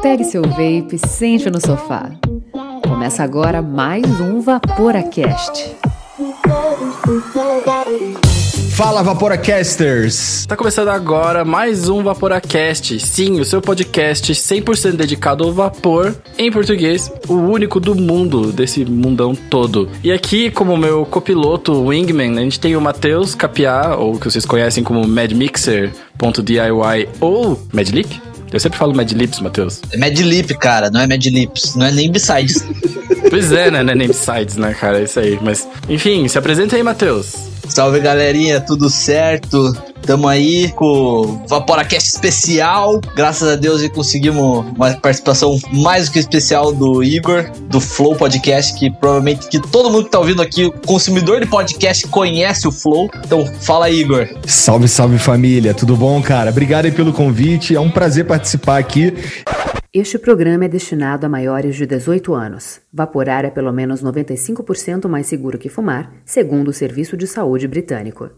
Pegue seu vape, sente no sofá. Começa agora mais um Vaporacast. Fala Vaporacasters! Tá começando agora mais um Vaporacast. Sim, o seu podcast 100% dedicado ao vapor em português, o único do mundo, desse mundão todo. E aqui, como meu copiloto Wingman, a gente tem o Matheus Capiá, ou que vocês conhecem como MadMixer.diy ou Madlip. Eu sempre falo Madlips, Matheus. É Madlip, cara, não é Madlips, não é nem Besides. pois é, né? Não é nem Besides, né, cara? É isso aí. Mas, enfim, se apresenta aí, Matheus. Salve galerinha, tudo certo? Tamo aí com o Vaporacast especial. Graças a Deus conseguimos uma participação mais do que especial do Igor, do Flow Podcast, que provavelmente que todo mundo que tá ouvindo aqui, consumidor de podcast, conhece o Flow. Então fala aí, Igor. Salve, salve família, tudo bom, cara? Obrigado aí pelo convite, é um prazer participar aqui. Este programa é destinado a maiores de 18 anos. Vaporar é pelo menos 95% mais seguro que fumar, segundo o Serviço de Saúde Britânico.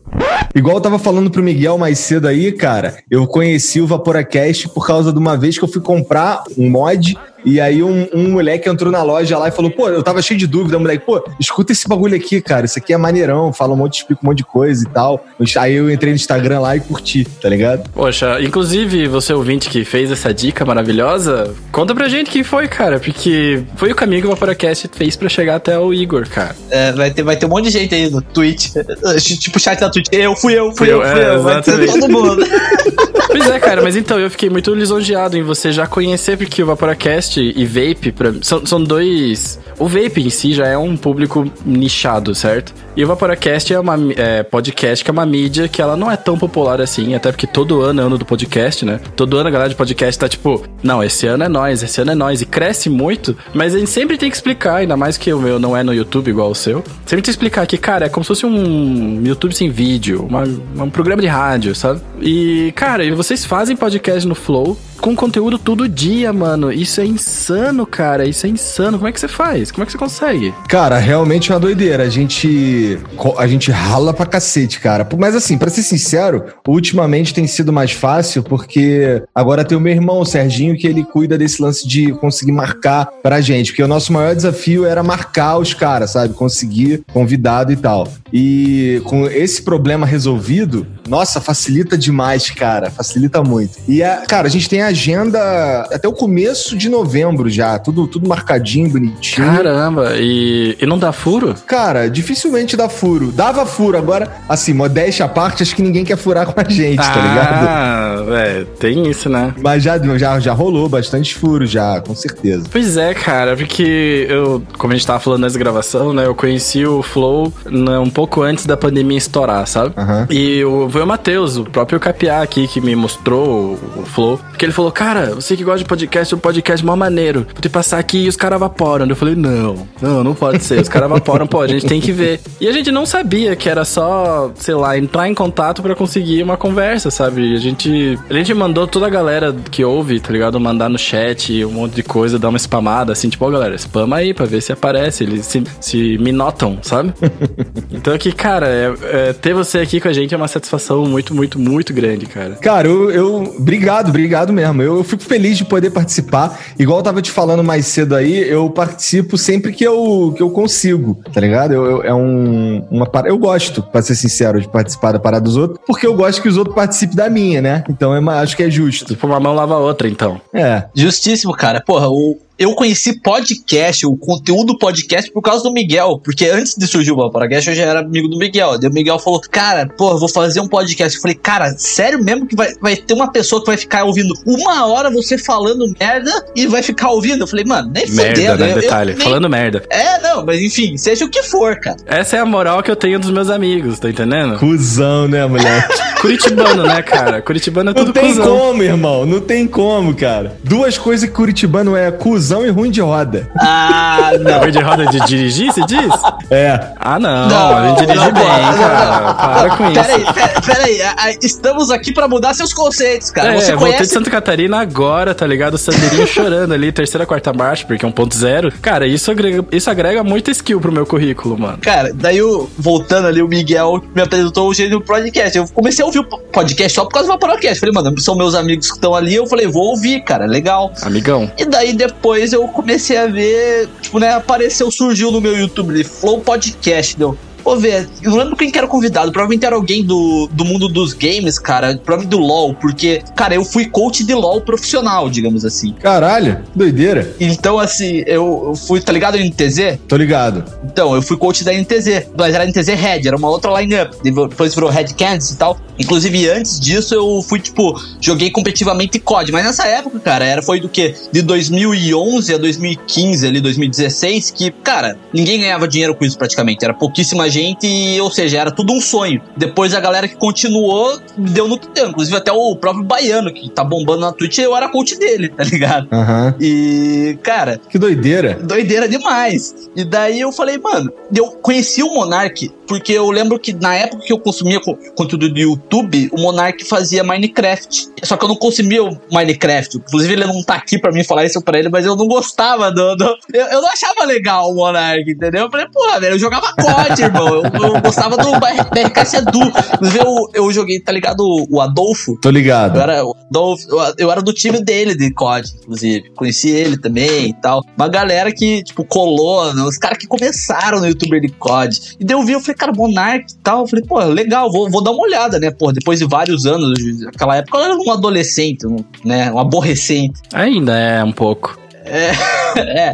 Igual eu tava falando pro Miguel mais cedo aí, cara, eu conheci o Vaporacast por causa de uma vez que eu fui comprar um mod e aí um, um, moleque entrou na loja lá e falou, pô, eu tava cheio de dúvida, o moleque, pô, escuta esse bagulho aqui, cara, isso aqui é maneirão, fala um monte, explica um monte de coisa e tal. Aí eu entrei no Instagram lá e curti, tá ligado? Poxa, inclusive, você ouvinte que fez essa dica maravilhosa, conta pra gente quem foi, cara, porque foi o caminho que o Vaporacast fez pra chegar até o Igor, cara. É, vai ter, vai ter um monte de gente aí no Twitch, tipo chat da Twitch, eu fui eu, fui eu, fui é, eu, vai ter todo mundo. Pois é, cara, mas então eu fiquei muito lisonjeado em você já conhecer, porque o Vaporacast e Vape pra, são, são dois. O Vape em si já é um público nichado, certo? E o Vaporacast é uma é, podcast que é uma mídia que ela não é tão popular assim, até porque todo ano é ano do podcast, né? Todo ano a galera de podcast tá tipo, não, esse ano é nós, esse ano é nós, e cresce muito, mas a gente sempre tem que explicar, ainda mais que o meu não é no YouTube igual o seu, sempre tem que explicar que, cara, é como se fosse um YouTube sem vídeo, uma, um programa de rádio, sabe? E, cara, vocês fazem podcast no Flow, com conteúdo todo dia, mano. Isso é insano, cara. Isso é insano. Como é que você faz? Como é que você consegue? Cara, realmente é uma doideira. A gente a gente rala pra cacete, cara. Mas assim, para ser sincero, ultimamente tem sido mais fácil porque agora tem o meu irmão, o Serginho, que ele cuida desse lance de conseguir marcar pra gente, porque o nosso maior desafio era marcar os caras, sabe? Conseguir convidado e tal. E com esse problema resolvido, nossa, facilita demais, cara. Facilita muito. E, cara, a gente tem agenda até o começo de novembro já. Tudo, tudo marcadinho, bonitinho. Caramba, e, e não dá furo? Cara, dificilmente dá furo. Dava furo. Agora, assim, modéstia à parte, acho que ninguém quer furar com a gente, tá ah, tá ligado? Ah, é, tem isso, né? Mas já, já, já rolou bastante furo, já, com certeza. Pois é, cara, porque eu, como a gente tava falando nessa gravação, né, eu conheci o Flow né, um pouco antes da pandemia estourar, sabe? Uhum. E o, foi o Matheus, o próprio Capiá aqui, que me mostrou o, o Flow, porque ele falou, cara, você que gosta de podcast, um podcast mó maneiro. Vou te passar aqui e os caras vaporam. Eu falei, não, não, não pode ser. Os caras vaporam, pô, a gente tem que ver. E a gente não sabia que era só, sei lá, entrar em contato para conseguir uma conversa, sabe? A gente, a gente mandou toda a galera que ouve, tá ligado? Mandar no chat um monte de coisa, dar uma spamada, assim, tipo, ó, oh, galera, spama aí pra ver se aparece. Eles se, se me notam, sabe? então aqui, cara, é, é, ter você aqui com a gente é uma satisfação muito, muito, muito grande, cara. Cara, eu, eu obrigado, obrigado mesmo. Eu, eu, fico feliz de poder participar. Igual eu tava te falando mais cedo aí, eu participo sempre que eu, que eu consigo, tá ligado? Eu, eu é um, uma Eu gosto, pra ser sincero, de participar da parada dos outros, porque eu gosto que os outros participem da minha, né? Então é, acho que é justo. Tipo, uma mão lava a outra, então. É. Justíssimo, cara. Porra, o, eu conheci podcast, o conteúdo podcast, por causa do Miguel. Porque antes de surgir o podcast, eu já era amigo do Miguel. Daí o Miguel falou, cara, pô, vou fazer um podcast. Eu falei, cara, sério mesmo que vai, vai ter uma pessoa que vai ficar ouvindo uma hora você falando merda e vai ficar ouvindo? Eu falei, mano, nem merda, fudendo. Né? Detalhe, eu, nem... falando merda. É, não, mas enfim, seja o que for, cara. Essa é a moral que eu tenho dos meus amigos, tá entendendo? Cusão, né, mulher? Curitibano, né, cara? Curitibano é tudo Não tem cuzão. como, irmão. Não tem como, cara. Duas coisas que Curitibano é cuzão tiozão e ruim de roda. Ah, não. ruim de roda de dirigir, você diz? É. Ah, não. não a gente dirige bem, cara. Para com pera isso. Aí, pera, aí, estamos aqui pra mudar seus conceitos, cara. É, você conhece... voltei de Santa Catarina agora, tá ligado? O Sandeirinho chorando ali, terceira, quarta marcha, porque é um ponto zero. Cara, isso agrega, isso agrega muita skill pro meu currículo, mano. Cara, daí eu, voltando ali, o Miguel me apresentou o jeito do podcast. Eu comecei a ouvir o podcast só por causa do podcast. Falei, mano, são meus amigos que estão ali. Eu falei, vou ouvir, cara, legal. Amigão. E daí depois eu comecei a ver, tipo, né, apareceu, surgiu no meu YouTube Flow Podcast, deu. Ô, ver, eu não lembro quem que era o convidado. Provavelmente era alguém do, do mundo dos games, cara. Provavelmente do LoL, porque, cara, eu fui coach de LoL profissional, digamos assim. Caralho, doideira. Então, assim, eu fui, tá ligado NTZ? Tô ligado. Então, eu fui coach da NTZ. Mas era NTZ Red, era uma outra lineup. Depois virou Red Kansas e tal. Inclusive, antes disso, eu fui, tipo, joguei competitivamente COD. Mas nessa época, cara, era, foi do que? De 2011 a 2015, ali, 2016, que, cara, ninguém ganhava dinheiro com isso praticamente. Era pouquíssima gente, ou seja, era tudo um sonho. Depois a galera que continuou deu no que deu. Inclusive até o próprio Baiano, que tá bombando na Twitch, eu era coach dele, tá ligado? Uhum. E, cara. Que doideira. Doideira demais. E daí eu falei, mano, eu conheci o Monark porque eu lembro que na época que eu consumia conteúdo do YouTube, o Monark fazia Minecraft. Só que eu não consumia o Minecraft. Inclusive, ele não tá aqui pra mim falar isso pra ele, mas eu não gostava do. do... Eu, eu, não achava legal o Monark, entendeu? Eu falei, porra, velho, eu jogava COD, irmão. Eu, eu, gostava do BRK Sedu. Inclusive, eu, eu joguei, tá ligado? O Adolfo. Tô ligado. Eu era, o Adolfo, eu, eu era do time dele de COD, inclusive. Conheci ele também e tal. Uma galera que, tipo, colou, né? os caras que começaram no youtuber de COD. E daí eu vi, eu falei, cara, Monark e tal. Eu falei, pô, legal, vou, vou dar uma olhada, né? Pô, depois de vários anos, naquela época eu era um adolescente, né? Um aborrecente. Ainda é um pouco. É. é.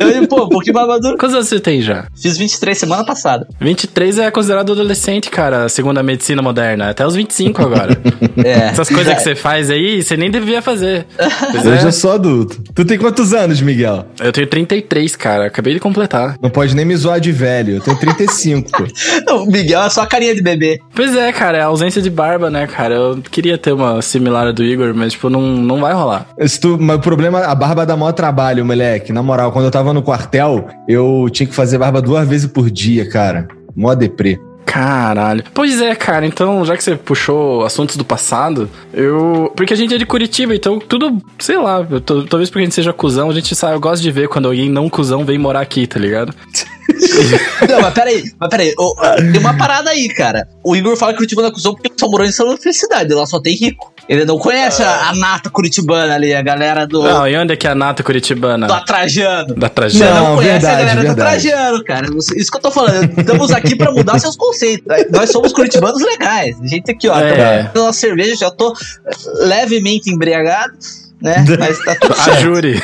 Eu, pô, um pouquinho mais maduro. Quantos anos você tem já? Fiz 23 semana passada. 23 é considerado adolescente, cara, segundo a medicina moderna. Até os 25 agora. é. Essas coisas é. que você faz aí, você nem devia fazer. Eu é. já sou adulto. Tu tem quantos anos, Miguel? Eu tenho 33, cara. Acabei de completar. Não pode nem me zoar de velho. Eu tenho 35. Não, Miguel é só a carinha de bebê. Pois é, cara. É a ausência de barba, né, cara? Eu queria ter uma similar do Igor, mas, tipo, não, não vai rolar. Tu, mas o problema, a barba dá maior trabalho, moleque. Na moral, quando eu tava no quartel, eu tinha que fazer barba duas vezes por dia, cara. Mó deprê. Caralho. Pois é, cara. Então, já que você puxou assuntos do passado, eu. Porque a gente é de Curitiba, então tudo, sei lá, talvez porque a gente seja cuzão, a gente sabe, eu gosto de ver quando alguém não cuzão vem morar aqui, tá ligado? não, mas peraí, mas peraí. Oh, tem uma parada aí, cara. O Igor fala que Curitiba não acusou porque só morou em São Felicidade, lá só tem rico. Ele não conhece a, a, nata curitibana ali, a galera do. Não, e onde é que é a nata curitibana? Do Atrajano. Da Trajano. Não, não conhece verdade, a galera verdade. do Atrajano, cara. Isso que eu tô falando. Estamos aqui pra mudar seus conceitos. Nós somos curitibanos legais. A gente aqui, ó, é. tá cerveja, já tô levemente embriagado, né? Mas tá tudo certo. A júri.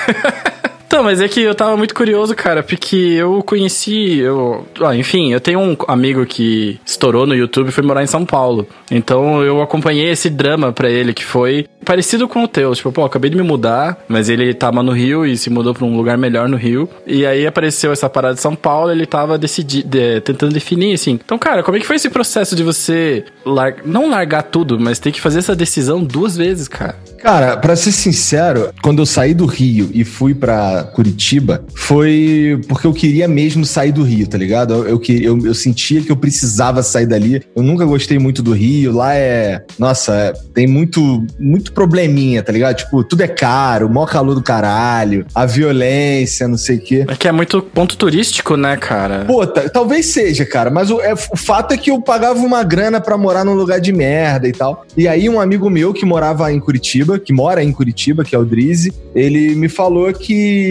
Então, mas é que eu tava muito curioso, cara, porque eu conheci, eu, ah, enfim, eu tenho um amigo que estourou no YouTube e foi morar em São Paulo. Então eu acompanhei esse drama pra ele que foi parecido com o teu, tipo, pô, acabei de me mudar, mas ele tava no Rio e se mudou pra um lugar melhor no Rio. E aí apareceu essa parada de São Paulo, ele tava decidindo, de, tentando definir assim. Então, cara, como é que foi esse processo de você lar não largar tudo, mas ter que fazer essa decisão duas vezes, cara? Cara, para ser sincero, quando eu saí do Rio e fui para Curitiba, foi porque eu queria mesmo sair do Rio, tá ligado? Eu, eu, eu, sentia que eu precisava sair dali. Eu nunca gostei muito do Rio. Lá é. Nossa, é, tem muito, muito probleminha, tá ligado? Tipo, tudo é caro, o maior calor do caralho, a violência, não sei o quê. É que é muito ponto turístico, né, cara? Pô, talvez seja, cara, mas o, é, o fato é que eu pagava uma grana para morar num lugar de merda e tal. E aí, um amigo meu que morava em Curitiba, Curitiba, que mora em Curitiba, que é o Drizzy, ele me falou que,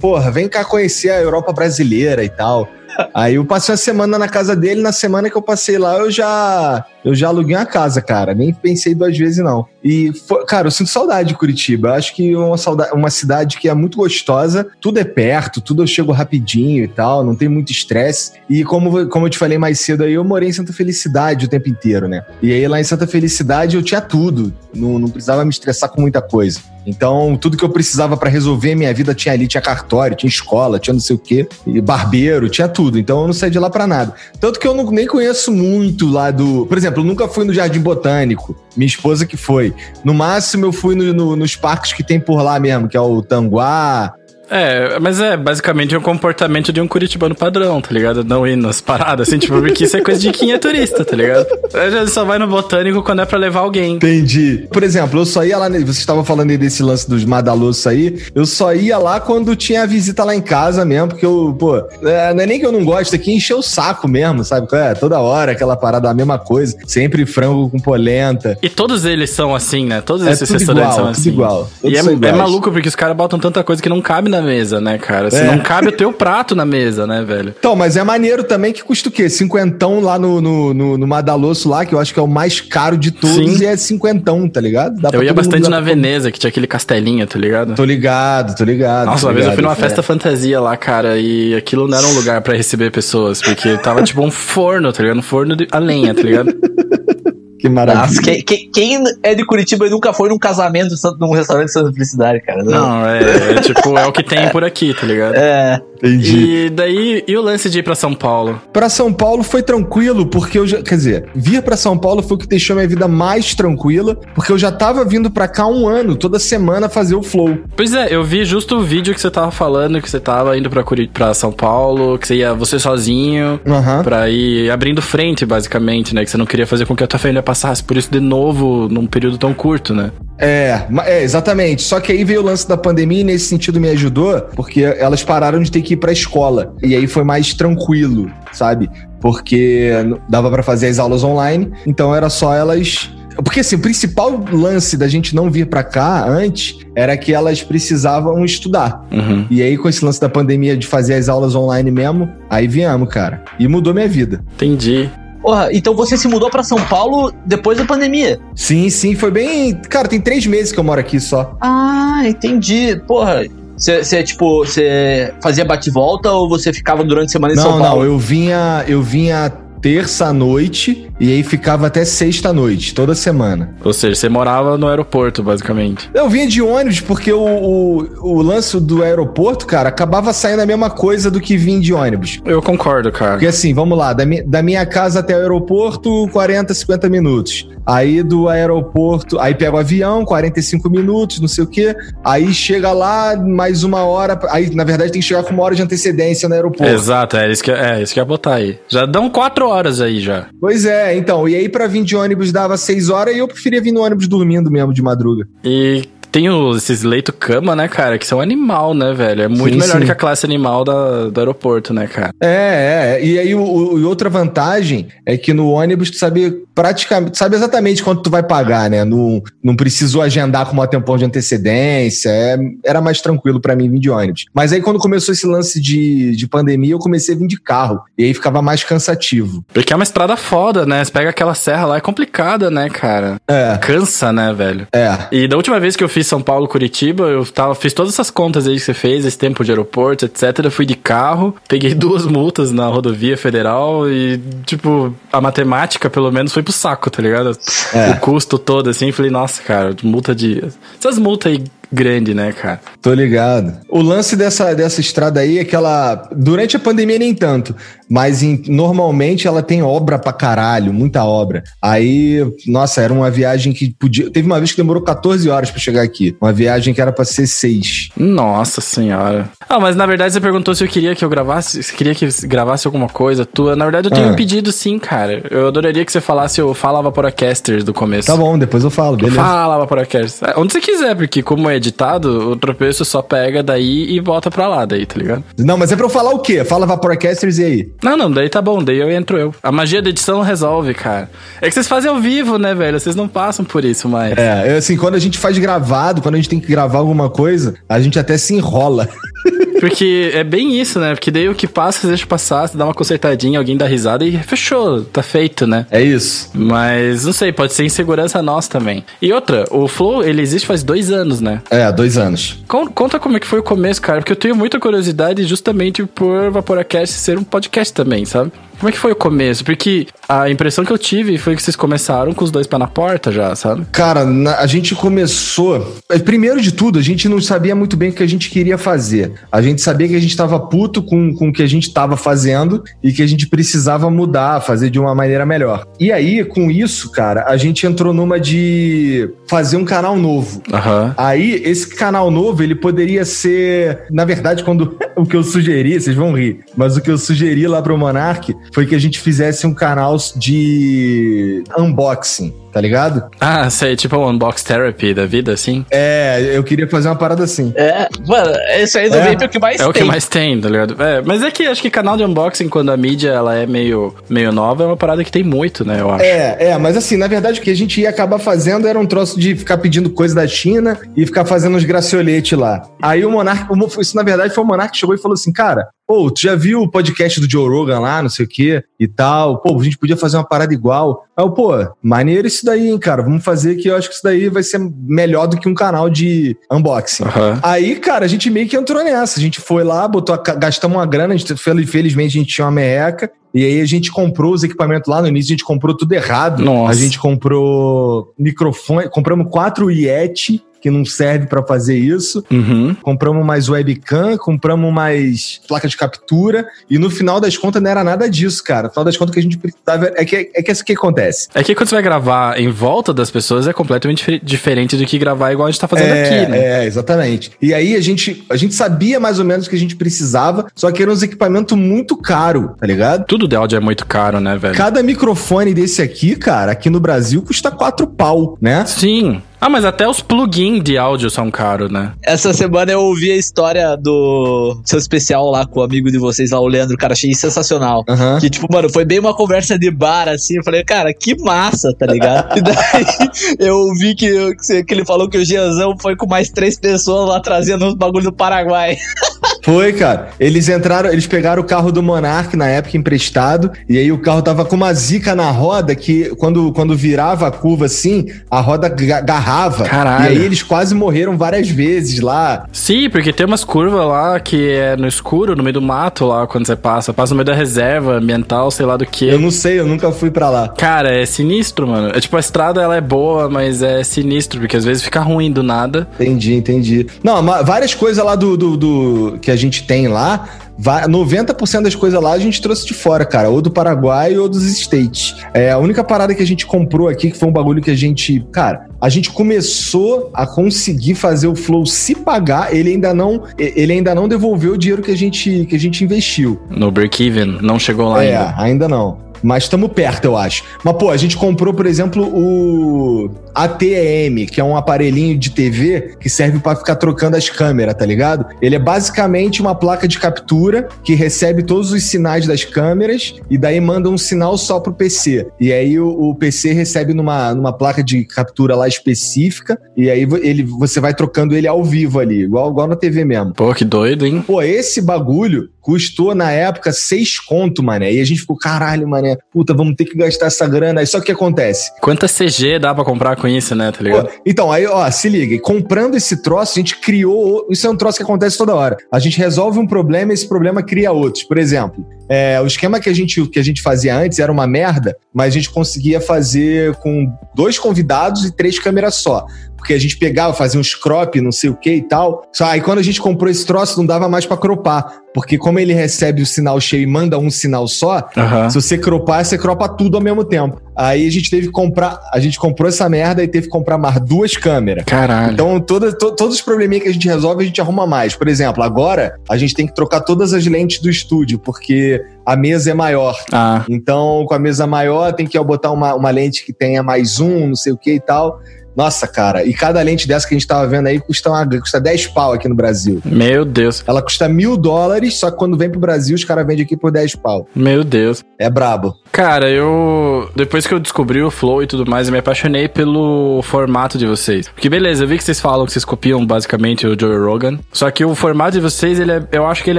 porra, vem cá conhecer a Europa brasileira e tal. Aí eu passei uma semana na casa dele, na semana que eu passei lá, eu já eu já aluguei uma casa, cara. Nem pensei duas vezes, não. E, cara, eu sinto saudade de Curitiba. Eu acho que é uma, uma cidade que é muito gostosa. Tudo é perto, tudo eu chego rapidinho e tal. Não tem muito estresse. E como, como eu te falei mais cedo aí, eu morei em Santa Felicidade o tempo inteiro, né? E aí lá em Santa Felicidade eu tinha tudo. Não, não precisava me estressar com muita coisa. Então, tudo que eu precisava para resolver minha vida tinha ali. Tinha cartório, tinha escola, tinha não sei o quê. Barbeiro, tinha tudo. Então eu não saí de lá para nada. Tanto que eu não, nem conheço muito lá do... Por exemplo, exemplo, nunca fui no Jardim Botânico. Minha esposa que foi. No máximo, eu fui no, no, nos parques que tem por lá mesmo, que é o Tanguá, É, mas é basicamente um comportamento de um curitibano padrão, tá ligado? Não ir nas paradas, assim, tipo, porque isso é coisa de quem é turista, tá ligado? Ele só vai no botânico quando é pra levar alguém. Entendi. Por exemplo, eu só ia lá, você estava falando aí desse lance dos Madalosos aí, eu só ia lá quando tinha a visita lá em casa mesmo, porque eu, pô, é, não é nem que eu não gosto, aqui encher o saco mesmo, sabe? É, toda hora aquela parada, a mesma coisa, sempre frango com polenta. E todos eles são assim, né? Todos é esses restaurantes igual, são assim. igual. E é, é, maluco porque os caras botam tanta coisa que não cabe na mesa, né, cara? Se é. não cabe o teu prato na mesa, né, velho? Então, mas é maneiro também que custa o quê? Cinquentão lá no, no, no, no Madalosso lá, que eu acho que é o mais caro de todos, Sim. e é cinquentão, tá ligado? Dá eu ia bastante na Veneza, que tinha aquele castelinho, tá ligado? Tô ligado, tô ligado. Nossa, tô uma ligado, vez eu fui numa é. festa fantasia lá, cara, e aquilo não era um lugar para receber pessoas, porque tava tipo um forno, tá ligado? Um forno de, a lenha, tá ligado? Que maravilha. Nossa, quem, quem, quem, é de Curitiba e nunca foi num casamento num restaurante de Santa Felicidade, cara? Não, não é, é, tipo, é o que tem por aqui, tá ligado? É. Entendi. E daí, e o lance de ir pra São Paulo? Pra São Paulo foi tranquilo, porque eu já. Quer dizer, vir pra São Paulo foi o que deixou minha vida mais tranquila, porque eu já tava vindo pra cá um ano, toda semana fazer o flow. Pois é, eu vi justo o vídeo que você tava falando, que você tava indo pra, Curit pra São Paulo, que você ia você sozinho, uhum. pra ir abrindo frente, basicamente, né? Que você não queria fazer com que a tua família passasse por isso de novo num período tão curto, né? É, é, exatamente. Só que aí veio o lance da pandemia e nesse sentido me ajudou, porque elas pararam de ter que ir pra escola. E aí foi mais tranquilo, sabe? Porque dava para fazer as aulas online, então era só elas porque assim, o principal lance da gente não vir para cá antes era que elas precisavam estudar. Uhum. E aí, com esse lance da pandemia de fazer as aulas online mesmo, aí viemos, cara. E mudou minha vida. Entendi. Porra, então você se mudou para São Paulo depois da pandemia? Sim, sim, foi bem. Cara, tem três meses que eu moro aqui só. Ah, entendi. Porra, você, tipo, você fazia bate-volta ou você ficava durante a semana em não, São Paulo? Não, não, eu vinha, eu vinha terça-noite e aí ficava até sexta-noite, toda semana. Ou seja, você morava no aeroporto, basicamente. Eu vinha de ônibus porque o, o, o lance do aeroporto, cara, acabava saindo a mesma coisa do que vir de ônibus. Eu concordo, cara. Porque assim, vamos lá, da, mi da minha casa até o aeroporto, 40, 50 minutos. Aí do aeroporto, aí pega o avião, 45 minutos, não sei o quê. Aí chega lá, mais uma hora. Aí, na verdade, tem que chegar com uma hora de antecedência no aeroporto. Exato, é isso que, é, isso que ia botar aí. Já dão quatro horas aí já. Pois é, então. E aí, para vir de ônibus dava seis horas e eu preferia vir no ônibus dormindo mesmo de madruga. E tem os, esses leito cama, né, cara, que são animal, né, velho? É muito sim, melhor sim. que a classe animal da, do aeroporto, né, cara? É, é. E aí, o, o, outra vantagem é que no ônibus tu sabe praticamente, sabe exatamente quanto tu vai pagar, né? Não, não precisou agendar com uma tempão de antecedência, é, era mais tranquilo para mim vir de ônibus. Mas aí, quando começou esse lance de, de pandemia, eu comecei a vir de carro. E aí ficava mais cansativo. Porque é uma estrada foda, né? Você pega aquela serra lá, é complicada, né, cara? É. Cansa, né, velho? É. E da última vez que eu fiz São Paulo, Curitiba, eu tava, fiz todas essas contas aí que você fez, esse tempo de aeroporto, etc. Eu fui de carro, peguei duas multas na rodovia federal e, tipo, a matemática, pelo menos, foi pro saco, tá ligado? É. O custo todo, assim, falei, nossa, cara, multa de. Essas multas aí grande, né, cara? Tô ligado. O lance dessa, dessa estrada aí é que ela, durante a pandemia nem tanto, mas em, normalmente ela tem obra pra caralho, muita obra. Aí, nossa, era uma viagem que podia. Teve uma vez que demorou 14 horas para chegar aqui. Uma viagem que era pra ser 6. Nossa senhora. Ah, mas na verdade você perguntou se eu queria que eu gravasse, se queria que gravasse alguma coisa tua. Na verdade eu tenho ah. um pedido sim, cara. Eu adoraria que você falasse o Fala Vaporacasters do começo. Tá bom, depois eu falo, beleza. Fala Vaporacasters. É, onde você quiser, porque como é editado, o tropeço só pega daí e volta pra lá, daí, tá ligado? Não, mas é pra eu falar o quê? Fala Vaporacasters e aí? Não, não, daí tá bom, daí eu entro eu. A magia da edição resolve, cara. É que vocês fazem ao vivo, né, velho? Vocês não passam por isso mais. É, assim, quando a gente faz gravado, quando a gente tem que gravar alguma coisa, a gente até se enrola. Porque é bem isso, né? Porque daí o que passa, você deixa passar, você dá uma consertadinha, alguém dá risada e fechou, tá feito, né? É isso. Mas não sei, pode ser insegurança nossa também. E outra, o Flow, ele existe faz dois anos, né? É, dois anos. Conta como é que foi o começo, cara, porque eu tenho muita curiosidade justamente por Vaporacast ser um podcast também, sabe? Como é que foi o começo? Porque a impressão que eu tive foi que vocês começaram com os dois pés na porta já, sabe? Cara, a gente começou. Primeiro de tudo, a gente não sabia muito bem o que a gente queria fazer. A gente sabia que a gente tava puto com, com o que a gente tava fazendo e que a gente precisava mudar, fazer de uma maneira melhor. E aí, com isso, cara, a gente entrou numa de fazer um canal novo. Aham. Aí, esse canal novo, ele poderia ser. Na verdade, quando o que eu sugeri, vocês vão rir, mas o que eu sugeri lá pro Monark foi que a gente fizesse um canal de unboxing tá ligado? Ah, sei, tipo um unbox therapy da vida, assim? É, eu queria fazer uma parada assim. É, mano, esse aí do É. Vape é o que mais É tem. o que mais tem, tá ligado? É, mas é que acho que canal de unboxing, quando a mídia ela é meio, meio nova, é uma parada que tem muito, né? Eu acho. É, é, mas assim, na verdade, o que a gente ia acabar fazendo era um troço de ficar pedindo coisa da China e ficar fazendo uns gracioletes lá. Aí o Monark, isso na verdade foi o Monark que chegou e falou assim, cara, pô, tu já viu o podcast do Joe Rogan lá, não sei o quê e tal? Pô, a gente podia fazer uma parada igual. Aí eu, pô, maneiro isso daí, hein, cara, vamos fazer que eu acho que isso daí vai ser melhor do que um canal de unboxing. Aham. Aí, cara, a gente meio que entrou nessa. A gente foi lá, botou a gastamos uma grana, a gente, fel- felizmente a gente tinha uma merreca. E aí a gente comprou os equipamentos lá no início, a gente comprou tudo errado. Nossa. A gente comprou microfone, compramos quatro Yeti, que não serve pra fazer isso. Uhum. Compramos mais webcam, compramos mais placa de captura. E no final das contas não era nada disso, cara. No final das contas o que a gente precisava é que é que isso que acontece. É que quando você vai gravar em volta das pessoas é completamente difer- diferente do que gravar igual a gente tá fazendo é, aqui, né? É, exatamente. E aí a gente, a gente sabia mais ou menos o que a gente precisava, só que era uns equipamentos muito caro, tá ligado? Tudo de áudio é muito caro, né, velho? Cada microfone desse aqui, cara, aqui no Brasil custa quatro pau, né? Sim. Ah, mas até os plugins de áudio são caros, né? Essa semana eu ouvi a história do seu especial lá com o amigo de vocês lá, o Leandro, cara, achei sensacional. Que, tipo, mano, foi bem uma conversa de bar, assim. Eu falei, cara, que massa, tá ligado? e daí eu vi que, que ele falou que o Gianzão foi com mais três pessoas lá trazendo uns bagulho do Paraguai. Foi, cara. Eles entraram, eles pegaram o carro do Monark na época emprestado, e aí o carro tava com uma zica na roda que quando, quando virava a curva assim, a roda ga- agarrava. Caralho. E aí eles quase morreram várias vezes lá. Sim, porque tem umas curvas lá que é no escuro, no meio do mato lá, quando você passa. Passa no meio da reserva ambiental, sei lá do que. Eu não sei, eu nunca fui pra lá. Cara, é sinistro, mano. É tipo, a estrada ela é boa, mas é sinistro, porque às vezes fica ruim do nada. Entendi, entendi. Não, várias coisas lá do, do, do- que a gente tem lá, va- 90% das coisas lá a gente trouxe de fora, cara. Ou do Paraguai ou dos States. É, a única parada que a gente comprou aqui, que foi um bagulho que a gente. Cara, a gente começou a conseguir fazer o Flow se pagar. Ele ainda não, ele ainda não devolveu o dinheiro que a gente, que a gente investiu. No break-even, não chegou lá é, ainda. ainda não. Mas estamos perto, eu acho. Mas, pô, a gente comprou, por exemplo, o ATEM, que é um aparelhinho de TV que serve pra ficar trocando as câmeras, tá ligado? Ele é basicamente uma placa de captura que recebe todos os sinais das câmeras e daí manda um sinal só pro PC. E aí o, o PC recebe numa, numa placa de captura lá específica e aí ele, você vai trocando ele ao vivo ali, igual, igual na TV mesmo. Pô, que doido, hein? Pô, esse bagulho custou na época seis conto, mané. E a gente ficou, caralho, mané, puta, vamos ter que gastar essa grana. Aí só que o que acontece? Quanta CG dá pra comprar com isso, né? Tá ligado? Pô, então, aí, ó, se liga, comprando esse troço, a gente criou. Isso é um troço que acontece toda hora. A gente resolve um problema e esse problema cria outros. Por exemplo, é, o esquema que a, gente, que a gente fazia antes era uma merda, mas a gente conseguia fazer com dois convidados e três câmeras só. Porque a gente pegava, fazia uns crop, não sei o que e tal. Só aí quando a gente comprou esse troço, não dava mais pra cropar. Porque como ele recebe o sinal cheio e manda um sinal só, Aham. se você cropar, você cropa tudo ao mesmo tempo. Aí a gente teve que comprar, a gente comprou essa merda e teve que comprar mais duas câmeras. Caralho. Então, toda, to- todos os probleminhas que a gente resolve, a gente arruma mais. Por exemplo, agora a gente tem que trocar todas as lentes do estúdio, porque a mesa é maior. Ah, Então, com a mesa maior, tem que botar uma, uma lente que tenha mais um, não sei o que e tal. Nossa, cara, e cada lente dessa que a gente tava vendo aí custa, uma, custa 10 pau aqui no Brasil. meu Deus. Ela custa mil dólares, só que quando vem pro Brasil, os caras vendem aqui por 10 pau. Meu Deus. É brabo. Cara, eu. Depois que eu descobri o Flow e tudo mais, eu me apaixonei pelo formato de vocês. Porque, beleza, eu vi que vocês falam que vocês copiam basicamente o Joe Rogan. Só que o formato de vocês, ele é, eu acho que ele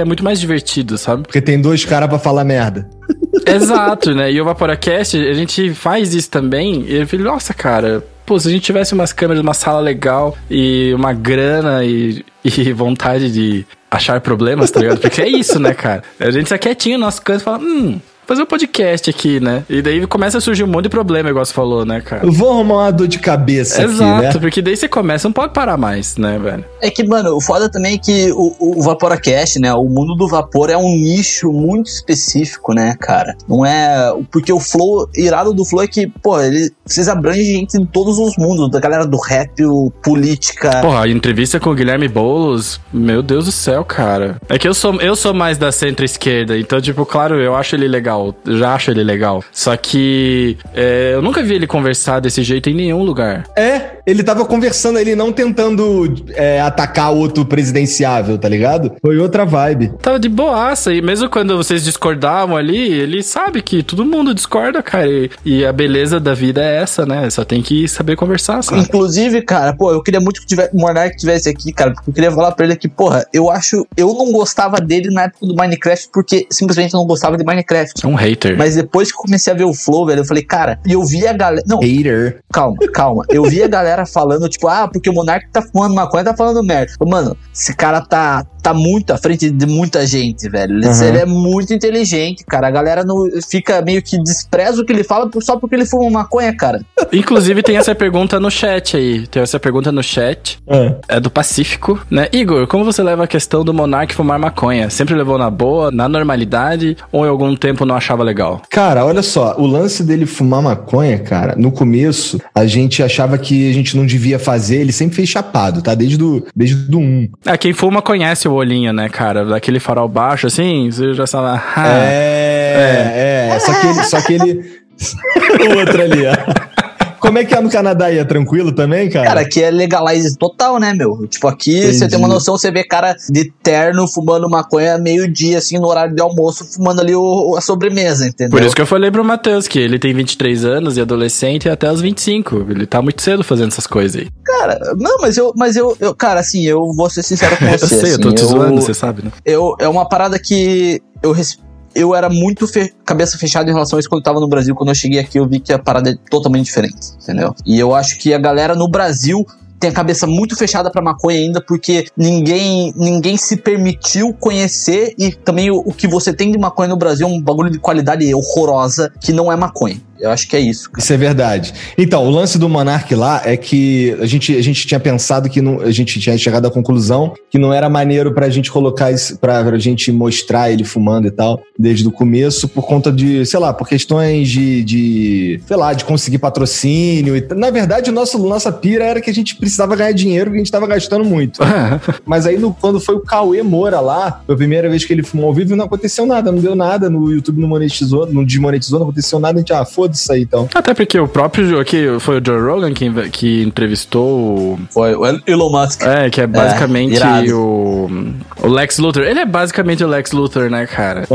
é muito mais divertido, sabe? Porque tem dois caras pra falar merda. Exato, né? E o Vaporacast, a gente faz isso também. E eu falei, nossa, cara, pô, se a gente tivesse umas câmeras, uma sala legal e uma grana e, e vontade de achar problemas, tá ligado? Porque é isso, né, cara? A gente tá quietinho no nosso canto e fala, hum, fazer um podcast aqui, né? E daí começa a surgir um monte de problema, igual você falou, né, cara? Eu vou arrumar uma dor de cabeça Exato, aqui, né? porque daí você começa, não pode parar mais, né, velho? É que, mano, o foda também é que o, o Vaporacast, né? O mundo do vapor é um nicho muito específico, né, cara? Não é. Porque o Flow, irado do Flow é que, pô, ele, vocês abrangem gente em todos os mundos, da galera do rap, o política. Porra, a entrevista com o Guilherme Boulos, meu Deus do céu, cara. É que eu sou, eu sou mais da centro-esquerda, então, tipo, claro, eu acho ele legal, já acho ele legal. Só que é, eu nunca vi ele conversar desse jeito em nenhum lugar. É, ele tava conversando, ele não tentando é, atacar outro presidenciável, tá ligado? Foi outra vibe. Tava de boaça, e mesmo quando vocês discordavam ali, ele sabe que todo mundo discorda, cara. E, e a beleza da vida é essa, né? Só tem que saber conversar, sabe? Inclusive, cara, pô, eu queria muito que tivesse, o Monark tivesse aqui, cara, porque eu queria falar pra ele que, porra, eu acho. Eu não gostava dele na época do Minecraft porque simplesmente não gostava de Minecraft. É um hater. Mas depois que eu comecei a ver o Flow, velho, eu falei, cara, e eu vi a galera. Não, Hater. calma, calma. Eu vi a galera falando, tipo, ah, porque o Monark tá fumando maconha, tá falando merda. Mano, esse cara tá, tá muito à frente de muita gente, velho. Ele, Uhum. ele é muito inteligente, cara. A galera não fica meio que despreza o que ele fala por- só porque ele fuma maconha, cara. Inclusive, tem essa pergunta no chat aí. Tem essa pergunta no chat. É. É do Pacífico, né? Igor, como você leva a questão do Monark fumar maconha? Sempre levou na boa, na normalidade, ou em algum tempo não achava legal? Cara, olha só, o lance dele fumar maconha, cara, no começo a gente achava que a gente não devia fazer, ele sempre fez chapado, tá? Desde do, desde do 1. É, quem fuma conhece o olhinho, né, cara? Daquele farol baixo, assim, você já sabe. Ah, É, é, só que ele. Só que ele... o outro ali, ó. Como é que é no Canadá aí? É tranquilo também, cara? Cara, aqui é legalize total, né, meu? Tipo, aqui Entendi. você tem uma noção, você vê cara de terno fumando maconha meio-dia, assim, no horário de almoço, fumando ali o, a sobremesa, entendeu? Por isso que eu falei pro Matheus que ele tem 23 anos e adolescente até os 25. Ele tá muito cedo fazendo essas coisas aí. Cara, não, mas eu, mas eu, eu cara, assim, eu vou ser sincero com você. eu sei, eu tô assim, te zoando, você sabe, né? eu, é uma parada que eu, res- eu era muito fe- cabeça fechada em relação a isso quando eu tava no Brasil. Quando eu cheguei aqui, eu vi que a parada é totalmente diferente, entendeu? E eu acho que a galera no Brasil tem a cabeça muito fechada pra maconha ainda, porque ninguém ninguém se permitiu conhecer e também o, o que você tem de maconha no Brasil é um bagulho de qualidade horrorosa que não é maconha. Eu acho que é isso. cara. Isso é verdade. Então, o lance do Monark lá é que a gente, a gente tinha pensado que não, a gente tinha chegado à conclusão que não era maneiro pra gente colocar isso, pra, pra gente mostrar ele fumando e tal, desde o começo, por conta de, sei lá, por questões de, de sei lá, de conseguir patrocínio. E, na verdade, o nosso, nossa pira era que a gente precisava ganhar dinheiro porque a gente tava gastando muito. Mas aí, no- quando foi o Cauê Moura lá, foi a primeira vez que ele fumou ao vivo, não aconteceu nada, não deu nada, no YouTube não monetizou, não desmonetizou, não aconteceu nada, a gente, ah, foda-se aí então. Até porque o próprio. Aqui foi o Joe Rogan que, que entrevistou o. Foi o Elon Musk. É, que é basicamente irado. o. O Lex Luthor. Ele é basicamente o Lex Luthor, né, cara?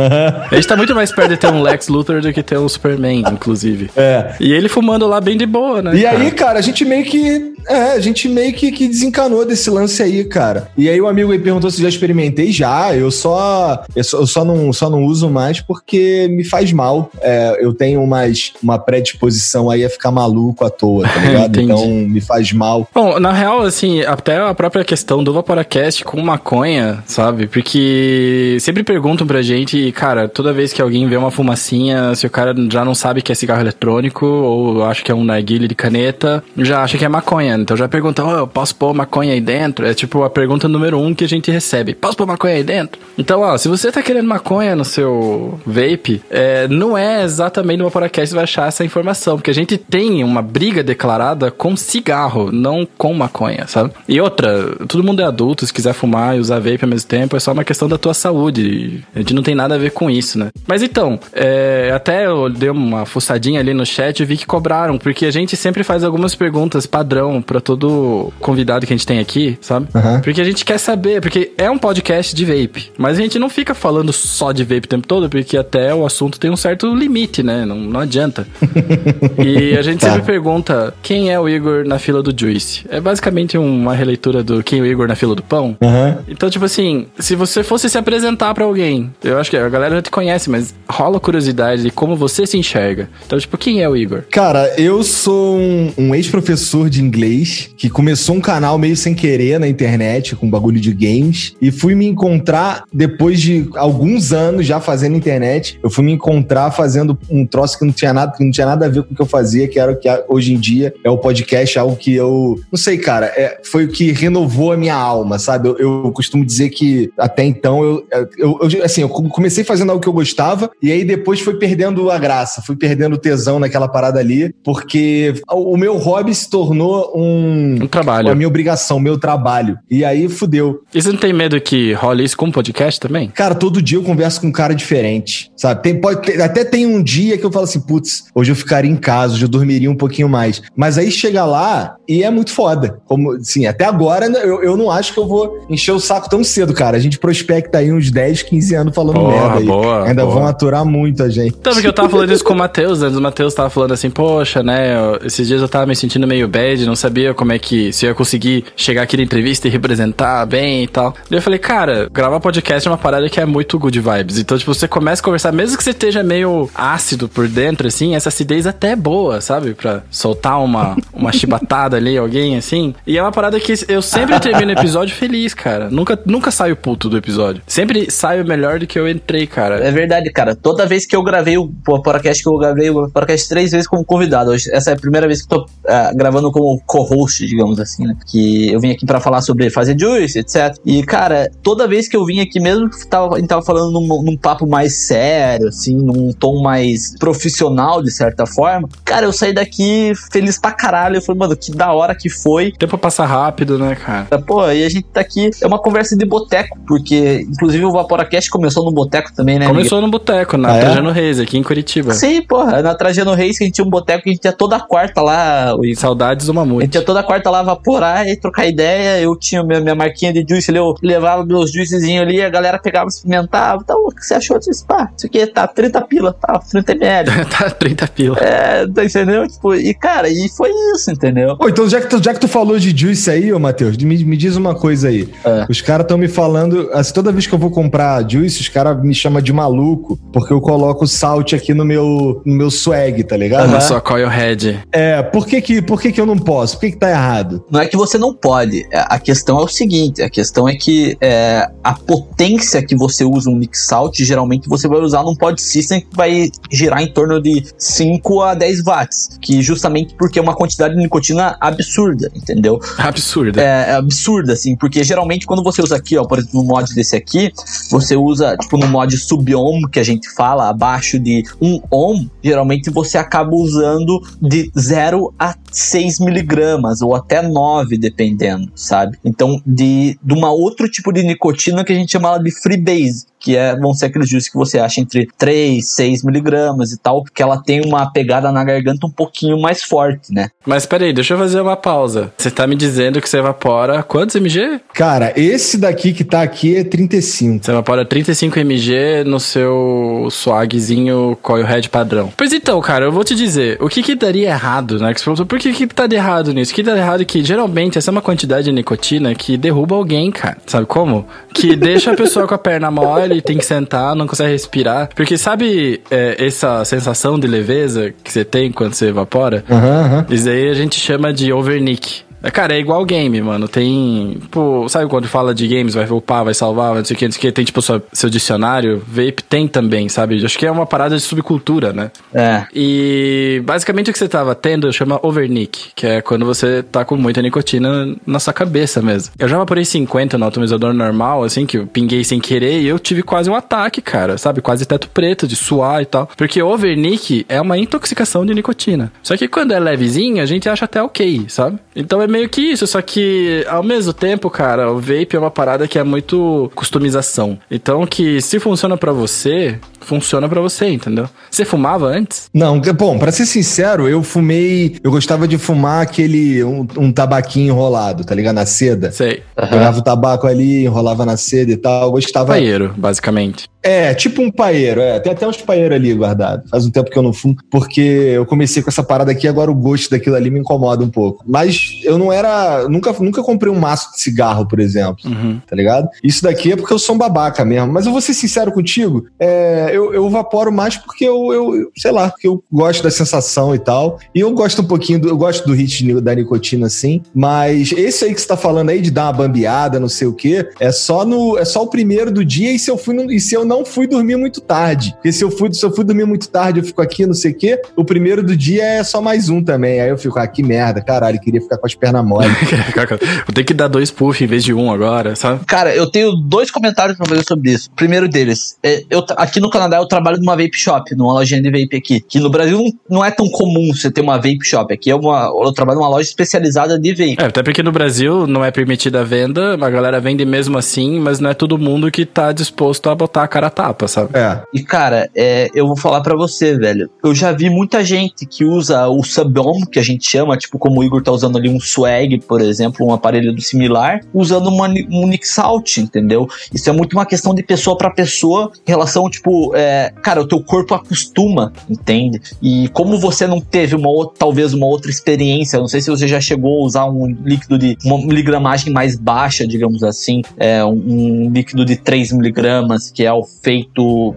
A gente tá muito mais perto de ter um Lex Luthor do que ter um Superman, inclusive. É. E ele fumando lá bem de boa, né? E cara? aí, cara, a gente meio que. É, a gente meio que, que desencanou desse lance aí, cara. E aí o amigo aí perguntou se já experimentei. Já, eu só. Eu só, eu só não, só não uso mais porque me faz mal. É, eu tenho umas, uma predisposição aí a ficar maluco à toa, tá ligado? Então me faz mal. Bom, na real, assim, até a própria questão do Vaporacast com maconha, sabe? Porque sempre perguntam pra gente, cara, toda vez que alguém vê uma fumacinha, se o cara já não sabe que é cigarro eletrônico, ou acha que é um narguilé de caneta, já acha que é maconha. Então já perguntam, oh, eu posso pôr maconha aí dentro? É tipo a pergunta número um que a gente recebe. Posso pôr maconha aí dentro? Então, ó, se você tá querendo maconha no seu vape, é, não é exatamente no Vaporacast que você vai achar essa informação, porque a gente tem uma briga declarada com cigarro, não com maconha, sabe? E outra, todo mundo é adulto, se quiser fumar e usar vape ao mesmo tempo, é só uma questão da tua saúde. A gente não tem nada a ver com isso, né? Mas então, é, até eu dei uma fuçadinha ali no chat e vi que cobraram, porque a gente sempre faz algumas perguntas padrão pra todo convidado que a gente tem aqui, sabe? Aham. Porque a gente quer saber, porque é um podcast de vape, mas a gente não fica falando só de vape o tempo todo, porque até o assunto tem um certo limite, né? Não, não adianta. e a gente Tá. sempre pergunta quem é o Igor na fila do Juice. É basicamente uma releitura do quem é o Igor na fila do pão. Aham. Então, tipo assim, se você fosse se apresentar para alguém, eu acho que a galera já te conhece, mas rola curiosidade de como você se enxerga. Então, tipo, quem é o Igor? Cara, eu sou um, um ex-professor de inglês que começou um canal meio sem querer na internet, com bagulho de games, e fui me encontrar depois de alguns anos já fazendo internet. Eu fui me encontrar fazendo um troço que não tinha nada, que não tinha nada a ver com o que eu fazia, que era o que hoje em dia é o podcast, algo que eu. Não sei, cara, é, foi o que renovou a minha alma, sabe? Eu, eu costumo dizer que até então eu, eu, eu, assim, eu comecei fazendo algo que eu gostava, e aí depois foi perdendo a graça, fui perdendo o tesão naquela parada ali, porque o meu hobby se tornou um. Um trabalho. A minha obrigação, meu trabalho. E aí fudeu. E você não tem medo que role isso com podcast também? Cara, todo dia eu converso com um cara diferente, sabe? Tem, pode, até tem um dia que eu falo assim, putz, hoje eu ficaria em casa, hoje eu dormiria um pouquinho mais. Mas aí chega lá e é muito foda. Como, assim, até agora eu, eu não acho que eu vou encher o saco tão cedo, cara. A gente prospecta aí uns 10, 15 anos falando Porra, merda aí. boa, Ainda boa. vão aturar muito a gente. Então, porque eu tava falando isso com o Matheus, antes o Matheus tava falando assim, poxa, né, esses dias eu tava me sentindo meio bad, não sabia como é que, se eu ia conseguir chegar aqui na entrevista e representar bem e tal. Daí eu falei, cara, gravar podcast é uma parada que é muito good vibes. Então, tipo, você começa a conversar, mesmo que você esteja meio ácido por dentro, assim, essa acidez até é boa, sabe? Pra soltar uma, uma chibatada ali, alguém, assim. E é uma parada que eu sempre termino o episódio feliz, cara. Nunca, nunca saio puto do episódio. Sempre saio melhor do que eu entrei, cara. É verdade, cara. Toda vez que eu gravei o podcast que eu gravei o podcast três vezes como convidado. Hoje, essa é a primeira vez que eu tô ah, gravando como co-host, digamos assim, né? Que eu vim aqui pra falar sobre fazer juice, etc. E, cara, toda vez que eu vim aqui, mesmo que tava, a gente tava falando num, num papo mais sério, assim, num tom mais profissional, de certa forma, cara, eu saí daqui feliz pra caralho. Eu falei, mano, que da hora que foi. O tempo passa rápido, né, cara? Pô, e a gente tá aqui, é uma conversa de boteco, porque, inclusive, o Vaporacast começou no boteco também, né? Começou no boteco, na Ah, é? Trajano Reis, aqui em Curitiba. Sim, porra. Na Trajano Reis, que a gente tinha um boteco que a gente ia toda quarta lá. o- Saudades do A Mamute. Gente ia toda quarta lá vaporar e trocar ideia. Eu tinha minha, minha marquinha de juice ali, eu levava meus juicezinhos ali, a galera pegava, experimentava. Então, o que você achou disso? Pá, isso aqui tá 30 pila, tá 30 ml. tá 30 pila. É, tá entendeu? Tipo, e cara, e foi isso, entendeu? Ô, então já que, tu, já que tu falou de Juice aí, ô Matheus, me, me diz uma coisa aí. É. Os caras estão me falando, assim, toda vez que eu vou comprar Juice, os caras me chamam de maluco, porque eu coloco salt aqui no meu, no meu swag, tá ligado? Na sua coil head. É, por que que, por que que eu não posso? Por que que tá errado? Não é que você não pode. é- A questão é o seguinte: a questão é que é, a potência que você usa um mix salt, geralmente você vai usar num pod system que vai girar em torno de 5 a 10 watts. Que justamente porque é uma quantidade de nicotina absurda, entendeu? Absurda. É, é absurda, assim, porque geralmente quando você usa aqui, ó, por exemplo, no mod desse aqui, você usa, tipo, no mod sub-ohm, que a gente fala, abaixo de 1 ohm, geralmente você acaba usando de 0 a 6 miligramas, ou até 9, dependendo, sabe? Então, de, de uma outro tipo de nicotina que a gente chama de freebase, que é, vão ser aqueles juices que você acha entre 3, 6 miligramas e tal, que ela tem uma pegada na garganta um pouquinho mais forte, né? Mas peraí, deixa eu fazer uma pausa. Você tá me dizendo que você evapora quantos mg? Cara, esse daqui que tá aqui é 35. Você evapora 35 mg no seu swagzinho coil head padrão. Pois então, cara, eu vou te dizer, o que que daria errado, né? Que você perguntou, por que que tá de errado nisso? O que dá errado é que, geralmente, essa é uma quantidade de nicotina que derruba alguém, cara. Sabe como? Que deixa a pessoa com a perna mole, tem que sentar, não consegue respirar. Porque sabe é, essa sensação de leveza que você tem quando você evapora? Aham, aham. Isso aí a gente chama de overnick. É, Cara, é igual game, mano. Tem. Tipo, sabe quando fala de games, vai upar, vai salvar, não sei o que, não sei o que. Tem, tipo, sua- seu dicionário. Vape tem também, sabe? Acho que é uma parada de subcultura, né? É. E basicamente o que você tava tendo chama overnick, que é quando você tá com muita nicotina na sua cabeça mesmo. Eu já evaporei 50 no atomizador normal, assim, que eu pinguei sem querer e eu tive quase um ataque, cara, sabe? Quase teto preto, de suar e tal. Porque overnick é uma intoxicação de nicotina. Só que quando é levezinho, a gente acha até ok, sabe? Então é meio que isso, só que ao mesmo tempo, cara, o vape é uma parada que é muito customização. Então que se funciona pra você, funciona pra você, entendeu? Você fumava antes? Não, bom, pra ser sincero, eu fumei. Eu gostava de fumar aquele. um, um tabaquinho enrolado, tá ligado? Na seda. Sei. Pegava o tabaco ali, enrolava na seda e tal. Eu gostava. Paieiro, basicamente. É, tipo um paeiro, é. Tem até uns paeiros ali guardados. Faz um tempo que eu não fumo, porque eu comecei com essa parada aqui, agora o gosto daquilo ali me incomoda um pouco. Mas eu não era. Nunca, nunca comprei um maço de cigarro, por exemplo. Uhum. Tá ligado? Isso daqui é porque eu sou um babaca mesmo. Mas eu vou ser sincero contigo, é, eu, eu vaporo mais porque eu, eu, sei lá, porque eu gosto da sensação e tal. E eu gosto um pouquinho, do, eu gosto do hit da nicotina, assim. Mas esse aí que você tá falando aí de dar uma bambeada, não sei o quê, é só no. É só o primeiro do dia e se eu fui no, e se eu não fui dormir muito tarde. Porque se eu fui, se eu fui dormir muito tarde, eu fico aqui, não sei o quê. O primeiro do dia é só mais um também. Aí eu fico, ah, que merda, caralho, queria ficar com as pernas mole. Vou ter que dar dois puff em vez de um agora, sabe? Cara, eu tenho dois comentários pra fazer sobre isso. primeiro deles, é, eu, aqui no Canadá eu trabalho numa vape shop, numa lojinha de vape aqui. Que no Brasil não, é tão comum você ter uma vape shop. Aqui é uma, eu trabalho numa loja especializada de vape. É, até porque no Brasil não é permitida a venda, a galera vende mesmo assim, mas não é todo mundo que tá disposto a botar a cara a tapa, sabe? É. E cara, é, eu vou falar para você, velho. Eu já vi muita gente que usa o Subom, que a gente chama, tipo como o Igor tá usando ali um swag, por exemplo, um aparelho do similar, usando uma, um Nixalt, entendeu? Isso é muito uma questão de pessoa para pessoa, relação, tipo, é, cara, o teu corpo acostuma, entende? E como você não teve uma outra, talvez uma outra experiência, não sei se você já chegou a usar um líquido de uma miligramagem mais baixa, digamos assim, é, um, um líquido de 3 miligramas, que é o feito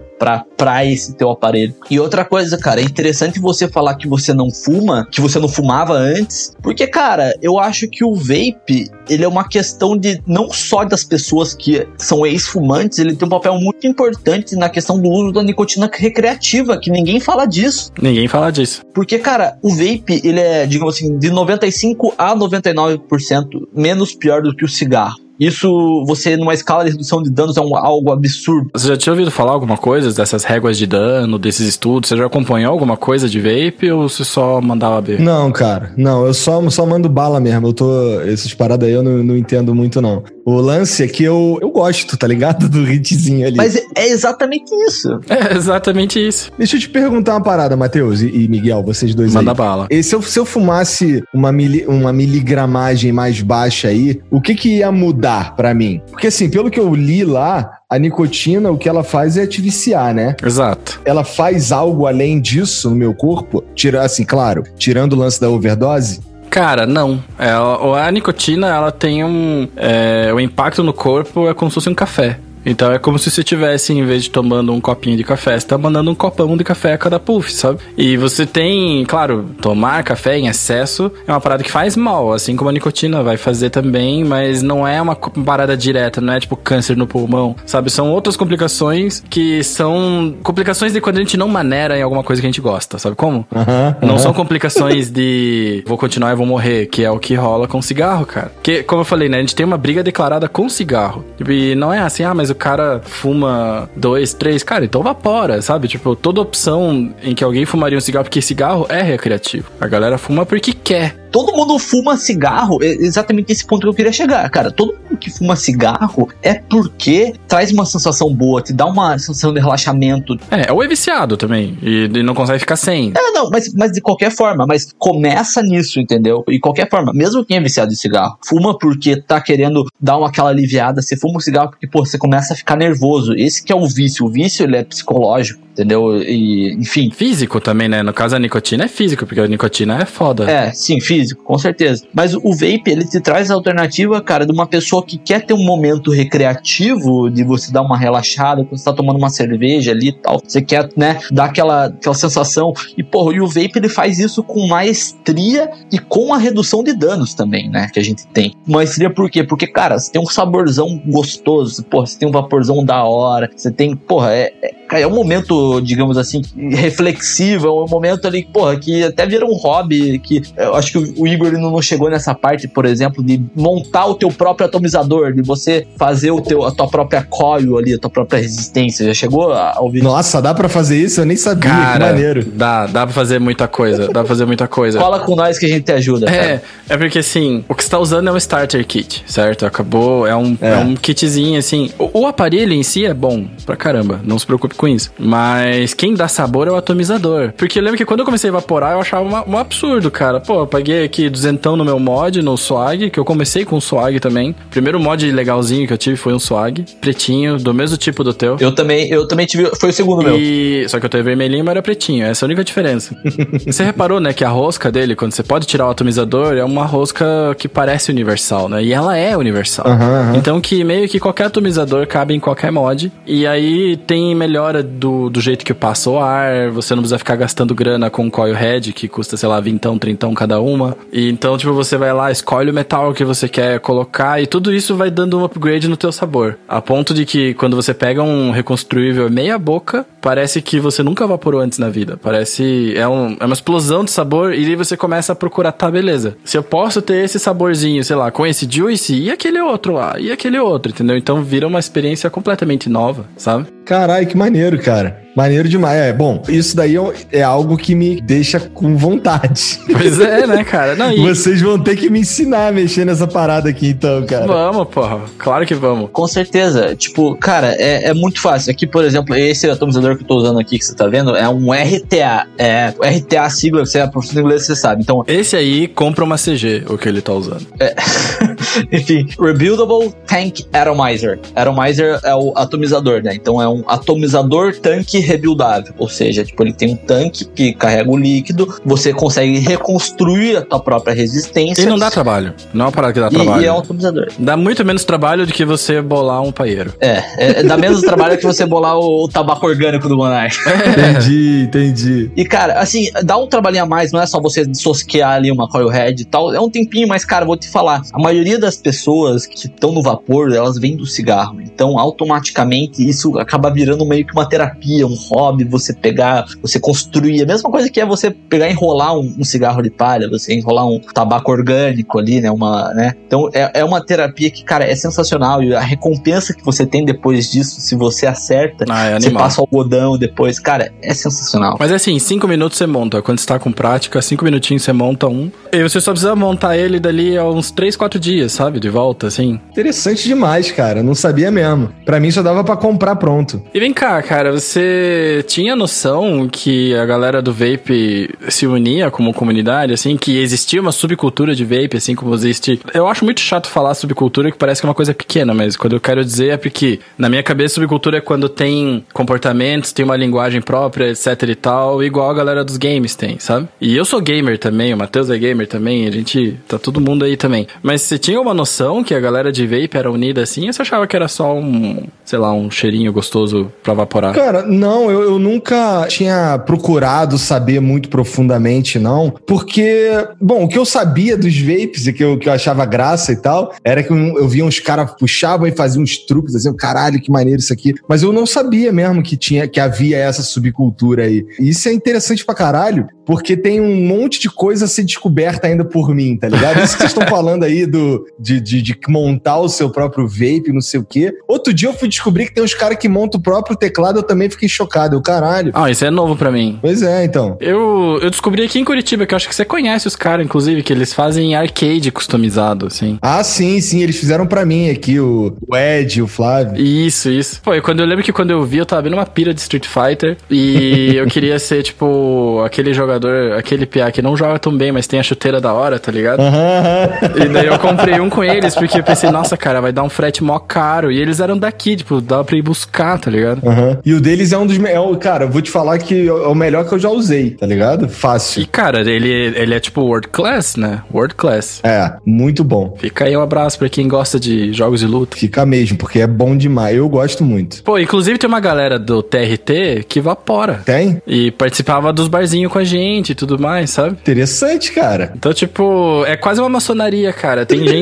para esse teu aparelho. E outra coisa, cara, é interessante você falar que você não fuma, que você não fumava antes, porque, cara, eu acho que o vape, ele é uma questão de não só das pessoas que são ex-fumantes, ele tem um papel muito importante na questão do uso da nicotina recreativa, que ninguém fala disso. Ninguém fala disso. Porque, cara, o vape, ele é, digamos assim, de 95 a 99% menos pior do que o cigarro. Isso, você, numa escala de redução de danos, é um, algo absurdo. Você já tinha ouvido falar alguma coisa dessas réguas de dano, desses estudos? Você já acompanhou alguma coisa de vape ou você só mandava ver? Não, cara. Não, eu só, só mando bala mesmo. Eu tô. Essas paradas aí eu não, não entendo muito, não. O lance é que eu, eu gosto, tá ligado? Do hitzinho ali. Mas é exatamente isso. É exatamente isso. Deixa eu te perguntar uma parada, Matheus e, e Miguel, vocês dois Manda aí. bala. E se eu, se eu fumasse uma, mili, uma miligramagem mais baixa aí, o que que ia mudar para mim? Porque assim, pelo que eu li lá, a nicotina, o que ela faz é te viciar, né? Exato. Ela faz algo além disso no meu corpo? Tira, assim, claro, tirando o lance da overdose? Cara, não. Ela, é, a nicotina, ela tem um. É, o impacto no corpo é como se fosse um café. Então é como se você tivesse, em vez de tomando um copinho de café, você tá mandando um copão de café a cada puff, sabe? E você tem, claro, tomar café em excesso é uma parada que faz mal, assim como a nicotina vai fazer também, mas não é uma parada direta, não é tipo câncer no pulmão, sabe? São outras complicações que são complicações de quando a gente não maneira em alguma coisa que a gente gosta, sabe como? Uhum, não são complicações de vou continuar e vou morrer, que é o que rola com cigarro, cara. Que, como eu falei, né? A gente tem uma briga declarada com cigarro. E não é assim, ah, mas o cara fuma dois, três, cara, então vapora, sabe? Tipo, toda opção em que alguém fumaria um cigarro, porque cigarro é recreativo. A galera fuma porque quer todo mundo fuma cigarro, é exatamente esse ponto que eu queria chegar, cara. Todo que fuma cigarro é porque traz uma sensação boa, te dá uma sensação de relaxamento. É, ou é viciado também, e, e não consegue ficar sem. É, não, mas, mas de qualquer forma, mas começa nisso, entendeu? E qualquer forma, mesmo quem é viciado em cigarro, fuma porque tá querendo dar uma aquela aliviada, você fuma um cigarro porque, pô, você começa a ficar nervoso. Esse que é o vício. O vício, ele é psicológico entendeu? E, enfim. Físico também, né? No caso, a nicotina é físico, porque a nicotina é foda. É, sim, físico, com certeza. Mas o vape, ele te traz a alternativa, cara, de uma pessoa que quer ter um momento recreativo, de você dar uma relaxada, quando você tá tomando uma cerveja ali e tal. Você quer, né, dar aquela, aquela sensação. E, porra, e o vape, ele faz isso com maestria e com a redução de danos também, né, que a gente tem. Maestria por quê? Porque, cara, você tem um saborzão gostoso, porra, você tem um vaporzão da hora, você tem, porra, é, é, é um momento digamos assim, reflexivo, é um momento ali, porra, que até vira um hobby, que eu acho que o Igor não chegou nessa parte, por exemplo, de montar o teu próprio atomizador, de você fazer o teu, a tua própria coil ali, a tua própria resistência. Já chegou a ouvir? Nossa, dá pra fazer isso? Eu nem sabia, Cara, que maneiro. Dá, dá pra fazer muita coisa, dá pra fazer muita coisa. Fala com nós que a gente te ajuda. É, cara. é porque assim, o que você tá usando é um starter kit, certo? Acabou, é um, é. é um kitzinho assim. O, o aparelho em si é bom pra caramba, não se preocupe com isso. Mas quem dá sabor é o atomizador. Porque eu lembro que quando eu comecei a evaporar, eu achava uma, um absurdo, cara. Pô, eu paguei aqui duzentão no meu mod, no swag, que eu comecei com swag também. Primeiro mod legalzinho que eu tive foi um swag, pretinho, do mesmo tipo do teu. Eu também, eu também tive, foi o segundo e... meu. Só que eu tenho vermelhinho, mas era pretinho. Essa é a única diferença. você reparou, né, que a rosca dele, quando você pode tirar o atomizador, é uma rosca que parece universal, né? E ela é universal. Uhum, uhum. Então que meio que qualquer atomizador cabe em qualquer mod. E aí tem melhora do, do jeito que passa o ar, você não precisa ficar gastando grana com coil head, que custa, sei lá, vintão, trintão cada uma. E então, tipo, você vai lá, escolhe o metal que você quer colocar e tudo isso vai dando um upgrade no teu sabor. A ponto de que quando você pega um reconstruível meia boca, parece que você nunca evaporou antes na vida. Parece. É, um, é uma explosão de sabor e aí você começa a procurar, tá, beleza. Se eu posso ter esse saborzinho, sei lá, com esse juice e aquele outro lá, e aquele outro, entendeu? Então vira uma experiência completamente nova, sabe? Caralho, que maneiro, cara. Maneiro demais. É, bom, isso daí é, é algo que me deixa com vontade. Pois é, né, cara? Não, e... Vocês vão ter que me ensinar a mexer nessa parada aqui, então, cara. Vamos, porra. Claro que vamos. Com certeza. Tipo, cara, é, é muito fácil. Aqui, por exemplo, esse atomizador que eu tô usando aqui, que você tá vendo, é um RTA. É, RTA sigla, você é professor de inglês, você sabe. Então, esse aí compra uma CG, o que ele tá usando. É. Enfim, Rebuildable Tank Atomizer. Atomizer é o atomizador, né? Então é um atomizador tanque rebuildável. Ou seja, tipo, ele tem um tanque que carrega o líquido, você consegue reconstruir a tua própria resistência. E não dá trabalho. Não é uma parada que dá e, trabalho. E é um atomizador. Dá muito menos trabalho do que você bolar um paieiro. É, é, é dá menos trabalho que você bolar o, o tabaco orgânico do Monarch. entendi, entendi. E, cara, assim, dá um trabalhinho a mais, não é só você dissociar ali uma coil head e tal. É um tempinho, mas, cara, vou te falar. A maioria das pessoas que estão no vapor, elas vêm do cigarro. Então, automaticamente, isso acaba virando meio que uma terapia, um hobby, você pegar, você construir. A mesma coisa que é você pegar e enrolar um, um cigarro de palha, você enrolar um tabaco orgânico ali, né? Uma, né? Então, é, é uma terapia que, cara, é sensacional. E a recompensa que você tem depois disso, se você acerta, ah, é você passa o algodão depois, cara, é sensacional. Mas assim, cinco minutos você monta. Quando você tá com prática, cinco minutinhos você monta um. E você só precisa montar ele dali a uns três, quatro dias, sabe? De volta, assim. Interessante demais, cara. Não sabia mesmo. Para mim só dava para comprar pronto. E vem cá, cara, você tinha noção que a galera do vape se unia como comunidade, assim, que existia uma subcultura de vape, assim como existe. Eu acho muito chato falar subcultura, que parece que é uma coisa pequena, mas quando eu quero dizer é porque na minha cabeça subcultura é quando tem comportamentos, tem uma linguagem própria, etc e tal, igual a galera dos games tem, sabe? E eu sou gamer também, o Matheus é gamer também, a gente tá todo mundo aí também. Mas você tinha uma noção que a galera de vape era unida assim, ou você achava que era só um, sei lá, um cheirinho gostoso pra vaporar? Cara, não, eu, eu nunca tinha procurado saber muito profundamente, não, porque, bom, o que eu sabia dos vapes e que eu, que eu achava graça e tal, era que eu, eu via uns caras puxavam e faziam uns truques, assim, caralho, que maneiro isso aqui. Mas eu não sabia mesmo que tinha, que havia essa subcultura aí. E isso é interessante pra caralho, porque tem um monte de coisa a ser descoberta ainda por mim, tá ligado? Isso que vocês estão falando aí do, de, de, de, montar o seu próprio vape, não sei o quê. Outro dia eu fui descobrir que tem uns caras que montam o próprio teclado, eu também fiquei chocado. Eu, caralho. Ah, isso é novo para mim. Pois é, então. Eu, eu descobri aqui em Curitiba, que eu acho que você conhece os caras, inclusive, que eles fazem arcade customizado, assim. Ah, sim, sim. Eles fizeram para mim aqui, o, o Ed, o Flávio. Isso, isso. Pô, quando, eu lembro que quando eu vi, eu tava vendo uma pira de Street Fighter e eu queria ser, tipo, aquele jogador, aquele PA que não joga tão bem, mas tem a chuteira da hora, tá ligado? Uhum. E daí eu comprei um com eles, porque eu pensei, nossa, cara, vai dar um frete mó caro. E eles eram daqui, tipo, dava pra ir buscar, tá ligado? Uhum. E o deles é um dos. É, cara, eu vou te falar que é o melhor que eu já usei, tá ligado? Fácil. E, cara, ele, ele é tipo world class, né? World class. É, muito bom. Fica aí um abraço pra quem gosta de jogos de luta. Fica mesmo, porque é bom demais. Eu gosto muito. Pô, inclusive tem uma galera do TRT que evapora. Tem? E participava dos barzinhos com a gente e tudo mais, sabe? Interessante, cara. Então, tipo, é quase uma maçonaria, cara. Tem gente,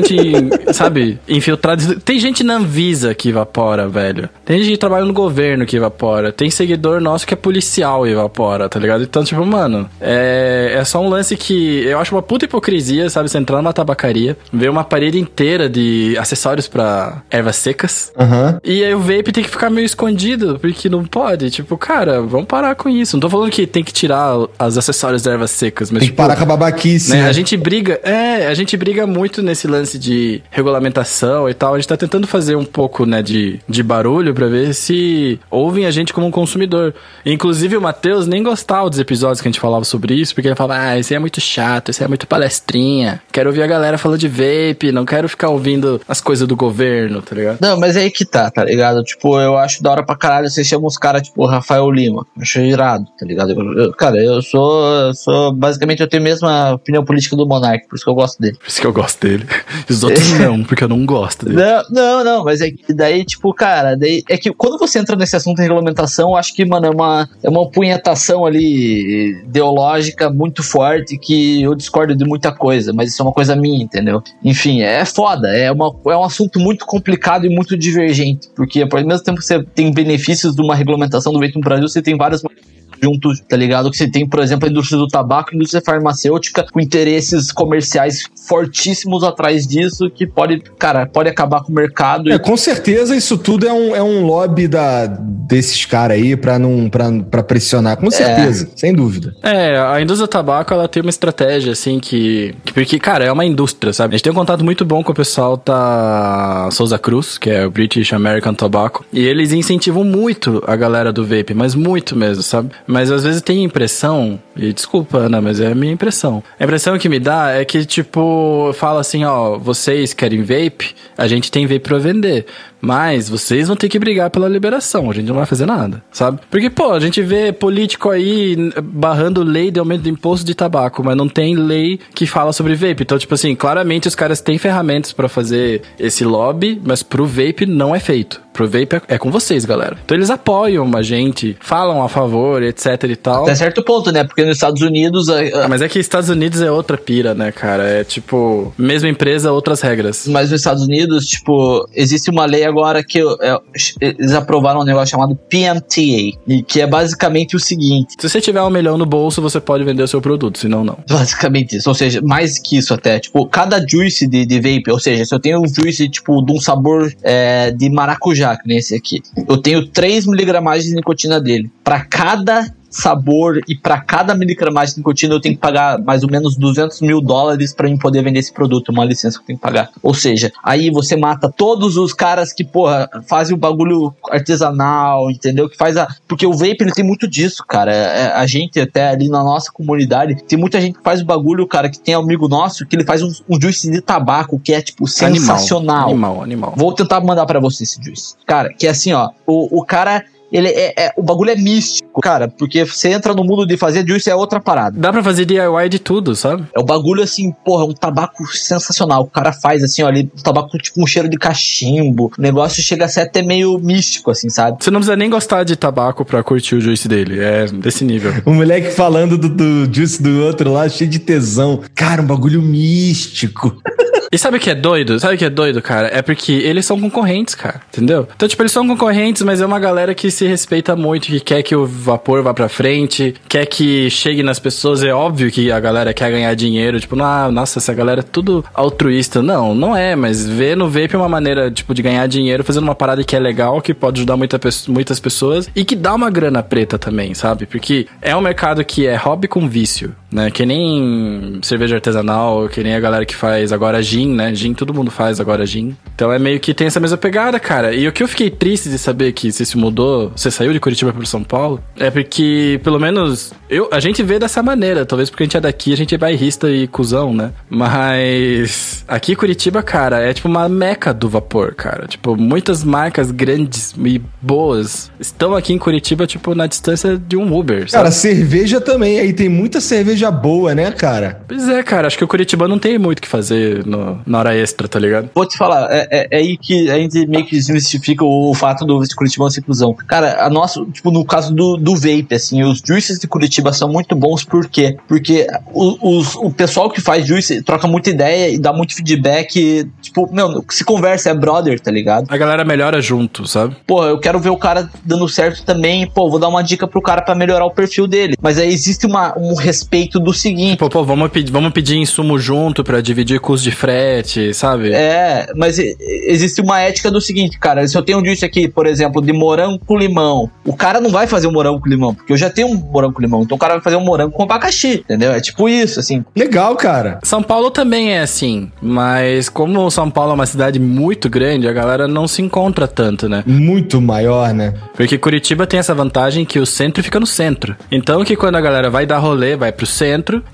sabe, infiltrada. Tem gente na Anvisa que evapora, velho. Tem gente que trabalha no governo que evapora. Tem seguidor nosso que é policial e evapora, tá ligado? Então, tipo, mano, é, é só um lance que eu acho uma puta hipocrisia, sabe? Você entrar numa tabacaria, ver uma parede inteira de acessórios para ervas secas. Uhum. E aí o vape tem que ficar meio escondido, porque não pode. Tipo, cara, vamos parar com isso. Não tô falando que tem que tirar os acessórios de ervas secas, mas. Tem que tipo, parar com a babaquice. Né? Né? A gente briga, é, a gente briga muito nesse lance lance de regulamentação e tal, a gente tá tentando fazer um pouco, né, de, de barulho para ver se ouvem a gente como um consumidor. Inclusive o Matheus nem gostava dos episódios que a gente falava sobre isso, porque ele falava, ah, isso é muito chato, isso é muito palestrinha. Quero ouvir a galera falando de vape, não quero ficar ouvindo as coisas do governo, tá ligado? Não, mas é aí que tá, tá ligado? Tipo, eu acho da hora pra caralho você chama os caras, tipo, Rafael Lima. Acho irado, tá ligado? Eu, eu, cara, eu sou, sou. Basicamente, eu tenho a mesma opinião política do Monark, por isso que eu gosto dele. Por isso que eu gosto dele. Os outros não, porque eu não gosto dele. Não, não, não, mas é que daí, tipo, cara, daí, é que quando você entra nesse assunto de regulamentação, eu acho que, mano, é uma, é uma punhetação ali ideológica muito forte que eu discordo de muita coisa, mas isso é uma coisa minha, entendeu? Enfim, é foda, é, uma, é um assunto muito complicado e muito divergente, porque ao mesmo tempo que você tem benefícios de uma regulamentação do veículo no Brasil, você tem várias juntos, tá ligado? Que você tem, por exemplo, a indústria do tabaco, a indústria farmacêutica, com interesses comerciais fortíssimos atrás disso, que pode, cara, pode acabar com o mercado. É, com certeza isso tudo é um, é um lobby da, desses caras aí pra, não, pra, pra pressionar, com certeza, é. sem dúvida. É, a indústria do tabaco, ela tem uma estratégia, assim, que, que, Porque, cara, é uma indústria, sabe? A gente tem um contato muito bom com o pessoal da Souza Cruz, que é o British American Tobacco, e eles incentivam muito a galera do vape, mas muito mesmo, sabe? Mas às vezes tem impressão, e desculpa, Ana, mas é a minha impressão. A impressão que me dá é que, tipo, fala assim, ó, vocês querem vape? A gente tem vape pra vender. Mas vocês vão ter que brigar pela liberação, a gente não vai fazer nada, sabe? Porque, pô, a gente vê político aí barrando lei de aumento do imposto de tabaco, mas não tem lei que fala sobre vape. Então, tipo assim, claramente os caras têm ferramentas para fazer esse lobby, mas pro vape não é feito. Pro vape é, é com vocês, galera. Então eles apoiam a gente, falam a favor, etc e tal. Até certo ponto, né? Porque nos Estados Unidos. Ah, mas é que Estados Unidos é outra pira, né, cara? É tipo, mesma empresa, outras regras. Mas nos Estados Unidos, tipo, existe uma lei agora que é, eles aprovaram um negócio chamado PMTA, e que é basicamente o seguinte: se você tiver um milhão no bolso, você pode vender o seu produto, senão não. Basicamente isso, ou seja, mais que isso até. Tipo, cada juice de, de vape, ou seja, se eu tenho um juice, tipo, de um sabor é, de maracujá, que nem esse aqui, eu tenho 3 miligramas de nicotina dele. Para cada sabor e para cada miligramagem de nicotina eu tenho que pagar mais ou menos 200 mil dólares para mim poder vender esse produto, uma licença que eu tenho que pagar. Ou seja, aí você mata todos os caras que, porra, fazem o bagulho artesanal, entendeu? Que faz a. Porque o vape ele tem muito disso, cara. É, a gente, até ali na nossa comunidade, tem muita gente que faz o bagulho, cara, que tem amigo nosso que ele faz um, um juice de tabaco que é, tipo, sensacional. Animal, animal. Vou tentar mandar para você esse juice. Cara, que é assim, ó. O, o cara ele é, é, o bagulho é místico, cara, porque você entra no mundo de fazer juice é outra parada. Dá pra fazer DIY de tudo, sabe? É o bagulho assim, porra, um tabaco sensacional. O cara faz assim, ó, ali, um tabaco tipo um cheiro de cachimbo. O negócio chega a ser até meio místico, assim, sabe? Você não precisa nem gostar de tabaco pra curtir o juice dele. É desse nível. o moleque falando do, do juice do outro lá, cheio de tesão. Cara, um bagulho místico. E sabe o que é doido? Sabe o que é doido, cara? É porque eles são concorrentes, cara. Entendeu? Então, tipo, eles são concorrentes, mas é uma galera que se respeita muito, que quer que o vapor vá pra frente, quer que chegue nas pessoas. É óbvio que a galera quer ganhar dinheiro. Tipo, ah, nossa, essa galera é tudo altruísta. Não, não é, mas vê no vape uma maneira, tipo, de ganhar dinheiro fazendo uma parada que é legal, que pode ajudar muita, muitas pessoas e que dá uma grana preta também, sabe? Porque é um mercado que é hobby com vício, né? Que nem cerveja artesanal, que nem a galera que faz agora gin né? Gin todo mundo faz agora gin. Então é meio que tem essa mesma pegada, cara. E o que eu fiquei triste de saber que você se mudou, você saiu de Curitiba para São Paulo, é porque pelo menos eu, a gente vê dessa maneira, talvez porque a gente é daqui, a gente é bairrista e cuzão, né? Mas aqui Curitiba, cara, é tipo uma meca do vapor, cara. Tipo, muitas marcas grandes e boas estão aqui em Curitiba, tipo, na distância de um Uber. Sabe? Cara, cerveja também, aí tem muita cerveja boa, né, cara? Pois é, cara, acho que o Curitiba não tem muito o que fazer no, na hora extra, tá ligado? Vou te falar, é, é, é, aí que a gente meio que desmistifica o, fato do Curitiba ser inclusão. Cara, a nossa, tipo, no caso do, do vape, assim, os juices de Curitiba são muito bons, por quê? Porque o, os, o pessoal que faz juice troca muita ideia e dá muito feedback, tipo, meu, se conversa, é brother, tá ligado? A galera melhora junto, sabe? Pô, eu quero ver o cara dando certo também, pô, vou dar uma dica pro cara para melhorar o perfil dele. Mas aí existe uma, um respeito do seguinte. Pô, pô, vamos pedir, vamos pedir insumo junto para dividir custo de frete, sabe? É, mas existe uma ética do seguinte, cara. Se eu tenho um juice aqui, por exemplo, de morango com limão, o cara não vai fazer um morango com limão, porque eu já tenho um morango com limão. Então o cara vai fazer um morango com abacaxi, entendeu? É tipo isso, assim. Legal, cara. São Paulo também é assim, mas como São Paulo é uma cidade muito grande, a galera não se encontra tanto, né? Muito maior, né? Porque Curitiba tem essa vantagem que o centro fica no centro. Então que quando a galera vai dar rolê, vai pro centro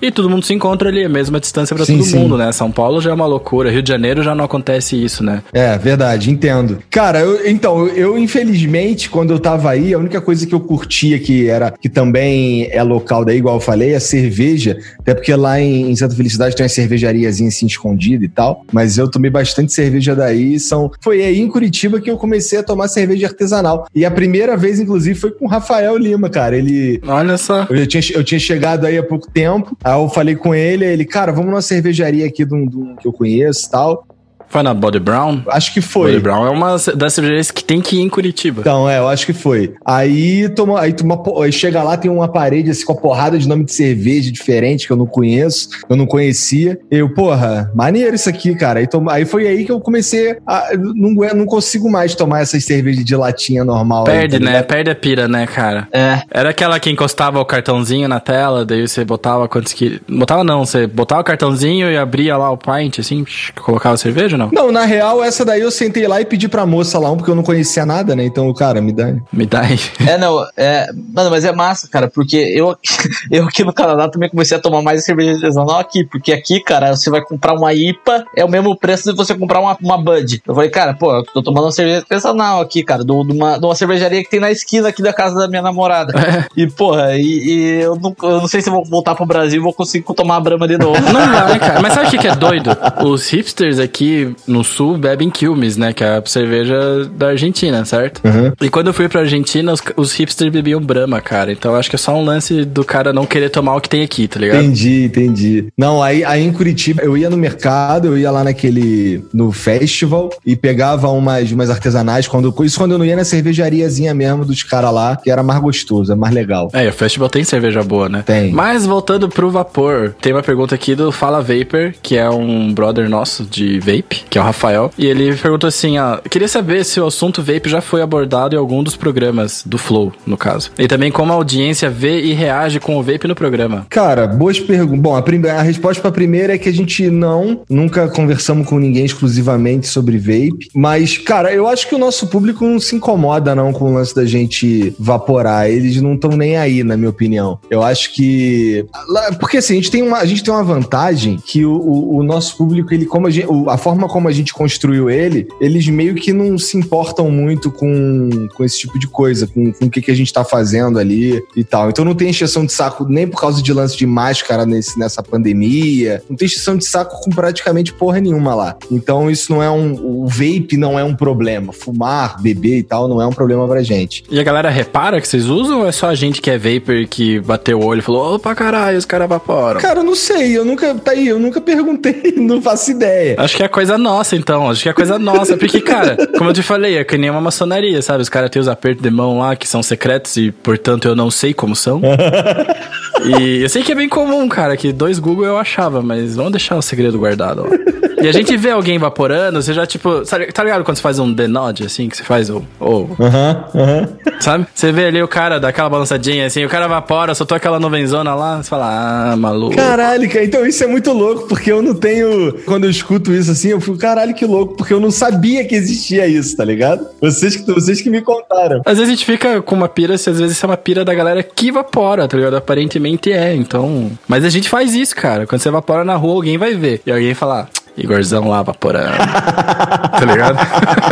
e todo mundo se encontra ali, a mesma distância para todo sim. mundo, né? São Paulo já é uma loucura, Rio de Janeiro já não acontece isso, né? É, verdade, entendo. Cara, eu, então, eu infelizmente, quando eu tava aí, a única coisa que eu curtia que era, que também é local daí, igual eu falei, é cerveja. Até porque lá em, em Santa Felicidade tem uma cervejariazinha assim escondida e tal. Mas eu tomei bastante cerveja daí. São, foi aí em Curitiba que eu comecei a tomar cerveja artesanal. E a primeira vez, inclusive, foi com o Rafael Lima, cara. Ele. Olha só. Eu tinha, eu tinha chegado aí há pouco tempo. Aí eu falei com ele, ele, cara, vamos numa cervejaria aqui do, do que eu conheço e tal. Foi na Body Brown? Acho que foi. Body Brown é uma das cervejarias que tem que ir em Curitiba. Então, é, eu acho que foi. Aí, toma, aí, toma, aí chega lá, tem uma parede assim com a porrada de nome de cerveja diferente que eu não conheço, eu não conhecia. Eu, porra, maneiro isso aqui, cara. Aí, toma, aí foi aí que eu comecei a. Não, não consigo mais tomar essas cervejas de latinha normal. Perde, aí, né? Perde a pira, né, cara? É. Era aquela que encostava o cartãozinho na tela, daí você botava quantos que. Botava não, você botava o cartãozinho e abria lá o pint, assim, colocava a cerveja não? Não, na real, essa daí eu sentei lá e pedi pra moça lá um, porque eu não conhecia nada, né? Então, cara, me dá. Me dá aí. É, não, é. Mano, mas é massa, cara, porque eu, eu aqui no Canadá também comecei a tomar mais cerveja artesanal aqui, porque aqui, cara, você vai comprar uma IPA, é o mesmo preço de você comprar uma, uma Bud. Eu falei, cara, pô, eu tô tomando uma cerveja artesanal aqui, cara, de uma, de uma cervejaria que tem na esquina aqui da casa da minha namorada. É. E, porra, e, e eu, não, eu não sei se eu vou voltar pro Brasil e vou conseguir tomar a Brahma de novo. Não vai, cara. Mas sabe o que é doido? Os hipsters aqui no sul bebem Quilmes, né? Que é a cerveja da Argentina, certo? Uhum. E quando eu fui pra Argentina, os, os hipsters bebiam Brahma, cara. Então acho que é só um lance do cara não querer tomar o que tem aqui, tá ligado? Entendi, entendi. Não, aí, aí em Curitiba, eu ia no mercado, eu ia lá naquele. no festival e pegava umas, umas artesanais. Quando, isso quando eu não ia na cervejariazinha mesmo dos caras lá, que era mais gostoso, é mais legal. É, o festival tem cerveja boa, né? Tem. Mas voltando pro vapor, tem uma pergunta aqui do Fala Vapor, que é um brother nosso de vape, que é o Rafael. E ele perguntou assim, ó, queria saber se o assunto vape já foi abordado em algum dos programas do Flow, no caso. E também como a audiência vê e reage com o vape no programa. Cara, boas perguntas. Bom, a, primeira, a resposta pra primeira é que a gente não, nunca conversamos com ninguém exclusivamente sobre vape. Mas, cara, eu acho que o nosso público não se incomoda não com o lance da gente vaporar. Eles não estão nem aí, na minha opinião. Eu acho que... Porque assim, a gente tem uma, a gente tem uma vantagem que o, o, o nosso público, ele como a, gente, a forma como a gente construiu ele, eles meio que não se importam muito com, com esse tipo de coisa, com, com o que, que a gente tá fazendo ali e tal. Então não tem encheção de saco nem por causa de lance de máscara nesse, nessa pandemia, não tem encheção de saco com praticamente porra nenhuma lá. Então isso não é um. O vape não é um problema. Fumar, beber e tal não é um problema pra gente. E a galera repara que vocês usam ou é só a gente que é vapor que bateu o olho e falou, opa caralho, os caras evaporam? Cara, eu não sei, eu nunca. Tá aí, eu nunca perguntei, não faço ideia. Acho que é coisa nossa, então. Acho que é coisa nossa. Porque, cara, como eu te falei, é que nem uma maçonaria, sabe? Os caras têm os apertos de mão lá que são secretos e, portanto, eu não sei como são. e eu sei que é bem comum, cara, que dois Google eu achava, mas vamos deixar o segredo guardado, ó. E a gente vê alguém evaporando, você já, tipo, sabe, tá ligado quando você faz um denode, assim, que você faz o. aham, aham. Sabe? Você vê ali o cara dá aquela balançadinha, assim, o cara evapora, soltou aquela nuvenzona lá, você fala, ah, maluco. Caralho, cara, então isso é muito louco, porque eu não tenho. Quando eu escuto isso assim, eu fico, caralho, que louco, porque eu não sabia que existia isso, tá ligado? Vocês que, vocês que me contaram. Às vezes a gente fica com uma pira, se às vezes isso é uma pira da galera que evapora, tá ligado? Aparentemente é, então. Mas a gente faz isso, cara. Quando você evapora na rua, alguém vai ver. E alguém fala, Igorzão lá vaporando. tá ligado?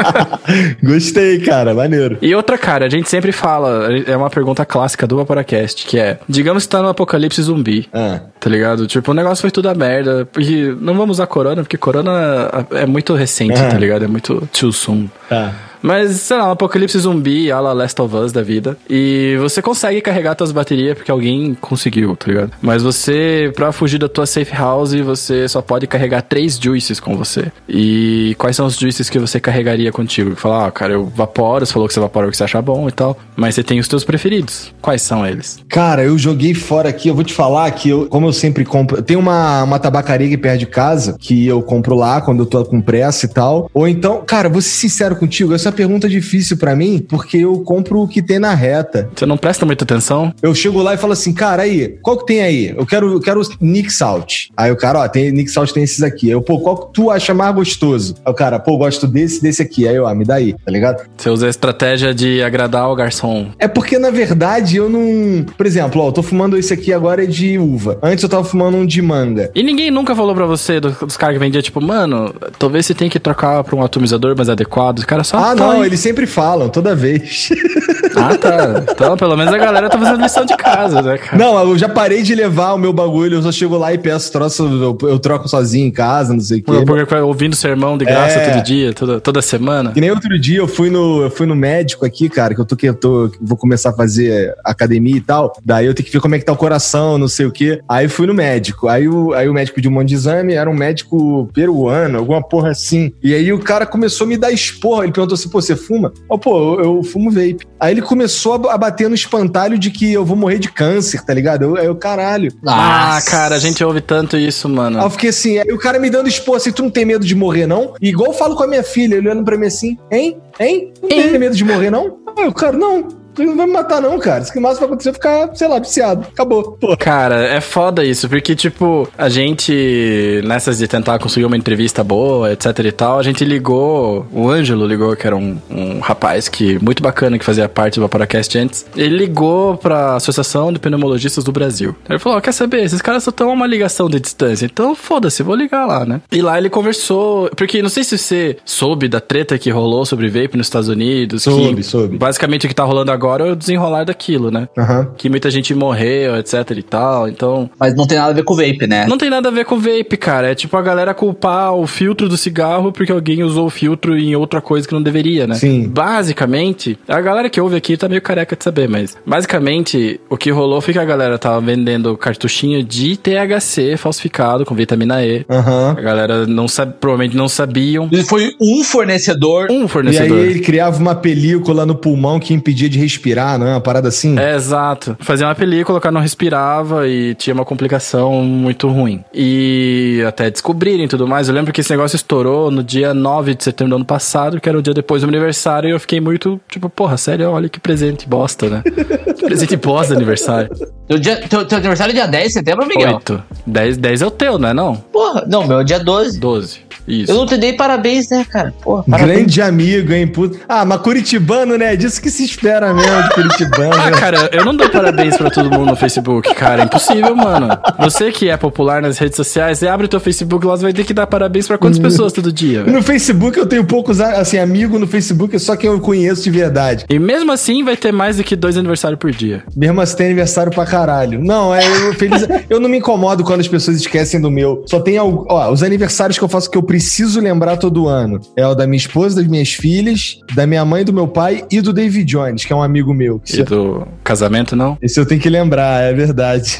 Gostei, cara, maneiro. E outra, cara, a gente sempre fala, é uma pergunta clássica do Vaporacast, que é: digamos que tá no apocalipse zumbi. Ah. Tá ligado? Tipo, o negócio foi tudo a merda. Porque não vamos usar corona, porque corona é muito recente, ah. tá ligado? É muito too soon. Ah. Mas, sei lá, apocalipse zumbi, a la Last of Us da vida. E você consegue carregar suas baterias porque alguém conseguiu, tá ligado? Mas você, pra fugir da tua safe house, você só pode carregar três juices com você. E quais são os juices que você carregaria contigo? Falar, ah, cara, eu vaporo, você falou que você vapora o que você acha bom e tal. Mas você tem os teus preferidos. Quais são eles? Cara, eu joguei fora aqui, eu vou te falar que eu, como eu sempre compro, tem uma, uma tabacaria aqui perto de casa que eu compro lá quando eu tô com pressa e tal. Ou então, cara, vou ser sincero contigo, pergunta difícil para mim porque eu compro o que tem na reta. Você não presta muita atenção? Eu chego lá e falo assim, cara, aí, qual que tem aí? Eu quero, eu quero Nick Salt. Aí o cara, ó, tem Nick Salt tem esses aqui. Aí eu, pô, qual que tu acha mais gostoso? Aí o cara, pô, gosto desse, desse aqui. Aí eu, ah, me dá aí, tá ligado? Você usa a estratégia de agradar o garçom. É porque, na verdade, eu não. Por exemplo, ó, eu tô fumando esse aqui agora é de uva. Antes eu tava fumando um de manga. E ninguém nunca falou pra você, dos caras que vendiam, tipo, mano, talvez você tenha que trocar pra um atomizador mais adequado. Os caras só. Ah, não, eles sempre falam, toda vez. Ah, tá. Então, pelo menos a galera tá fazendo lição de casa, né, cara? Não, eu já parei de levar o meu bagulho, eu só chego lá e peço troço, eu, eu troco sozinho em casa, não sei o quê. Porque ouvindo sermão de graça é. todo dia, toda, toda semana. E nem outro dia eu fui no, eu fui no médico aqui, cara, que eu tô que eu tô, vou começar a fazer academia e tal. Daí eu tenho que ver como é que tá o coração, não sei o quê. Aí fui no médico. Aí o, aí o médico de um monte de exame era um médico peruano, alguma porra assim. E aí o cara começou a me dar esporra. Ele perguntou assim: pô, você fuma? Oh, pô, eu, eu fumo vape. Aí ele começou a bater no espantalho de que eu vou morrer de câncer, tá ligado? Eu, eu caralho. Ah, cara, a gente ouve tanto isso, mano. Aí eu fiquei assim, aí o cara me dando expor assim, tu não tem medo de morrer, não? E igual eu falo com a minha filha, ele olhando pra mim assim, hein? Hein? Não tem medo de morrer, não? Aí o cara, não. Ele não vai me matar, não, cara. Isso que mais vai acontecer é ficar, sei lá, viciado. Acabou. Pô. Cara, é foda isso, porque, tipo, a gente, nessas de tentar conseguir uma entrevista boa, etc e tal, a gente ligou, o Ângelo ligou, que era um, um rapaz que muito bacana, que fazia parte do Vaporacast antes. Ele ligou pra Associação de Pneumologistas do Brasil. Ele falou: oh, quer saber? Esses caras só estão a uma ligação de distância, então foda-se, vou ligar lá, né? E lá ele conversou, porque não sei se você soube da treta que rolou sobre vape nos Estados Unidos. Soube, que, soube. Basicamente o que tá rolando agora agora é o desenrolar daquilo, né? Uhum. Que muita gente morreu, etc e tal, então... Mas não tem nada a ver com vape, né? Não tem nada a ver com vape, cara. É tipo a galera culpar o filtro do cigarro porque alguém usou o filtro em outra coisa que não deveria, né? Sim. Basicamente, a galera que ouve aqui tá meio careca de saber, mas... Basicamente, o que rolou foi que a galera tava vendendo cartuchinho de THC falsificado com vitamina E. Uhum. A galera não sabe, provavelmente não sabiam. Ele foi um fornecedor. Um fornecedor. E aí ele criava uma película no pulmão que impedia de respirar, não é? Uma parada assim? É, exato. Fazia uma película, o cara não respirava e tinha uma complicação muito ruim. E até descobrirem tudo mais. Eu lembro que esse negócio estourou no dia 9 de setembro do ano passado, que era o dia depois do meu aniversário, e eu fiquei muito, tipo, porra, sério, olha que presente bosta, né? presente bosta de aniversário. Teu, dia, teu, teu aniversário é dia 10 de setembro, Miguel? 8. 10, 10 é o teu, não é não? Porra, não, meu é dia 12. 12. Isso. Eu não te dei parabéns, né, cara? Porra, Grande amigo, hein? Puta. Ah, mas Curitibano, né? Disso que se espera mesmo de Curitibano. ah, cara, eu não dou parabéns pra todo mundo no Facebook, cara. É impossível, mano. Você que é popular nas redes sociais, você abre o teu Facebook lá, você vai ter que dar parabéns pra quantas pessoas todo dia, velho? No Facebook eu tenho poucos, assim, amigo no Facebook, é só quem eu conheço de verdade. E mesmo assim vai ter mais do que dois aniversários por dia. Mesmo assim tem aniversário pra caralho. Não, é eu, feliz. eu não me incomodo quando as pessoas esquecem do meu. Só tem, ó, os aniversários que eu faço que eu preciso lembrar todo ano. É o da minha esposa, das minhas filhas, da minha mãe, do meu pai e do David Jones, que é um amigo meu. E do casamento, não? Esse eu tenho que lembrar, é verdade.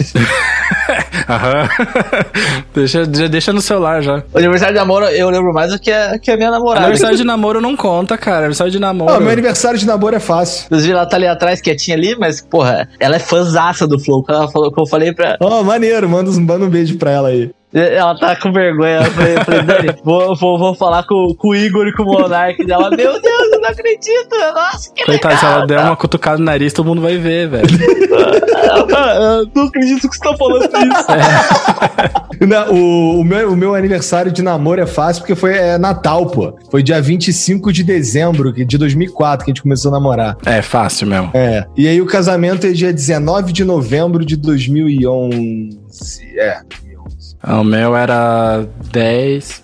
Aham. deixa, deixa no celular já. O aniversário de namoro eu lembro mais do que a, que a minha namorada. Aniversário de namoro não conta, cara. Aniversário de namoro. Ah, meu aniversário de namoro é fácil. Inclusive, ela tá ali atrás, quietinha ali, mas, porra, ela é fãzaça do Flow. Ela falou que eu falei pra. Ó, oh, maneiro, manda um, manda um beijo pra ela aí. Ela tá com vergonha. Eu falei, falei Dani, vou, vou, vou falar com, com o Igor e com o Monark. Ela, meu Deus, eu não acredito. Nossa, que Coitado, se ela der uma cutucada no nariz, todo mundo vai ver, velho. eu não acredito que você tá falando isso. É. Não, o, o, meu, o meu aniversário de namoro é fácil porque foi é, Natal, pô. Foi dia 25 de dezembro de 2004 que a gente começou a namorar. É, fácil mesmo. É. E aí o casamento é dia 19 de novembro de 2011. É. O meu era 10.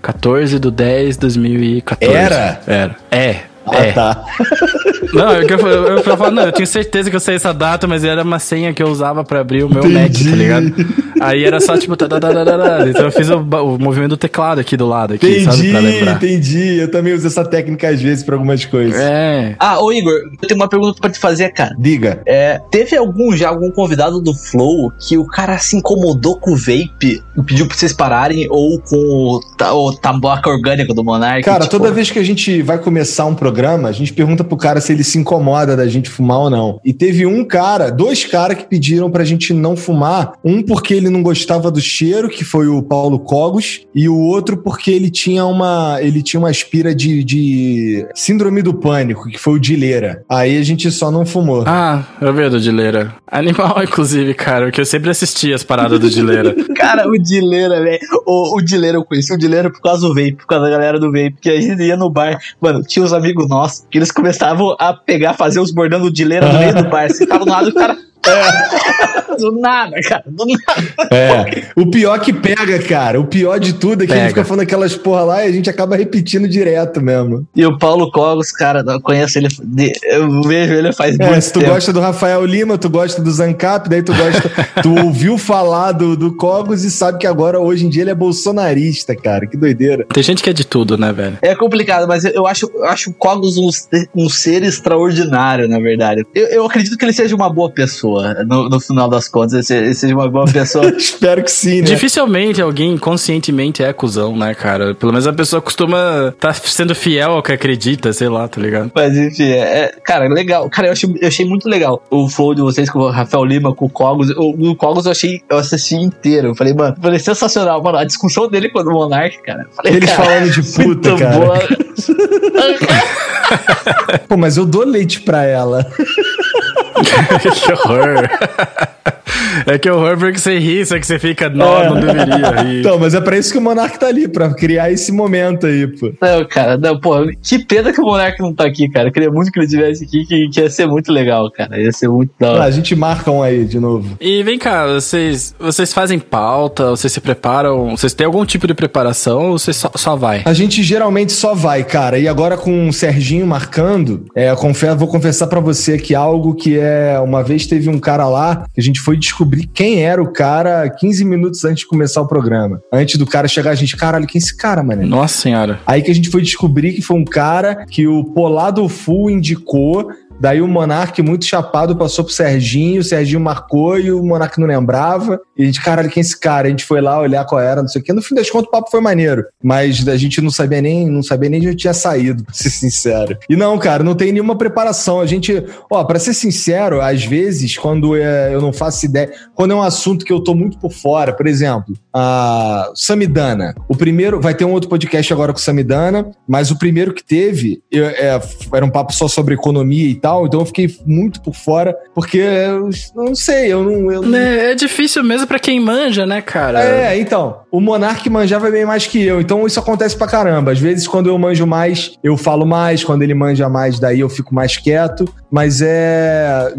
14 do 10 de 2014. Era? Era. É. Ah, é. tá. Não, eu, eu, eu, eu, falo, não, eu tenho certeza que eu sei essa data, mas era uma senha que eu usava pra abrir o meu Entendi. Mac, tá ligado? Aí era só tipo. Então eu fiz o, o, movimento do teclado aqui do lado, aqui, entendi, sabe? Pra lembrar. Entendi, eu também uso essa técnica às vezes pra algumas coisas. É. Ah, ô Igor, eu tenho uma pergunta pra te fazer, cara. Diga. É, teve algum já, algum convidado do Flow que o cara se incomodou com o vape e pediu pra vocês pararem ou com o, o orgânico do Monark? Cara, tipo... toda vez que a gente vai começar um programa, a gente pergunta pro cara se ele se incomoda da gente fumar ou não. E teve um cara, dois caras que pediram pra gente não fumar. Um porque ele não gostava do cheiro, que foi o Paulo Cogos, e o outro porque ele tinha uma, ele tinha uma aspira de, de síndrome do pânico, que foi o Dileira. Aí a gente só não fumou. Ah, eu vi do Dileira. Animal, inclusive, cara, que eu sempre assisti as paradas do Dileira. cara, o Dileira, velho. O, o Dileira eu conheci o Dileira por causa do vape, por causa da galera do vape, que a gente ia no bar. Mano, tinha uns amigos nossos que eles começavam a pegar, fazer os bordão do Dileira no meio do bar. Você tava do lado do cara. É. Do nada, cara. Do nada. É. O pior que pega, cara. O pior de tudo é que pega. a gente fica falando aquelas porra lá e a gente acaba repetindo direto mesmo. E o Paulo Cogos, cara, eu conheço ele. Eu vejo ele faz é, muito se tu tempo. gosta do Rafael Lima, tu gosta do Zancap, daí tu gosta. tu ouviu falar do, do Cogos e sabe que agora, hoje em dia, ele é bolsonarista, cara. Que doideira. Tem gente que é de tudo, né, velho? É complicado, mas eu acho, eu acho o Cogos um, um ser extraordinário, na verdade. Eu, eu acredito que ele seja uma boa pessoa pessoa. No, no final das contas, ele seja uma boa pessoa. Espero que sim, né? Dificilmente alguém conscientemente é cuzão, né, cara? Pelo menos a pessoa costuma estar tá sendo fiel ao que acredita, sei lá, tá ligado? Mas enfim, é, é cara, legal. Cara, eu achei, eu achei muito legal o flow de vocês com o Rafael Lima, com o Cogos. O, o Cogos eu achei, eu assisti inteiro. Eu falei, mano, falei, sensacional, mano. A discussão dele com o Monark, cara. Falei, Eles cara, falando de puta, cara. Pô, mas eu dou leite pra ela. que horror. É que é horror porque você ri, só que você fica, não, é. não deveria rir. Então, mas é pra isso que o Monark tá ali, pra criar esse momento aí, pô. Não, cara, não, pô, que pena que o Monark não tá aqui, cara. Eu queria muito que ele tivesse aqui, que, que ia ser muito legal, cara. Ia ser muito da hora. Ah, a gente marca um aí de novo. E vem cá, vocês, vocês fazem pauta, vocês se preparam, vocês têm algum tipo de preparação ou vocês só, só vai? A gente geralmente só vai, cara. E agora com o Serginho marcando, é, eu confesso, vou confessar para você que algo que é. Uma vez teve um cara lá que a gente foi descobrir quem era o cara 15 minutos antes de começar o programa. Antes do cara chegar, a gente, caralho, quem é esse cara, mano? Nossa senhora. Aí que a gente foi descobrir que foi um cara que o Polado Full indicou Daí o Monark, muito chapado, passou pro Serginho, o Serginho marcou e o Monark não lembrava. E a gente, caralho, quem é esse cara? A gente foi lá olhar qual era, não sei o quê. No fim das contas, o papo foi maneiro. Mas a gente não sabia nem, não sabia nem de onde tinha saído, pra ser sincero. E não, cara, não tem nenhuma preparação. A gente, ó, pra ser sincero, às vezes, quando é, eu não faço ideia, quando é um assunto que eu tô muito por fora, por exemplo, a Samidana. O primeiro, vai ter um outro podcast agora com Samidana, mas o primeiro que teve eu, é, era um papo só sobre economia e tal, então eu fiquei muito por fora, porque eu não sei, eu não. Eu não... É, é difícil mesmo para quem manja, né, cara? É, então. O Monark manjava bem mais que eu, então isso acontece pra caramba. Às vezes, quando eu manjo mais, eu falo mais, quando ele manja mais, daí eu fico mais quieto, mas é.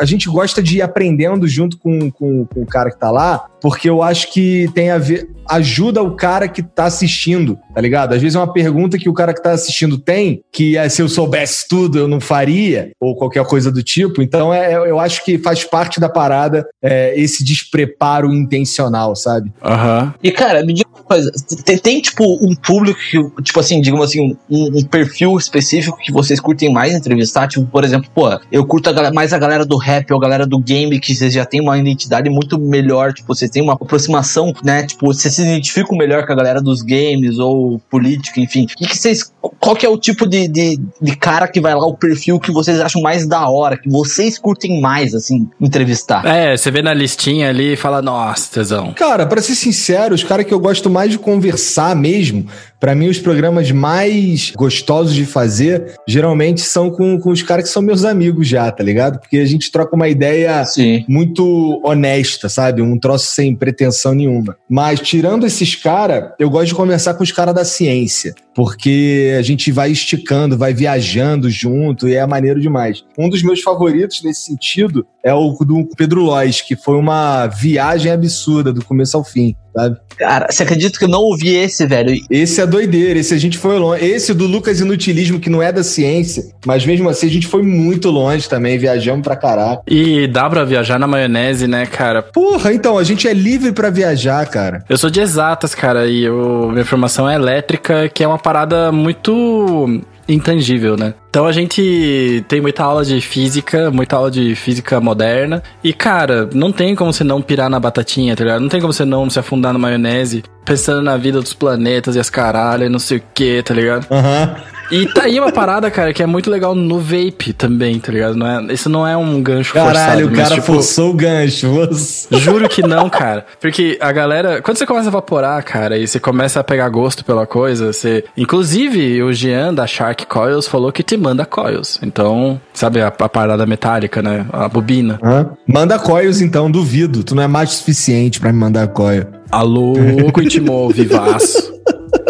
A gente gosta de ir aprendendo junto com, com, com o cara que tá lá, porque eu acho que tem a ver. Ajuda o cara que tá assistindo, tá ligado? Às vezes é uma pergunta que o cara que tá assistindo tem, que é, se eu soubesse tudo eu não faria, ou qualquer coisa do tipo. Então é, eu acho que faz parte da parada é, esse despreparo intencional, sabe? Aham. Uhum. E cara, me diga uma coisa: tem, tem, tipo um público que, tipo assim, digamos assim, um, um, perfil específico que vocês curtem mais entrevistar? Tipo, por exemplo, pô, eu curto a mais a galera do rap ou a galera do game, que vocês já tem uma identidade muito melhor, tipo, vocês têm uma aproximação, né? Tipo, vocês se identificam melhor com a galera dos games ou política, enfim. E que vocês. Qual que é o tipo de, de, de cara que vai lá, o perfil que vocês acham mais da hora, que vocês curtem mais, assim, entrevistar? É, você vê na listinha ali e fala, nossa, tesão. Cara, pra ser sincero, os caras que eu gosto mais de conversar mesmo para mim, os programas mais gostosos de fazer geralmente são com, com os caras que são meus amigos já, tá ligado? Porque a gente troca uma ideia Sim. muito honesta, sabe? Um troço sem pretensão nenhuma. Mas, tirando esses caras, eu gosto de conversar com os caras da ciência. porque a gente vai esticando, vai viajando junto e é maneiro demais. Um dos meus favoritos nesse sentido é o do Pedro Lois, que foi uma viagem absurda do começo ao fim sabe? Cara, você acredita que eu não ouvi esse, velho? Esse é doideira, esse a gente foi longe. Esse do Lucas Inutilismo, que não é da ciência, mas mesmo assim a gente foi muito longe também, viajamos pra caraca. E dá pra viajar na maionese, né, cara? Porra, então, a gente é livre para viajar, cara. Eu sou de exatas, cara, e eu, minha formação é elétrica, que é uma parada muito intangível, né? Então a gente tem muita aula de física, muita aula de física moderna. E, cara, não tem como você não pirar na batatinha, tá ligado? Não tem como você não se afundar na maionese, pensando na vida dos planetas e as caralho e não sei o que, tá ligado? Aham. Uhum. E tá aí uma parada, cara, que é muito legal no vape também, tá ligado? Não é, isso não é um gancho Caralho, forçado. Caralho, o cara tipo, forçou o gancho. Você... Juro que não, cara. Porque a galera... Quando você começa a evaporar, cara, e você começa a pegar gosto pela coisa, você... Inclusive, o Jean da Shark Coils falou que te manda coils. Então, sabe a, a parada metálica, né? A bobina. Hã? Manda coils, então, duvido. Tu não é mais suficiente para me mandar coil. Alô, Coitimou, vivaço.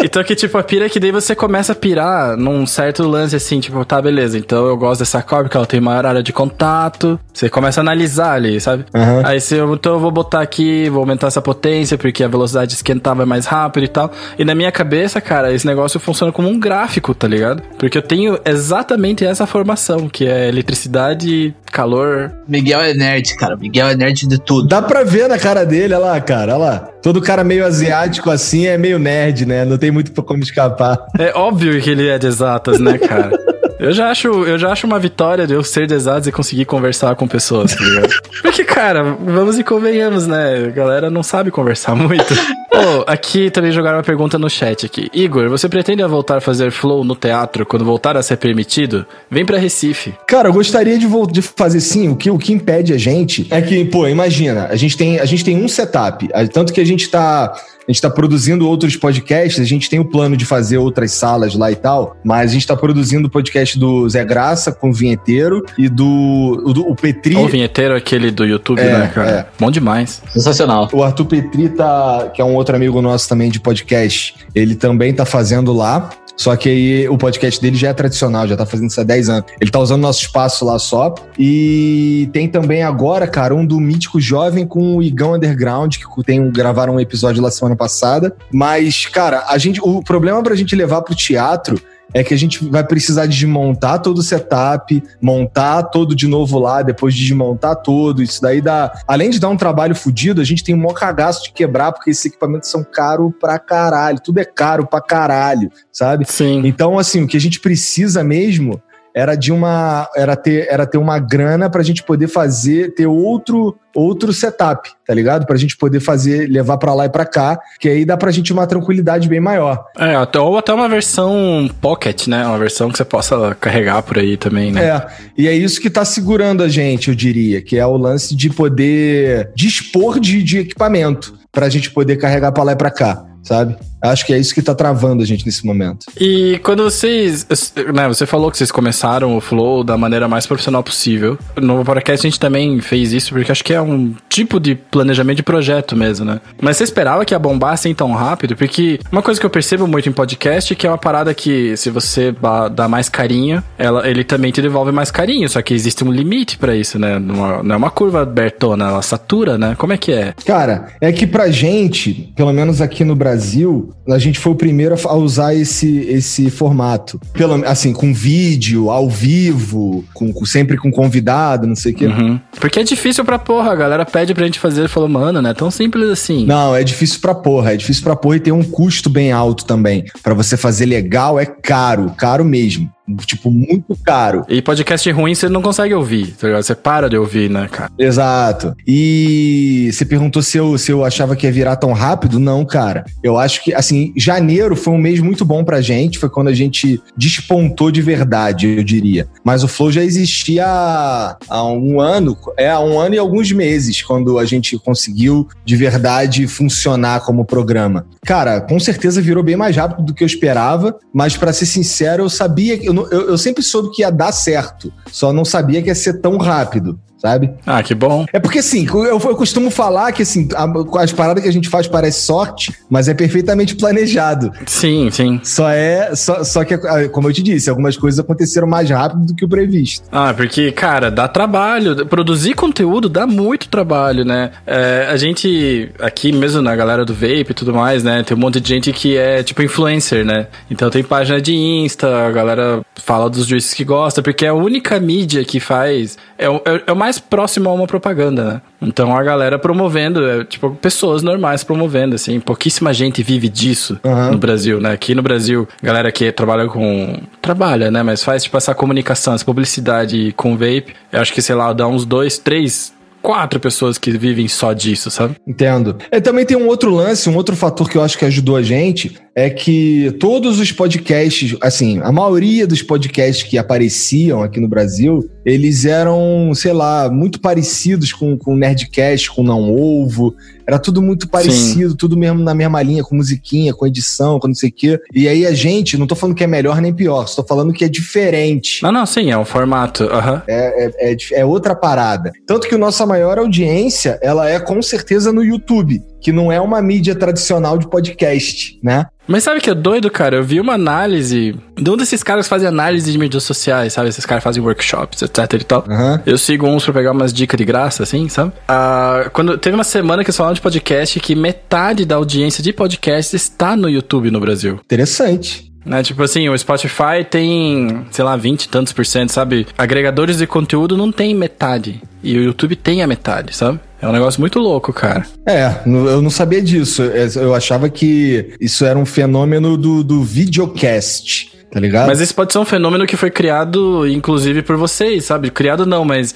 Então que, tipo, a pira é que daí você começa a pirar num certo lance assim, tipo, tá, beleza, então eu gosto dessa cor porque ela tem maior área de contato. Você começa a analisar ali, sabe? Uhum. Aí se eu, então eu vou botar aqui, vou aumentar essa potência porque a velocidade de esquentar vai mais rápido e tal. E na minha cabeça, cara, esse negócio funciona como um gráfico, tá ligado? Porque eu tenho exatamente essa formação, que é eletricidade, calor. Miguel é nerd, cara. Miguel é nerd de tudo. Dá pra ver na cara dele, olha lá, cara, olha lá. Todo cara meio asiático assim é meio nerd, né? Não tem muito como escapar. É óbvio que ele é de exatas, né, cara? Eu já acho, eu já acho uma vitória de eu ser de exatas e conseguir conversar com pessoas, tá ligado? Porque, cara, vamos e convenhamos, né? A galera não sabe conversar muito. oh, aqui também jogaram uma pergunta no chat aqui. Igor, você pretende voltar a fazer flow no teatro quando voltar a ser permitido? Vem para Recife. Cara, eu gostaria de, de fazer sim. O que, o que impede a gente é que, pô, imagina, a gente tem, a gente tem um setup. Tanto que a gente tá gente está produzindo outros podcasts, a gente tem o plano de fazer outras salas lá e tal, mas a gente está produzindo o podcast do Zé Graça com o Vinheteiro e do, do o Petri. O Vinheteiro, aquele do YouTube, é, né, cara? É. Bom demais. Sensacional. O Arthur Petri, tá, que é um outro amigo nosso também de podcast, ele também tá fazendo lá. Só que aí o podcast dele já é tradicional, já tá fazendo isso há 10 anos. Ele tá usando nosso espaço lá só. E tem também agora, cara, um do Mítico Jovem com o Igão Underground, que tem, gravaram um episódio lá semana passada. Mas, cara, a gente, o problema pra gente levar pro teatro é que a gente vai precisar desmontar todo o setup, montar todo de novo lá, depois de desmontar todo. Isso daí dá. Além de dar um trabalho fodido, a gente tem um maior cagaço de quebrar, porque esses equipamentos são caros pra caralho. Tudo é caro pra caralho, sabe? Sim. Então, assim, o que a gente precisa mesmo era de uma era ter era ter uma grana para a gente poder fazer ter outro outro setup, tá ligado? Pra gente poder fazer levar para lá e para cá, que aí dá pra gente uma tranquilidade bem maior. É, até, ou até uma versão pocket, né? Uma versão que você possa carregar por aí também, né? É. E é isso que tá segurando a gente, eu diria, que é o lance de poder dispor de, de equipamento pra gente poder carregar para lá e para cá sabe? Acho que é isso que tá travando a gente nesse momento. E quando vocês. Né, você falou que vocês começaram o Flow da maneira mais profissional possível. No podcast a gente também fez isso, porque acho que é um tipo de planejamento de projeto mesmo, né? Mas você esperava que ia bombar assim tão rápido? Porque uma coisa que eu percebo muito em podcast é que é uma parada que, se você dá mais carinho, ela, ele também te devolve mais carinho. Só que existe um limite para isso, né? Não, não é uma curva abertona, ela satura, né? Como é que é? Cara, é que pra gente, pelo menos aqui no Brasil, a gente foi o primeiro a usar esse, esse formato. Pelo, assim, com vídeo, ao vivo, com, com sempre com convidado, não sei o quê. Uhum. Porque é difícil pra porra. A galera pede pra gente fazer e falou, mano, não é tão simples assim. Não, é difícil pra porra. É difícil pra porra e tem um custo bem alto também. Para você fazer legal é caro, caro mesmo tipo, muito caro. E podcast ruim você não consegue ouvir, tá ligado? Você para de ouvir, né, cara? Exato. E você perguntou se eu, se eu achava que ia virar tão rápido? Não, cara. Eu acho que, assim, janeiro foi um mês muito bom pra gente, foi quando a gente despontou de verdade, eu diria. Mas o Flow já existia há, há um ano, é, há um ano e alguns meses, quando a gente conseguiu de verdade funcionar como programa. Cara, com certeza virou bem mais rápido do que eu esperava, mas para ser sincero, eu sabia que eu, eu, eu sempre soube que ia dar certo, só não sabia que ia ser tão rápido sabe? Ah, que bom. É porque assim, eu, eu costumo falar que assim, a, as paradas que a gente faz parece sorte, mas é perfeitamente planejado. Sim, sim. Só é, só, só que, ah, como eu te disse, algumas coisas aconteceram mais rápido do que o previsto. Ah, porque, cara, dá trabalho. Produzir conteúdo dá muito trabalho, né? É, a gente, aqui mesmo na galera do Vape e tudo mais, né? Tem um monte de gente que é tipo influencer, né? Então tem página de Insta, a galera fala dos juízes que gosta, porque é a única mídia que faz. É, é, é mais próximo a uma propaganda, né? Então a galera promovendo, é, tipo, pessoas normais promovendo, assim. Pouquíssima gente vive disso uhum. no Brasil, né? Aqui no Brasil, galera que trabalha com. Trabalha, né? Mas faz, tipo, essa comunicação, essa publicidade com vape. Eu acho que, sei lá, dá uns dois, três quatro pessoas que vivem só disso, sabe? Entendo. E também tem um outro lance, um outro fator que eu acho que ajudou a gente, é que todos os podcasts, assim, a maioria dos podcasts que apareciam aqui no Brasil, eles eram, sei lá, muito parecidos com, com Nerdcast, com Não Ovo. Era tudo muito parecido, Sim. tudo mesmo na mesma linha, com musiquinha, com edição, com não sei o quê. E aí a gente, não tô falando que é melhor nem pior, tô falando que é diferente. Não, não, sim, é um formato. Uhum. É, é, é, é outra parada. Tanto que a nossa maior audiência, ela é com certeza no YouTube, que não é uma mídia tradicional de podcast, né? Mas sabe que é doido, cara? Eu vi uma análise de um desses caras que fazem análise de mídias sociais, sabe? Esses caras fazem workshops, etc e tal. Uhum. Eu sigo uns pra pegar umas dicas de graça, assim, sabe? Ah, quando teve uma semana que eles falaram de podcast que metade da audiência de podcast está no YouTube no Brasil. Interessante. Né? Tipo assim, o Spotify tem, sei lá, 20 e tantos por cento, sabe? Agregadores de conteúdo não tem metade. E o YouTube tem a metade, sabe? É um negócio muito louco, cara. É, eu não sabia disso. É, eu achava que isso era um fenômeno do, do videocast tá ligado? Mas esse pode ser um fenômeno que foi criado, inclusive, por vocês, sabe? Criado não, mas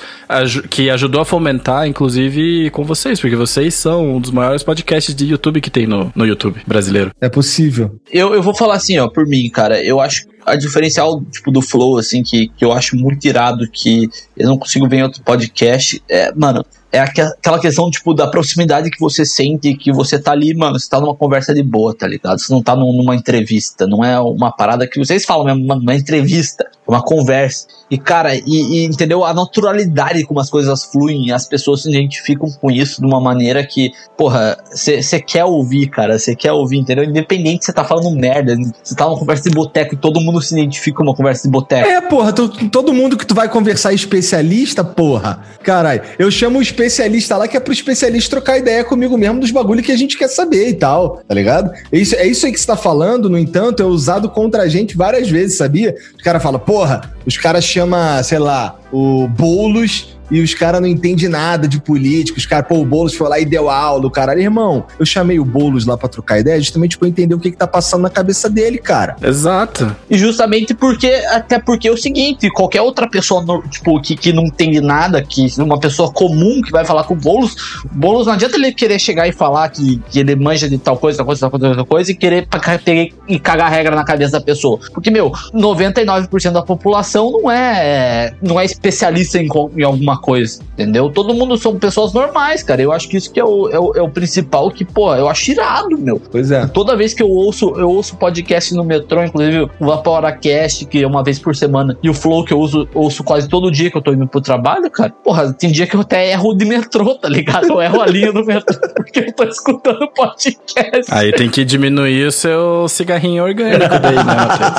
que ajudou a fomentar, inclusive, com vocês, porque vocês são um dos maiores podcasts de YouTube que tem no, no YouTube brasileiro. É possível. Eu, eu vou falar assim, ó, por mim, cara, eu acho a diferencial, tipo, do Flow, assim, que, que eu acho muito irado, que eu não consigo ver em outro podcast, é, mano, é aquela questão, tipo, da proximidade que você sente, que você tá ali, mano, você tá numa conversa de boa, tá ligado? Você não tá numa entrevista, não é uma parada que vocês falam mesmo, uma entrevista, é uma conversa. E, cara, e, e, entendeu? A naturalidade como as coisas fluem, as pessoas se identificam com isso de uma maneira que, porra, você quer ouvir, cara, você quer ouvir, entendeu? Independente se você tá falando merda, você tá numa conversa de boteco e todo mundo se identifica com uma conversa de boteco. É, porra, todo mundo que tu vai conversar é especialista, porra. Caralho, eu chamo o especialista lá que é pro especialista trocar ideia comigo mesmo dos bagulho que a gente quer saber e tal, tá ligado? É isso, é isso aí que você tá falando, no entanto, é usado contra a gente várias vezes, sabia? O cara fala, porra, os caras chamam, sei lá, o Boulos e os caras não entendem nada de política. Os caras, pô, o Boulos foi lá e deu aula, o caralho. Irmão, eu chamei o Boulos lá pra trocar ideia justamente pra entender o que que tá passando na cabeça dele, cara. Exato. E justamente porque, até porque é o seguinte, qualquer outra pessoa, tipo, que, que não entende nada, que uma pessoa comum que vai falar com o Boulos, o Boulos não adianta ele querer chegar e falar que, que ele manja de tal coisa, tal coisa, tal coisa, tal coisa, e querer ter, e cagar regra na cabeça da pessoa. Porque, meu, 99% da população não é, não é especialista em, em alguma coisa, entendeu? Todo mundo são pessoas normais, cara. Eu acho que isso que é o, é o, é o principal que, pô, eu acho irado, meu. Pois é. Toda vez que eu ouço, eu ouço podcast no metrô, inclusive o Vaporacast, que é uma vez por semana, e o Flow, que eu uso, ouço quase todo dia que eu tô indo pro trabalho, cara. Porra, tem dia que eu até erro de metrô, tá ligado? Eu erro a linha do metrô porque eu tô escutando podcast. Aí tem que diminuir o seu cigarrinho orgânico daí, né, Matheus?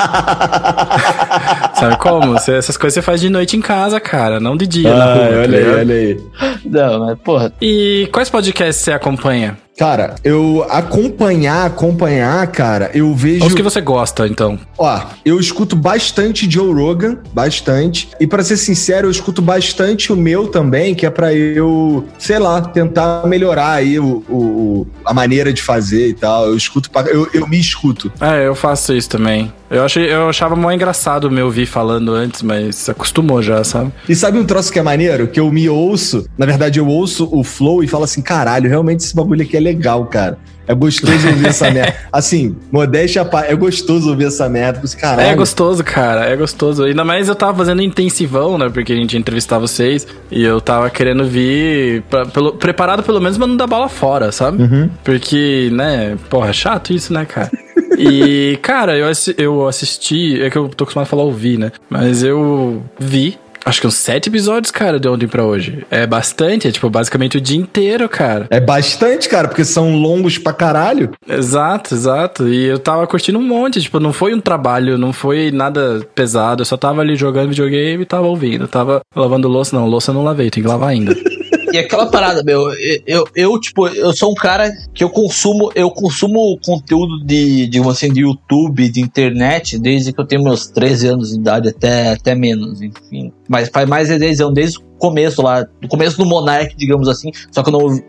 Sabe como? essas coisas você faz de noite em casa, cara, não de dia. Ah, rua, olha aí, olha aí. Não, mas porra. E quais podcasts você acompanha? Cara, eu acompanhar, acompanhar, cara, eu vejo. Os que você gosta, então. Ó, eu escuto bastante Joe Rogan, bastante. E para ser sincero, eu escuto bastante o meu também, que é para eu, sei lá, tentar melhorar aí o, o, a maneira de fazer e tal. Eu escuto, eu, eu me escuto. É, eu faço isso também. Eu, achei, eu achava mó engraçado me ouvir falando antes, mas acostumou já, sabe? E sabe um troço que é maneiro? Que eu me ouço, na verdade eu ouço o flow e falo assim, caralho, realmente esse bagulho aqui é legal, cara. É gostoso ouvir essa merda. Assim, modéstia, é gostoso ouvir essa merda. Caralho. É gostoso, cara, é gostoso. Ainda mais eu tava fazendo intensivão, né? Porque a gente ia entrevistar vocês. E eu tava querendo vir pra, pelo, preparado pelo menos, mas não dar bola fora, sabe? Uhum. Porque, né? Porra, é chato isso, né, cara? E, cara, eu, eu assisti. É que eu tô acostumado a falar ouvir, né? Mas eu vi acho que uns sete episódios, cara, de ontem pra hoje. É bastante, é tipo basicamente o dia inteiro, cara. É bastante, cara, porque são longos pra caralho. Exato, exato. E eu tava curtindo um monte, tipo, não foi um trabalho, não foi nada pesado, eu só tava ali jogando videogame e tava ouvindo. tava lavando louça, não, louça não lavei, tem que lavar ainda. E aquela parada, meu, eu, eu, tipo, eu sou um cara que eu consumo, eu consumo conteúdo de, de assim, de YouTube, de internet, desde que eu tenho meus 13 anos de idade, até, até menos, enfim. Mas faz mais de 10 anos, desde começo lá, no começo do Monark, digamos assim, só que eu não,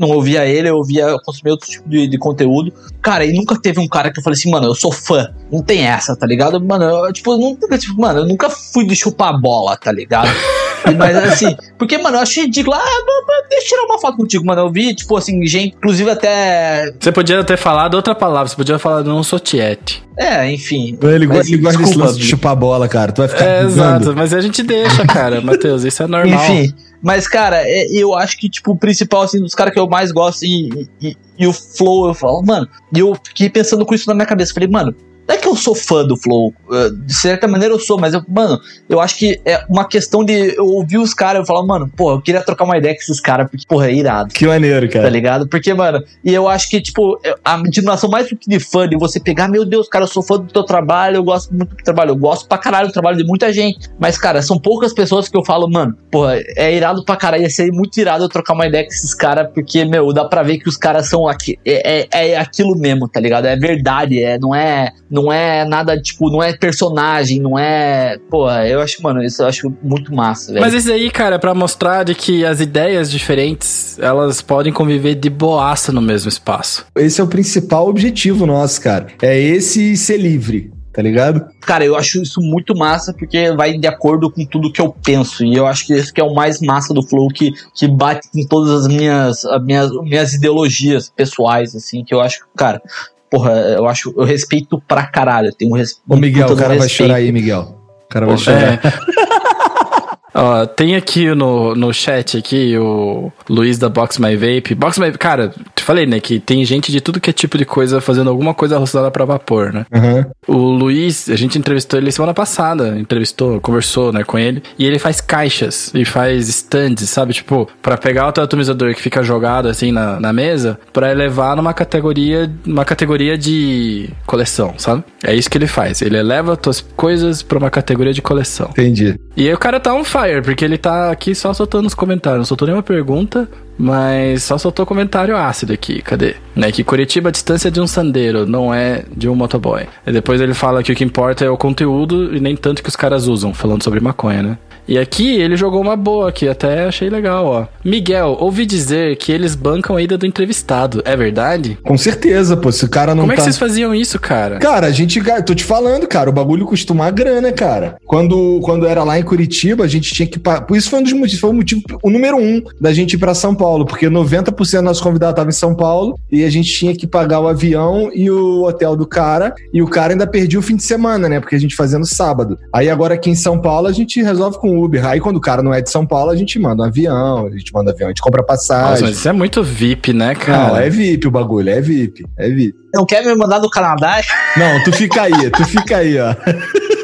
não ouvia ele, eu ouvia, eu consumia outro tipo de, de, conteúdo. Cara, e nunca teve um cara que eu falei assim, mano, eu sou fã. Não tem essa, tá ligado? Mano, eu, tipo, nunca, tipo, mano, eu nunca fui de chupar bola, tá ligado? Mas assim, porque, mano, eu achei ridículo. Ah, deixa eu tirar uma foto contigo, mano. Eu vi, tipo assim, gente, inclusive até. Você podia ter falado outra palavra, você podia falar não sou tiete. É, enfim. Ele, gosta de chupar bola, cara. Tu vai ficar. É, exato, mas a gente deixa, cara, Matheus, isso é normal. Enfim. Mas, cara, é, eu acho que, tipo, o principal, assim, dos caras que eu mais gosto e, e, e, o Flow, eu falo, mano, e eu fiquei pensando com isso na minha cabeça. Falei, mano, não é que eu sou fã do Flow, eh, de certa maneira eu sou, mas eu, mano, eu acho que é uma questão de eu ouvir os caras e falar, mano, pô, eu queria trocar uma ideia com esses caras, porque, porra, é irado. Que maneiro, cara. Tá ligado? Porque, mano, e eu acho que, tipo, a continuação mais do que de fã, de você pegar, meu Deus, cara, eu sou fã do teu trabalho, eu gosto muito do teu trabalho, eu gosto pra caralho do trabalho de muita gente. Mas, cara, são poucas pessoas que eu falo, mano, porra, é irado pra caralho, ia ser muito irado eu trocar uma ideia com esses caras, porque, meu, dá pra ver que os caras são aqui, é, é, é aquilo mesmo, tá ligado? É verdade, é, não é, não é nada tipo, não é personagem, não é. Pô, eu acho, mano, isso eu acho muito massa, velho. Mas isso aí, cara, é pra mostrar de que as ideias diferentes, elas podem conviver de boaça no mesmo espaço. Esse é o principal objetivo nosso, cara. É esse ser livre tá ligado? Cara, eu acho isso muito massa porque vai de acordo com tudo que eu penso. E eu acho que isso que é o mais massa do Flow, que, que bate em todas as minhas, as minhas, minhas ideologias pessoais, assim, que eu acho, cara, porra, eu acho, eu respeito pra caralho. Tenho um respeito. Ô, Miguel, o cara vai chorar aí, Miguel. O cara vai chorar. É. Ó, tem aqui no, no chat aqui o Luiz da Box My Vape. Box My Cara, te falei, né, que tem gente de tudo que é tipo de coisa fazendo alguma coisa relacionada pra vapor, né? Uhum. O Luiz, a gente entrevistou ele semana passada. Entrevistou, conversou, né, com ele. E ele faz caixas e faz stands, sabe? Tipo, para pegar o teu atomizador que fica jogado assim na, na mesa, para elevar numa categoria, uma categoria de coleção, sabe? É isso que ele faz. Ele eleva tuas coisas pra uma categoria de coleção. Entendi. E aí o cara tá um fire, porque ele tá aqui só soltando os comentários. Não soltou nenhuma pergunta, mas só soltou comentário ácido aqui. Cadê? Né, que Curitiba a distância de um sandeiro, não é de um motoboy. E depois ele fala que o que importa é o conteúdo e nem tanto que os caras usam, falando sobre maconha, né? E aqui ele jogou uma boa que até achei legal, ó. Miguel, ouvi dizer que eles bancam a ida do entrevistado. É verdade? Com certeza, pô. Se o cara não Como tá... é que tá- vocês faziam isso, cara? Cara, a gente... Tô te falando, cara. O bagulho costuma grana, cara. Quando, quando era lá em Curitiba, a gente tinha que... Por isso foi um dos motivos. Foi o motivo... O número um da gente ir pra São Paulo. Porque 90% dos nossos convidados estavam em São Paulo. E a gente tinha que pagar o avião e o hotel do cara. E o cara ainda perdia o fim de semana, né? Porque a gente fazia no sábado. Aí agora aqui em São Paulo, a gente resolve com Uber. Aí quando o cara não é de São Paulo, a gente manda um avião, a gente manda um avião, a gente compra passagem. Nossa, mas isso é muito VIP, né, cara? Não, é VIP o bagulho, é VIP, é VIP. Não quer me mandar do Canadá? Não, tu fica aí, tu fica aí, ó.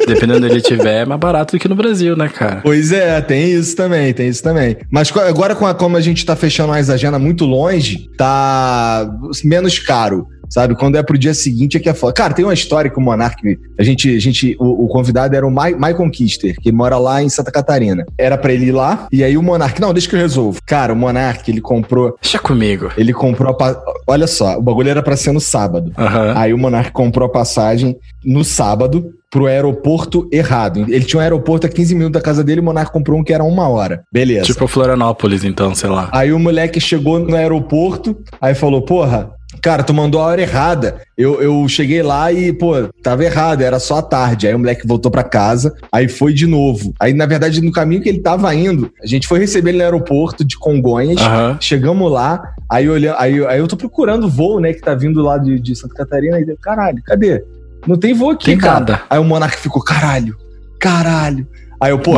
Dependendo onde ele tiver, é mais barato do que no Brasil, né, cara? Pois é, tem isso também, tem isso também. Mas agora, como a gente tá fechando as agendas muito longe, tá menos caro sabe? Quando é pro dia seguinte é que é foda. Cara, tem uma história com o Monark, a gente, a gente o, o convidado era o My, Michael Kister, que mora lá em Santa Catarina. Era para ele ir lá, e aí o Monark, não, deixa que eu resolvo. Cara, o Monark, ele comprou... Deixa comigo. Ele comprou a... Olha só, o bagulho era pra ser no sábado. Uhum. Aí o Monark comprou a passagem no sábado, pro aeroporto errado. Ele tinha um aeroporto a 15 minutos da casa dele, o Monark comprou um que era uma hora. Beleza. Tipo Florianópolis, então, sei lá. Aí o moleque chegou no aeroporto, aí falou, porra, Cara, tu mandou a hora errada. Eu, eu cheguei lá e, pô, tava errado, era só a tarde. Aí o moleque voltou para casa, aí foi de novo. Aí, na verdade, no caminho que ele tava indo, a gente foi receber ele no aeroporto de Congonhas. Uhum. Chegamos lá, aí, olhando, aí, aí eu tô procurando o voo, né, que tá vindo lá de, de Santa Catarina. E caralho, cadê? Não tem voo aqui, tem cara. Nada. Aí o Monark ficou, caralho, caralho. Aí eu, pô,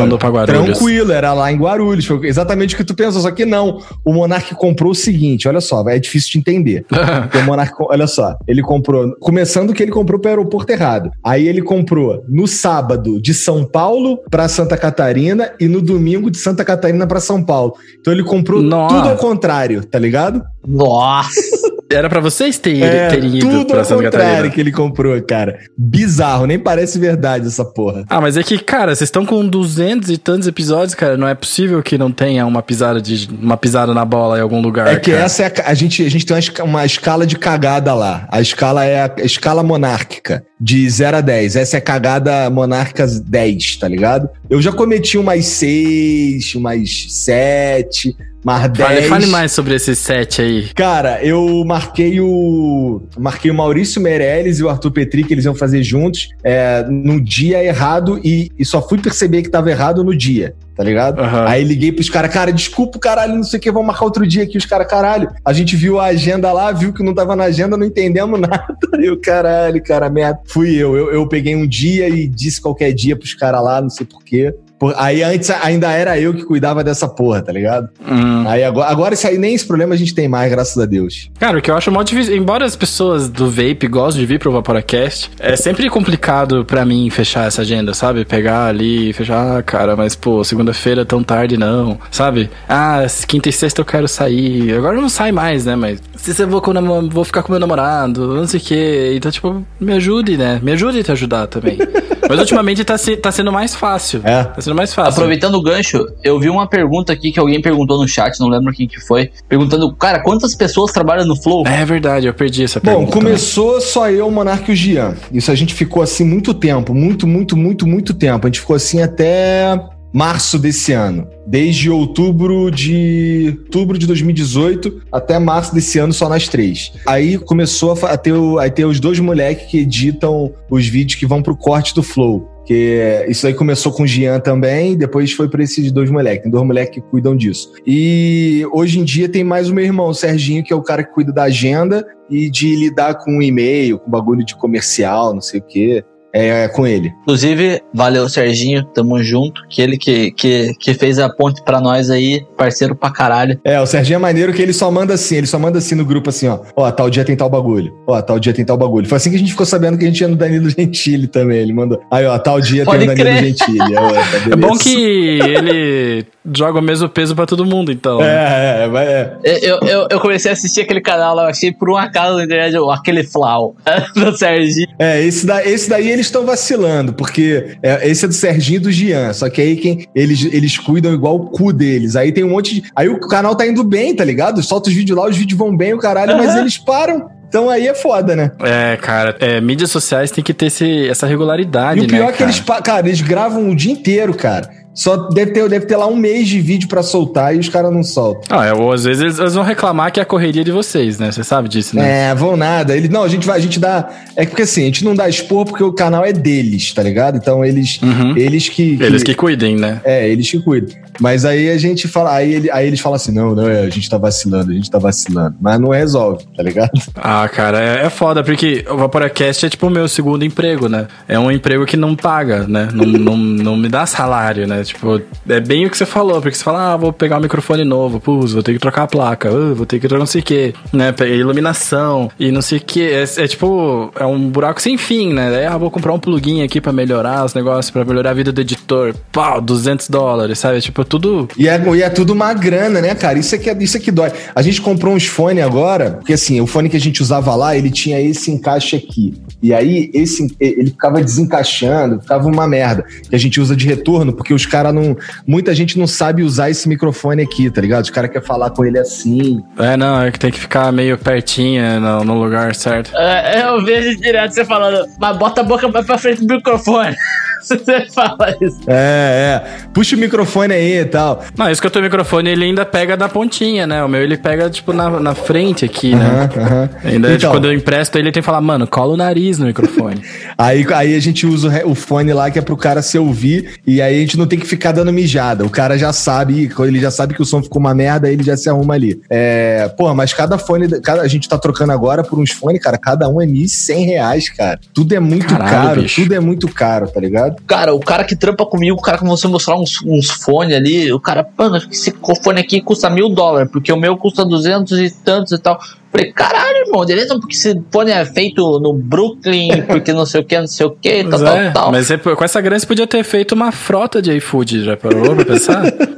tranquilo, era lá em Guarulhos. Foi exatamente o que tu pensou, só que não. O Monark comprou o seguinte, olha só, é difícil de entender. o Monark, olha só, ele comprou, começando que ele comprou pro aeroporto errado. Aí ele comprou no sábado de São Paulo para Santa Catarina e no domingo de Santa Catarina para São Paulo. Então ele comprou Nossa. tudo ao contrário, tá ligado? Nossa! Era para vocês terem, é, terem ido tudo pra Santa Catarina. que ele comprou, cara. Bizarro, nem parece verdade essa porra. Ah, mas é que, cara, vocês estão com 200 e tantos episódios, cara. Não é possível que não tenha uma pisada de uma pisada na bola em algum lugar. É que cara. essa é a, a, gente a gente tem uma, uma escala de cagada lá. A escala é a, a escala monárquica de 0 a 10. Essa é a cagada monárquica 10, tá ligado? Eu já cometi umas 6, umas 7 Mar 10. Fale, fale mais sobre esses sete aí. Cara, eu marquei o. Marquei o Maurício Meirelles e o Arthur Petri, que eles iam fazer juntos, é, no dia errado e, e só fui perceber que tava errado no dia tá ligado? Uhum. Aí liguei pros caras, cara, desculpa, caralho, não sei o que, vamos marcar outro dia aqui, os caras, caralho. A gente viu a agenda lá, viu que não tava na agenda, não entendemos nada. E o caralho, cara, merda. Fui eu. eu. Eu peguei um dia e disse qualquer dia pros caras lá, não sei porquê. Aí antes ainda era eu que cuidava dessa porra, tá ligado? Hum. Aí agora, agora isso aí, nem esse problema a gente tem mais, graças a Deus. Cara, o que eu acho mó difícil, embora as pessoas do Vape gostem de vir pro Vaporacast, é sempre complicado para mim fechar essa agenda, sabe? Pegar ali e fechar, ah, cara, mas pô, segunda-feira tão tarde não, sabe? Ah, quinta e sexta eu quero sair. Agora não sai mais, né? Mas se eu vou, com, vou ficar com meu namorado, não sei o quê. Então, tipo, me ajude, né? Me ajude a te ajudar também. Mas ultimamente tá, se, tá sendo mais fácil. É. Tá sendo mais fácil. Aproveitando o gancho, eu vi uma pergunta aqui que alguém perguntou no chat, não lembro quem que foi, perguntando, cara, quantas pessoas trabalham no Flow? É verdade, eu perdi essa pergunta. Bom, começou só eu, o Monarque e o Gian. Isso a gente ficou assim muito tempo, muito, muito, muito, muito tempo. A gente ficou assim até março desse ano. Desde outubro de outubro de 2018 até março desse ano, só nas três. Aí começou a ter, a ter os dois moleques que editam os vídeos que vão pro corte do Flow. Que isso aí começou com o Gian também, depois foi para esses dois moleques. Tem dois moleques que cuidam disso. E hoje em dia tem mais o meu irmão, o Serginho, que é o cara que cuida da agenda e de lidar com e-mail, com bagulho de comercial, não sei o quê é, com ele. Inclusive, valeu, Serginho, tamo junto. Que ele que, que, que fez a ponte para nós aí, parceiro pra caralho. É, o Serginho é maneiro que ele só manda assim, ele só manda assim no grupo assim, ó. Ó, tal dia tem tal bagulho. Ó, tal dia tem tal bagulho. Foi assim que a gente ficou sabendo que a gente ia no Danilo Gentili também. Ele mandou. Aí, ó, tal dia Pode tem o Danilo Gentili. É, tá é bom que ele joga o mesmo peso para todo mundo, então. É, é, é. Eu, eu, eu comecei a assistir aquele canal lá, eu achei por um acaso na internet aquele Flau do Serginho. É, esse, da, esse daí ele eles estão vacilando, porque é, esse é do Serginho e do Gian. Só que aí quem eles, eles cuidam igual o cu deles. Aí tem um monte de. Aí o canal tá indo bem, tá ligado? Solta os vídeos lá, os vídeos vão bem, o caralho, uhum. mas eles param. Então aí é foda, né? É, cara, é, mídias sociais tem que ter esse, essa regularidade? E o pior né, é que eles, cara, eles gravam o dia inteiro, cara. Só deve ter, deve ter lá um mês de vídeo para soltar e os caras não soltam. Ah, é, ou às vezes eles, eles, vão reclamar que é a correria de vocês, né? Você sabe disso, né? É, vão nada. Ele, não, a gente vai, a gente dá. É porque assim, a gente não dá expor porque o canal é deles, tá ligado? Então eles, uhum. eles que, que, Eles que cuidem, né? É, eles que cuidam. Mas aí a gente fala, aí, ele, aí eles falam assim: não, não, é, a gente tá vacilando, a gente tá vacilando. Mas não resolve, tá ligado? Ah, cara, é, é foda, porque o Vaporacast é tipo o meu segundo emprego, né? É um emprego que não paga, né? Não, não, não me dá salário, né? Tipo, é bem o que você falou, porque você fala, ah, vou pegar um microfone novo, pus, vou ter que trocar a placa, uh, vou ter que trocar não sei o que, né? Iluminação e não sei o que. É, é, tipo, é um buraco sem fim, né? É, ah, vou comprar um plugin aqui para melhorar os negócios, para melhorar a vida do editor. Pau, 200 dólares, sabe? Tipo, tudo. E é, e é tudo uma grana, né, cara? Isso é que, é, isso é que dói. A gente comprou uns fones agora, porque assim, o fone que a gente usava lá, ele tinha esse encaixe aqui. E aí, esse, ele ficava desencaixando, ficava uma merda. Que a gente usa de retorno, porque os caras não muita gente não sabe usar esse microfone aqui, tá ligado? Os caras querem falar com ele assim. É, não, é que tem que ficar meio pertinho no, no lugar certo. É, eu vejo direto você falando, mas bota a boca mais pra frente do microfone. Você fala isso. É, é. Puxa o microfone aí e tal. Não, isso que eu tô o microfone, ele ainda pega da pontinha, né? O meu, ele pega, tipo, na, na frente aqui, né? Uhum, uhum. Ainda, então, tipo, quando eu empresto ele, tem que falar, mano, cola o nariz no microfone. aí, aí a gente usa o fone lá que é pro cara se ouvir e aí a gente não tem que ficar dando mijada. O cara já sabe, ele já sabe que o som ficou uma merda, ele já se arruma ali. É, porra, mas cada fone, cada, a gente tá trocando agora por uns fones, cara, cada um é 1.100 reais, cara. Tudo é muito Caralho, caro, bicho. tudo é muito caro, tá ligado? Cara, o cara que trampa comigo, o cara que você mostrar uns, uns fones ali, o cara, mano, esse fone aqui custa mil dólares, porque o meu custa duzentos e tantos e tal. Falei, caralho, irmão, beleza? Porque esse fone é feito no Brooklyn, porque não sei o que, não sei o que, tal, é, tal, tal. Mas você, com essa grana você podia ter feito uma frota de iFood, já parou pra pensar?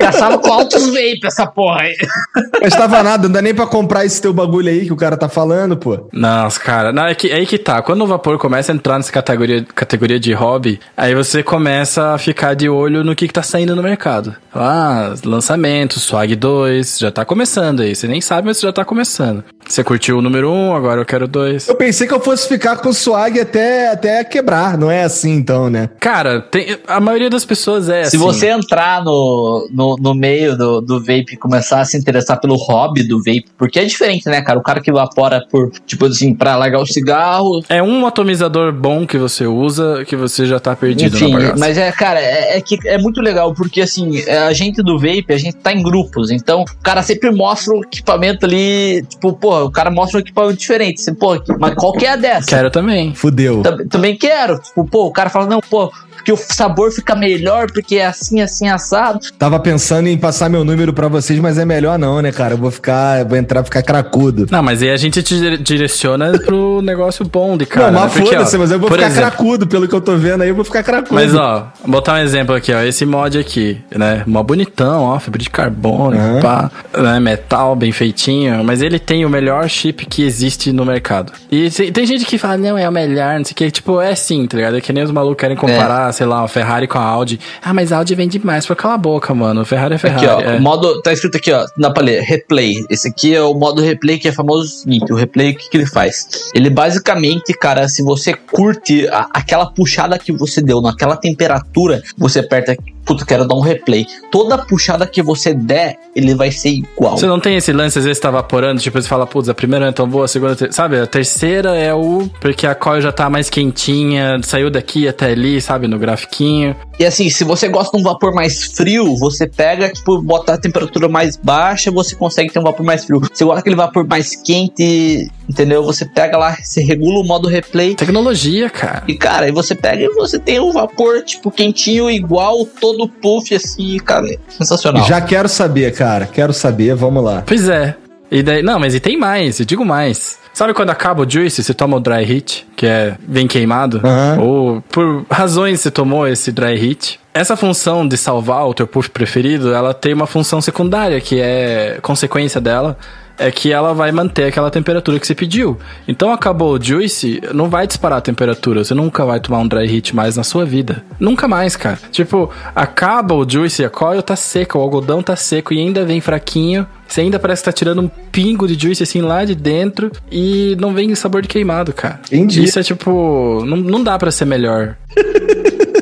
Gastava com altos vape essa porra aí. Mas tava nada, não dá nem pra comprar esse teu bagulho aí que o cara tá falando, pô. Nossa, cara, não, é, que, é aí que tá. Quando o vapor começa a entrar nessa categoria, categoria de hobby, aí você começa a ficar de olho no que, que tá saindo no mercado. Ah, lançamento, Swag 2, já tá começando aí. Você nem sabe, mas já tá começando. Você curtiu o número 1, um, agora eu quero dois. Eu pensei que eu fosse ficar com o Swag até, até quebrar, não é assim então, né? Cara, tem, a maioria das pessoas é Se assim. você entrar no, no, no meio do, do vape começar a se interessar pelo hobby do vape, porque é diferente, né, cara? O cara que evapora por, tipo assim, pra largar o cigarro. É um atomizador bom que você usa que você já tá perdido Enfim, mas é, cara, é, é, que é muito legal, porque assim, a gente do vape, a gente tá em grupos, então o cara sempre mostra o equipamento ali, tipo, porra, o cara mostra um equipamento diferente. Você, pô, mas qual que é a dessa? Quero também. Fudeu. Também quero. Tipo, pô, o cara fala, não, pô, porque o sabor fica melhor, porque é assim, assim, assado. Tava pensando em passar meu número para vocês, mas é melhor não, né, cara? Eu vou ficar, vou entrar, ficar cracudo. Não, mas aí a gente te direciona pro negócio bom de cara. Não, mas né? foda-se, mas eu vou ficar exemplo, cracudo, pelo que eu tô vendo aí, eu vou ficar cracudo. Mas ó, vou botar um exemplo aqui, ó, esse mod aqui, né? Mó bonitão, ó, fibra de carbono, uhum. pá, né? metal bem feitinho, mas ele tem o melhor chip que existe no mercado. E tem gente que fala, não, é o melhor, não sei o que, tipo, é sim, tá ligado? É que nem os malucos querem comparar, é sei lá, a Ferrari com a Audi. Ah, mas a Audi vende mais. Pô, cala a boca, mano. Ferrari é Ferrari. Aqui, ó. É. O modo. Tá escrito aqui, ó. Pra ler. Replay. Esse aqui é o modo replay que é famoso o seguinte: o replay, o que, que ele faz? Ele basicamente, cara, se você curte a, aquela puxada que você deu naquela temperatura, você aperta puta, quero dar um replay. Toda puxada que você der, ele vai ser igual. Você não tem esse lance, às vezes tá vaporando, tipo, você fala, putz, a primeira é tão boa, a segunda, ter... sabe? A terceira é o. Porque a coil já tá mais quentinha, saiu daqui até ali, sabe? No grafiquinho. E assim, se você gosta de um vapor mais frio, você pega, tipo, bota a temperatura mais baixa, você consegue ter um vapor mais frio. Você gosta aquele vapor mais quente, entendeu? Você pega lá, você regula o modo replay. Tecnologia, cara. E, cara, aí você pega e você tem um vapor, tipo, quentinho, igual todo puff, assim, cara, sensacional. Já quero saber, cara, quero saber, vamos lá. Pois é. E daí, não, mas e tem mais, eu digo mais. Sabe quando acaba o juice, você toma o dry heat, que é bem queimado? Uhum. Ou por razões você tomou esse dry heat. Essa função de salvar o teu puff preferido, ela tem uma função secundária, que é consequência dela, é que ela vai manter aquela temperatura que você pediu. Então acabou o juice, não vai disparar a temperatura. Você nunca vai tomar um dry heat mais na sua vida. Nunca mais, cara. Tipo, acaba o juice, a coil tá seca, o algodão tá seco e ainda vem fraquinho. Você ainda parece que tá tirando um pingo de juice assim lá de dentro e não vem sabor de queimado, cara. Entendi. Isso é tipo, não, não dá para ser melhor.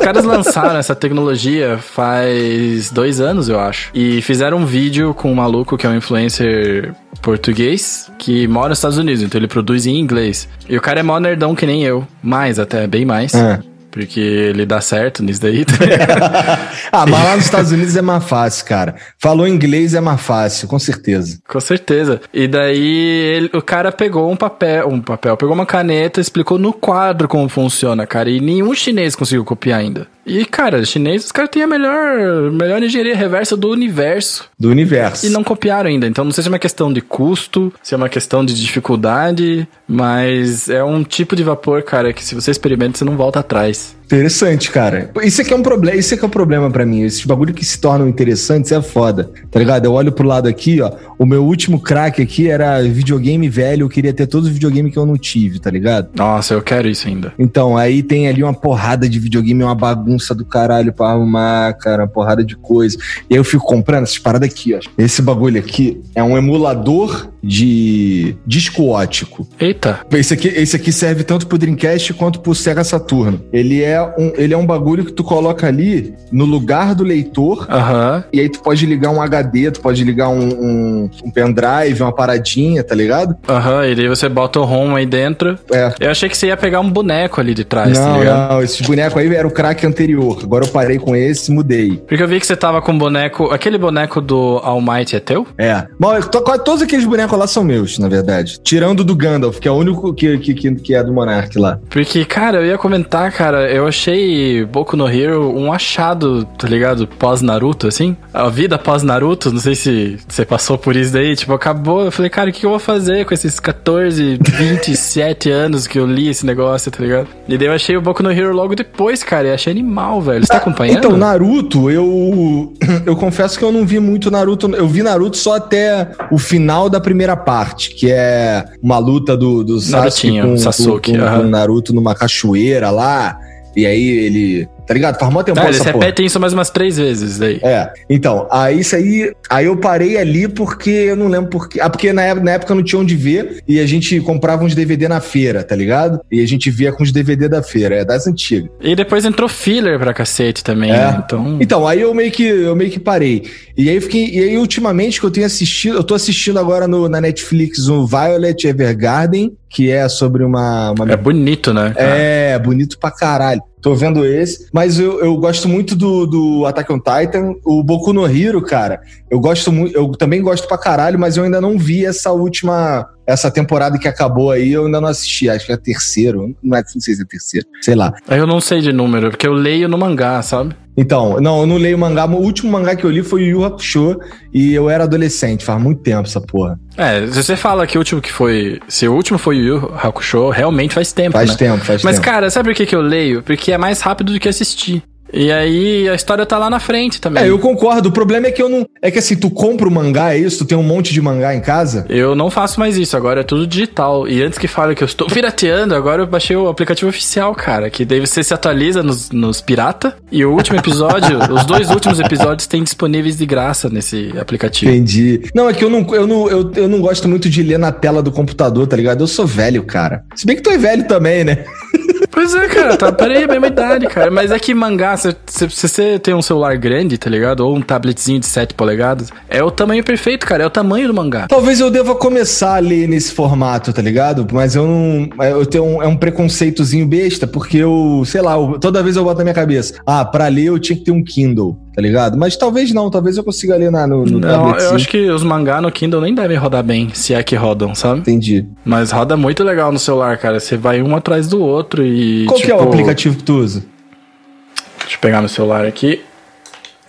Caras lançaram essa tecnologia faz dois anos, eu acho. E fizeram um vídeo com um maluco que é um influencer português que mora nos Estados Unidos, então ele produz em inglês. E o cara é mó nerdão que nem eu. Mais até, bem mais. É. Porque ele dá certo nisso daí. Tá ah, mas lá nos Estados Unidos é mais fácil, cara. Falou inglês é mais fácil, com certeza. Com certeza. E daí ele, o cara pegou um papel, um papel, pegou uma caneta, explicou no quadro como funciona, cara. E nenhum chinês conseguiu copiar ainda. E, cara, chinês, os caras têm a melhor, melhor engenharia reversa do universo. Do universo. E não copiaram ainda. Então, não sei se é uma questão de custo, se é uma questão de dificuldade, mas é um tipo de vapor, cara, que se você experimenta, você não volta atrás. Interessante, cara. Isso aqui é um problema, isso aqui é um problema para mim. Esses bagulho que se tornam interessantes é foda, tá ligado? Eu olho pro lado aqui, ó. O meu último crack aqui era videogame velho. Eu queria ter todos os videogames que eu não tive, tá ligado? Nossa, eu quero isso ainda. Então, aí tem ali uma porrada de videogame, uma bagunça do caralho pra arrumar, cara, uma porrada de coisa. E aí eu fico comprando essas paradas aqui, ó. Esse bagulho aqui é um emulador de disco ótico. Eita. Esse aqui, esse aqui serve tanto pro Dreamcast quanto pro Sega Saturno. Ele é um, ele é um bagulho que tu coloca ali no lugar do leitor. Uhum. E aí tu pode ligar um HD, tu pode ligar um, um, um pendrive, uma paradinha, tá ligado? Aham, uhum, e daí você bota o ROM aí dentro. É. Eu achei que você ia pegar um boneco ali de trás, tá não, tá ligado? Não, esse boneco aí era o crack anterior. Agora eu parei com esse e mudei. Porque eu vi que você tava com um boneco. Aquele boneco do All Might é teu? É. Bom, todos aqueles bonecos colar são meus, na verdade. Tirando do Gandalf, que é o único que, que, que, é do Monark lá. Porque, cara, eu ia comentar, cara, eu achei Boku no Hero um achado, tá ligado? Pós-Naruto, assim. A vida pós-Naruto, não sei se você passou por isso daí, tipo, acabou. Eu falei, cara, o que eu vou fazer com esses 14, 27 anos que eu li esse negócio, tá ligado? E daí eu achei o Boku no Hero logo depois, cara, e achei animal, velho. Você tá acompanhando? Então, Naruto, eu, eu confesso que eu não vi muito Naruto. Eu vi Naruto só até o final da primeira parte, que é uma luta do, do Sasuke com, Sasuke, com, com, com Naruto numa cachoeira lá. E aí ele tá ligado? Faz mó tempo ah, eles repetem isso mais umas três vezes daí. É. Então, aí isso aí. Aí eu parei ali porque eu não lembro porque. Ah, porque na época, na época não tinha onde ver e a gente comprava uns DVD na feira, tá ligado? E a gente via com os DVD da feira, é das antigas. E depois entrou filler pra cacete também, é. né? Então... então, aí eu meio que eu meio que parei. E aí fiquei. E aí, ultimamente, que eu tenho assistido, eu tô assistindo agora no, na Netflix o um Violet Evergarden, que é sobre uma, uma. É bonito, né? Cara? É, bonito pra caralho. Tô vendo esse. Mas eu, eu gosto muito do, do Attack on Titan. O Boku no Hero, cara, eu gosto muito. Eu também gosto pra caralho, mas eu ainda não vi essa última. Essa temporada que acabou aí, eu ainda não assisti. Acho que é terceiro. Não, é, não sei se é terceiro. Sei lá. Eu não sei de número, porque eu leio no mangá, sabe? Então, não, eu não leio mangá. O último mangá que eu li foi o Yu Hakusho e eu era adolescente, faz muito tempo essa porra. É, se você fala que o último que foi. Se o último foi o Yu Hakusho, realmente faz tempo. Faz né? tempo, faz Mas, tempo. Mas, cara, sabe por que, que eu leio? Porque é mais rápido do que assistir. E aí a história tá lá na frente também. É, eu concordo. O problema é que eu não. É que assim, tu compra o mangá, é isso? Tu tem um monte de mangá em casa? Eu não faço mais isso, agora é tudo digital. E antes que fale que eu estou pirateando, agora eu baixei o aplicativo oficial, cara. Que daí você se atualiza nos, nos pirata. E o último episódio, os dois últimos episódios têm disponíveis de graça nesse aplicativo. Entendi. Não, é que eu não, eu não, eu, eu não gosto muito de ler na tela do computador, tá ligado? Eu sou velho, cara. Se bem que tu é velho também, né? Pois é, cara, tá, peraí, a mesma idade, cara. Mas é que mangá, se, se, se, você tem um celular grande, tá ligado? Ou um tabletzinho de 7 polegadas, é o tamanho perfeito, cara. É o tamanho do mangá. Talvez eu deva começar a ler nesse formato, tá ligado? Mas eu não. Eu tenho um, é um preconceitozinho besta, porque eu, sei lá, eu, toda vez eu boto na minha cabeça, ah, pra ler eu tinha que ter um Kindle tá ligado? Mas talvez não, talvez eu consiga ler na, no, no Não, eu acho que os mangá no Kindle nem devem rodar bem, se é que rodam, sabe? Entendi. Mas roda muito legal no celular, cara. Você vai um atrás do outro e. Qual tipo, que é o tipo, aplicativo que tu usa? Deixa eu pegar meu celular aqui.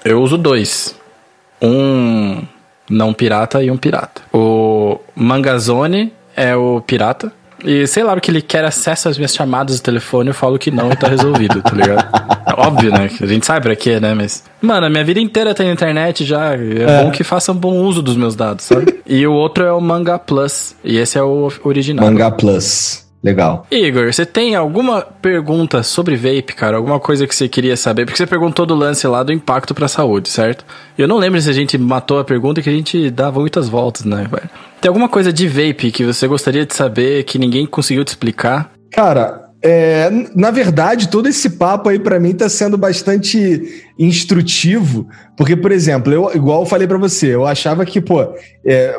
Eu uso dois. Um não pirata e um pirata. O Mangazone é o pirata. E sei lá, porque ele quer acesso às minhas chamadas do telefone, eu falo que não e tá resolvido, tá ligado? Óbvio, né? A gente sabe pra quê, né? Mas. Mano, a minha vida inteira tem internet já. É, é. bom que façam bom uso dos meus dados, sabe? e o outro é o Manga Plus. E esse é o original. Manga Plus. Legal. Igor, você tem alguma pergunta sobre vape, cara? Alguma coisa que você queria saber? Porque você perguntou do lance lá do impacto pra saúde, certo? Eu não lembro se a gente matou a pergunta que a gente dava muitas voltas, né? Tem alguma coisa de vape que você gostaria de saber que ninguém conseguiu te explicar? Cara, é, na verdade, todo esse papo aí para mim tá sendo bastante instrutivo, porque, por exemplo, eu, igual eu falei para você, eu achava que, pô, é,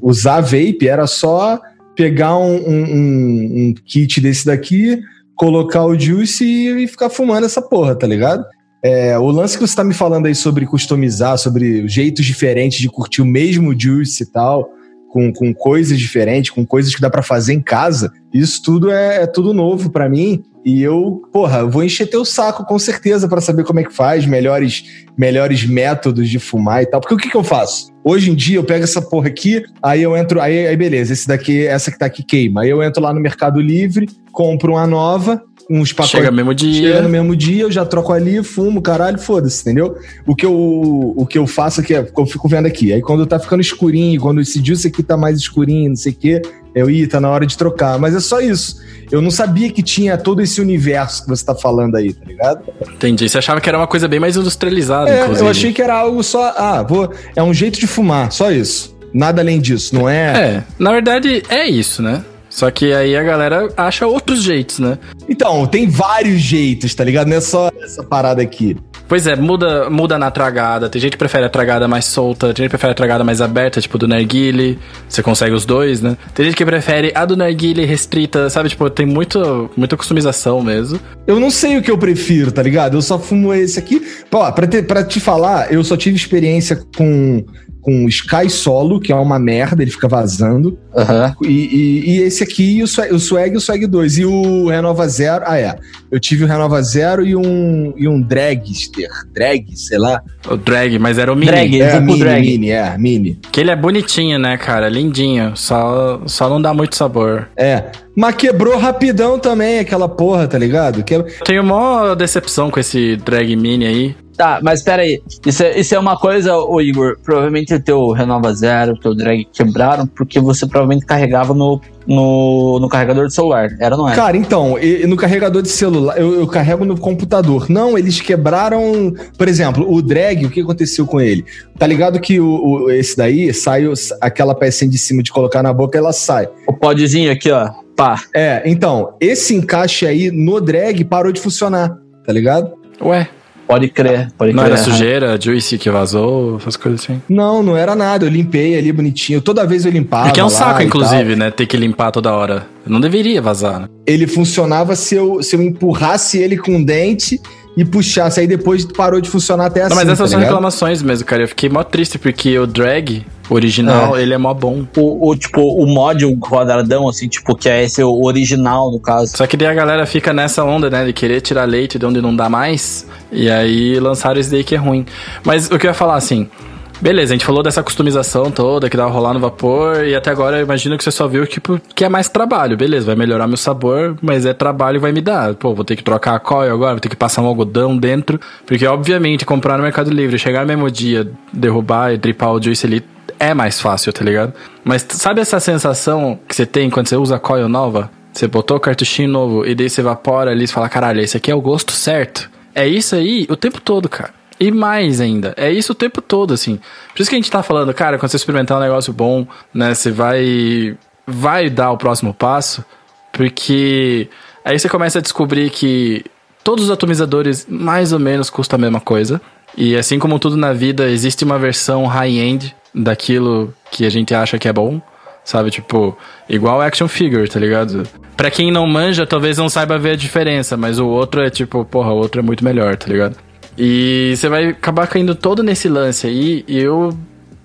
usar vape era só pegar um, um, um, kit desse daqui, colocar o juice e, e ficar fumando essa porra, tá ligado? É, o lance que você tá me falando aí sobre customizar, sobre jeitos diferentes de curtir o mesmo juice e tal, com, com coisas diferentes, com coisas que dá para fazer em casa, isso tudo é, é tudo novo para mim. E eu, porra, vou encher teu saco com certeza para saber como é que faz, melhores, melhores métodos de fumar e tal. Porque o que, que eu faço? Hoje em dia eu pego essa porra aqui, aí eu entro, aí, aí beleza, esse daqui, essa que tá aqui queima. Aí eu entro lá no Mercado Livre, compro uma nova, uns pacotes. Chega no mesmo dia. Chega no mesmo dia, eu já troco ali, fumo, caralho, foda-se, entendeu? O que, eu, o que eu faço aqui é, eu fico vendo aqui. Aí quando tá ficando escurinho, quando esse juice aqui tá mais escurinho, não sei o quê, eu, ia, tá na hora de trocar. Mas é só isso. Eu não sabia que tinha todo esse universo que você tá falando aí, tá ligado? Entendi. Você achava que era uma coisa bem mais industrializada, é, inclusive. Eu achei que era algo só. Ah, vou. É um jeito de fumar, só isso. Nada além disso, não é? É, na verdade é isso, né? Só que aí a galera acha outros jeitos, né? Então, tem vários jeitos, tá ligado? Não é só essa parada aqui. Pois é, muda, muda na tragada. Tem gente que prefere a tragada mais solta, tem gente que prefere a tragada mais aberta, tipo do narguile. Você consegue os dois, né? Tem gente que prefere a do narguile restrita, sabe? Tipo, tem muito, muita customização mesmo. Eu não sei o que eu prefiro, tá ligado? Eu só fumo esse aqui. Pô, pra, te, pra te falar, eu só tive experiência com com Sky Solo, que é uma merda, ele fica vazando. Uhum. E, e, e, esse aqui, o Swag, o Swag e o Swag 2. E o Renova Zero. Ah, é. Eu tive o Renova Zero e um, e um Dragster. Drag, sei lá. O Drag, mas era o Mini. Drag, é, mini, drag. mini, é, Mini. Que ele é bonitinho, né, cara? Lindinho. Só, só não dá muito sabor. É. Mas quebrou rapidão também aquela porra, tá ligado? Que... Tenho maior decepção com esse Drag Mini aí. Tá, mas pera aí. Isso é, isso é uma coisa, ô Igor. Provavelmente o teu Renova Zero, o teu drag quebraram porque você provavelmente carregava no, no, no carregador de celular. Era ou não era? Cara, então, no carregador de celular, eu, eu, carrego no computador. Não, eles quebraram. Por exemplo, o drag, o que aconteceu com ele? Tá ligado que o, o esse daí sai aquela pecinha de cima de colocar na boca, ela sai. O podzinho aqui, ó. Pá. É, então, esse encaixe aí no drag parou de funcionar, tá ligado? Ué. Pode crer, pode não crer. Não era sujeira, juice que vazou, essas coisas assim? Não, não era nada. Eu limpei ali bonitinho. Toda vez eu limpava. É que é um saco, inclusive, né? Ter que limpar toda hora. Não deveria vazar, né? Ele funcionava se eu, se eu empurrasse ele com o dente e puxasse. Aí depois parou de funcionar até assim. Não, mas assim, essas tá são ligado? reclamações mesmo, cara. Eu fiquei mó triste porque o drag original, é. ele é mó bom. O, o, tipo, o mod, o quadradão, assim, tipo, que é esse o original, no caso. Só que daí a galera fica nessa onda, né, de querer tirar leite de onde não dá mais, e aí lançaram esse daí que é ruim. Mas o que eu ia falar, assim, Beleza, a gente falou dessa customização toda que dava rolar no vapor e até agora eu imagino que você só viu tipo, que é mais trabalho. Beleza, vai melhorar meu sabor, mas é trabalho vai me dar. Pô, vou ter que trocar a coil agora, vou ter que passar um algodão dentro. Porque, obviamente, comprar no Mercado Livre, chegar mesmo dia, derrubar e dripar o juice ali é mais fácil, tá ligado? Mas sabe essa sensação que você tem quando você usa coil nova? Você botou o cartuchinho novo e daí você evapora ali e fala, caralho, esse aqui é o gosto certo. É isso aí o tempo todo, cara. E mais ainda, é isso o tempo todo, assim. Por isso que a gente tá falando, cara, quando você experimentar um negócio bom, né, você vai vai dar o próximo passo, porque aí você começa a descobrir que todos os atomizadores mais ou menos custam a mesma coisa. E assim como tudo na vida, existe uma versão high-end daquilo que a gente acha que é bom. Sabe, tipo, igual action figure, tá ligado? Pra quem não manja, talvez não saiba ver a diferença, mas o outro é tipo, porra, o outro é muito melhor, tá ligado? E você vai acabar caindo todo nesse lance aí. E eu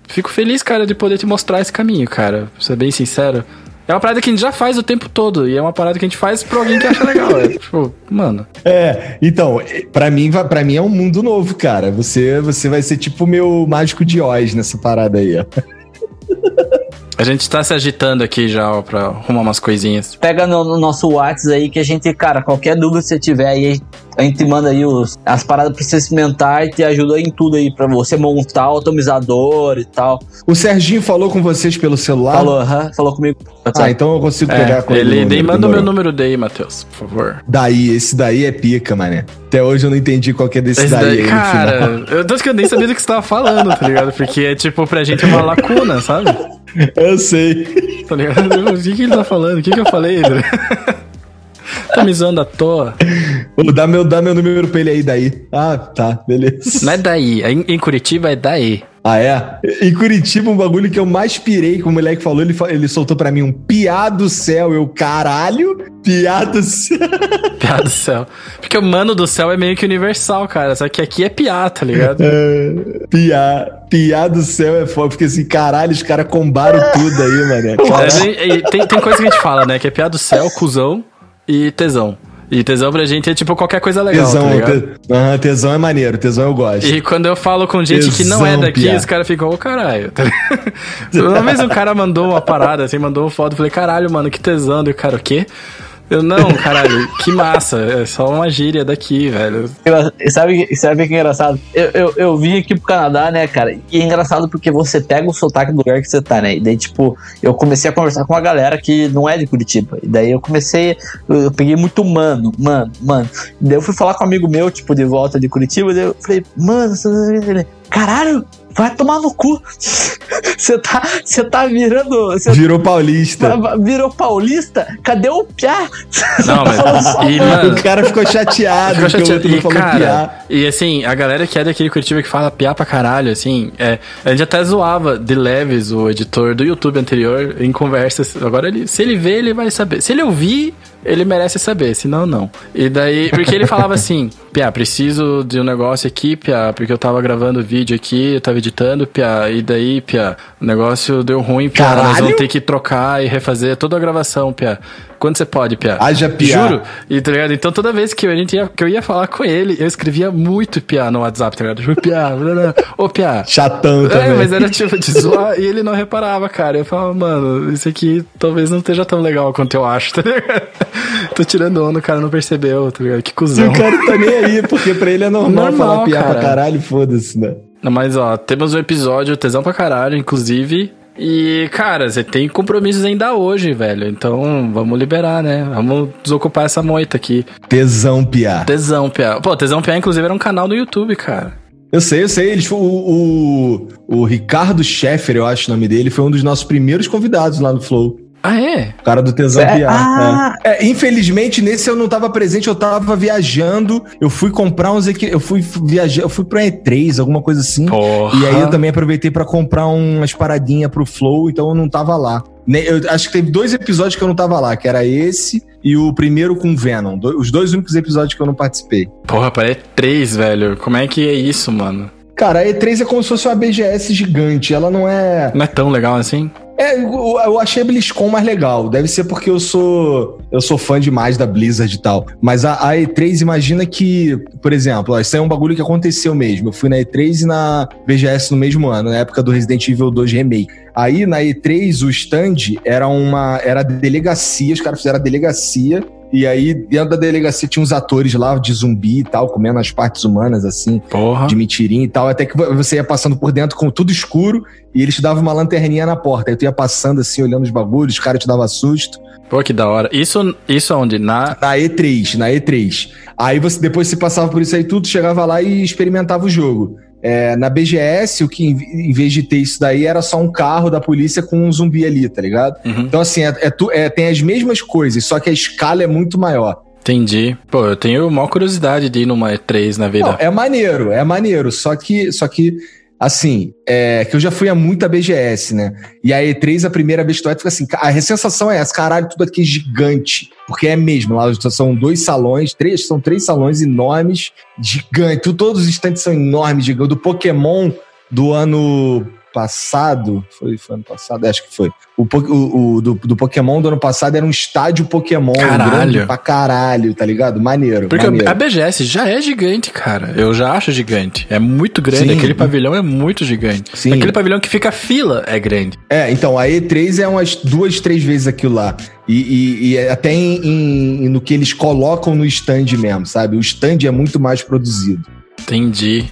fico feliz, cara, de poder te mostrar esse caminho, cara. Pra ser bem sincero. É uma parada que a gente já faz o tempo todo. E é uma parada que a gente faz pra alguém que acha legal. É, tipo, mano. É, então, pra mim, pra mim é um mundo novo, cara. Você, você vai ser tipo o meu mágico de Oz nessa parada aí, ó. A gente tá se agitando aqui já ó, pra arrumar umas coisinhas. Pega no, no, nosso WhatsApp aí que a gente, cara, qualquer dúvida que você tiver aí, a gente manda aí os, as paradas pra você experimentar e te ajuda em tudo aí, pra você montar o atomizador e tal. O Serginho falou com vocês pelo celular? Falou, aham, falou comigo. Ah, então eu consigo é, pegar com ele. Ele nem manda o meu número daí, Matheus, por favor. Daí, esse daí é pica, mané. Até hoje eu não entendi qual que é desse esse daí. daí cara, eu, tanto que eu nem sabia do que você tava falando, tá ligado? Porque é tipo, pra gente é uma lacuna, sabe? Eu sei. Tá ligado? O que, que ele tá falando? O que, que eu falei? tá me zoando à toa. Dá meu, dá meu número pra ele aí, daí. Ah, tá, beleza. Não é daí. Em, em Curitiba é daí. Ah, é? Em Curitiba, um bagulho que eu mais pirei, como o moleque falou, ele, ele soltou pra mim um piá do céu. Eu, caralho, piá do céu. Piá do céu. Porque o mano do céu é meio que universal, cara. Só que aqui é piá, tá ligado? É, piá. Piá do céu é foda, porque assim, caralho, os caras combaram tudo aí, mané. É, tem, tem coisa que a gente fala, né? Que é piá do céu, cuzão e tesão. E tesão pra gente é tipo qualquer coisa legal. Tesão, tá te... uhum, tesão é maneiro, tesão eu gosto. E quando eu falo com gente tesão, que não é daqui, os caras ficam, ô oh, caralho. Uma vez um cara mandou uma parada, assim, mandou uma foto, falei, caralho, mano, que tesão. E o cara, o quê? Eu, não, caralho, que massa. É só uma gíria daqui, velho. Sabe, sabe que é engraçado? Eu, eu, eu vim aqui pro Canadá, né, cara? E é engraçado porque você pega o sotaque do lugar que você tá, né? E daí, tipo, eu comecei a conversar com uma galera que não é de Curitiba. E daí eu comecei, eu, peguei muito mano, mano, mano. E daí eu fui falar com um amigo meu, tipo, de volta de Curitiba. E daí eu falei, mano, você... caralho, vai tomar no cu. Você tá, você tá virando. virou paulista. Virou paulista? Cadê o piá? Não, mas. E, mano, o cara ficou chateado. Ficou chateado. E, cara, piá. e assim, a galera que é daquele Curitiba que fala piá pra caralho, assim, é, a gente até zoava de leves o editor do YouTube anterior em conversas. Agora, ele, se ele vê, ele vai saber. Se ele ouvir ele merece saber, senão não. E daí, porque ele falava assim, Pia, preciso de um negócio aqui, Pia, porque eu tava gravando vídeo aqui, eu tava editando, Pia, e daí, Pia, o negócio deu ruim, Pia, Caralho? nós vamos ter que trocar e refazer toda a gravação, Pia. Quando você pode, Pia? Haja Pia. Juro. E, tá ligado? Então toda vez que, a gente ia, que eu ia falar com ele, eu escrevia muito Pia no WhatsApp, tá ligado? Tipo, Pia, ô Pia. Chatão também. É, mas era tipo de zoar e ele não reparava, cara. Eu falava, mano, isso aqui talvez não esteja tão legal quanto eu acho, tá ligado? Tô tirando onda, o cara não percebeu, tá ligado? Que E cuzão. o cara tá nem aí, porque pra ele é normal, Normal, falar piar pra cara. caralho, foda-se, né? Mas ó, temos um episódio tesão pra caralho, inclusive. E, cara, você tem compromissos ainda hoje, velho. Então, vamos liberar, né? Vamos desocupar essa moita aqui. Tesão piar. Tesão Pia. Pô, Tesão Pia, inclusive, era um canal no YouTube, cara. Eu sei, eu sei. Eles, o, o, o Ricardo Scheffer, eu acho o nome dele, foi um dos nossos primeiros convidados lá no Flow. Ah, é? O cara do Tesão É? Piar. Ah. É. É, infelizmente, nesse eu não tava presente, eu tava viajando. Eu fui comprar uns equi... Eu fui viajar, eu fui pra E3, alguma coisa assim. Porra. E aí eu também aproveitei pra comprar umas paradinhas pro Flow, então eu não tava lá. Eu acho que teve dois episódios que eu não tava lá, que era esse e o primeiro com Venom. Os dois únicos episódios que eu não participei. Porra, parece três, velho. Como é que é isso, mano? Cara, a E3 é como se fosse uma BGS gigante. Ela não é. Não é tão legal assim? É, eu, achei a BlizzCon mais legal. Deve ser porque eu sou eu sou fã demais da Blizzard e tal. Mas a, a E3, imagina que, por exemplo, ó, isso é um bagulho que aconteceu mesmo. Eu fui na E3 e na BGS no mesmo ano, na época do Resident Evil 2 Remake. Aí na E3 o stand era uma era delegacia, os caras fizeram a delegacia e aí dentro da delegacia tinha uns atores lá de zumbi e tal, comendo as partes humanas assim Porra. de mentirinha e tal, até que você ia passando por dentro com tudo escuro e eles te davam uma lanterninha na porta. Aí tu ia passando assim, olhando os bagulhos, os caras te davam susto. Pô, que da hora. Isso, isso onde? Na. Na E3, na E3. Aí você depois você passava por isso aí tudo, chegava lá e experimentava o jogo. É, na BGS, o que em, vez de ter isso daí era só um carro da polícia com um zumbi ali, tá ligado? Uhum. Então, assim, é, é tu- é- tem as mesmas coisas, só que a escala é muito maior. Entendi. Pô, eu tenho maior curiosidade de ir numa E3 na vida. Não, é maneiro, é maneiro. Só que, só que assim, é, que eu já fui a muita BGS, né? E a E3, a primeira vez que tu fica assim, a sensação é essa, caralho, tudo aqui é gigante. Porque é mesmo, lá são dois salões, três, são três salões enormes, gigantes. Todos os estantes são enormes, gigantes. Do Pokémon do ano passado, foi, foi ano passado, acho que foi. O, o- o do, do Pokémon do ano passado era um estádio Pokémon Caralho. grande pra caralho, tá ligado? Maneiro, Porque maneiro. a BGS já é gigante, cara. Eu já acho gigante. É muito grande. Sim. Aquele pavilhão é muito gigante. Sim. Aquele pavilhão que fica fila é grande. É, então, a E3 é umas duas, três vezes aquilo lá. E, e- e é até em, em- no que eles colocam no stand mesmo, sabe? O stand é muito mais produzido. Entendi.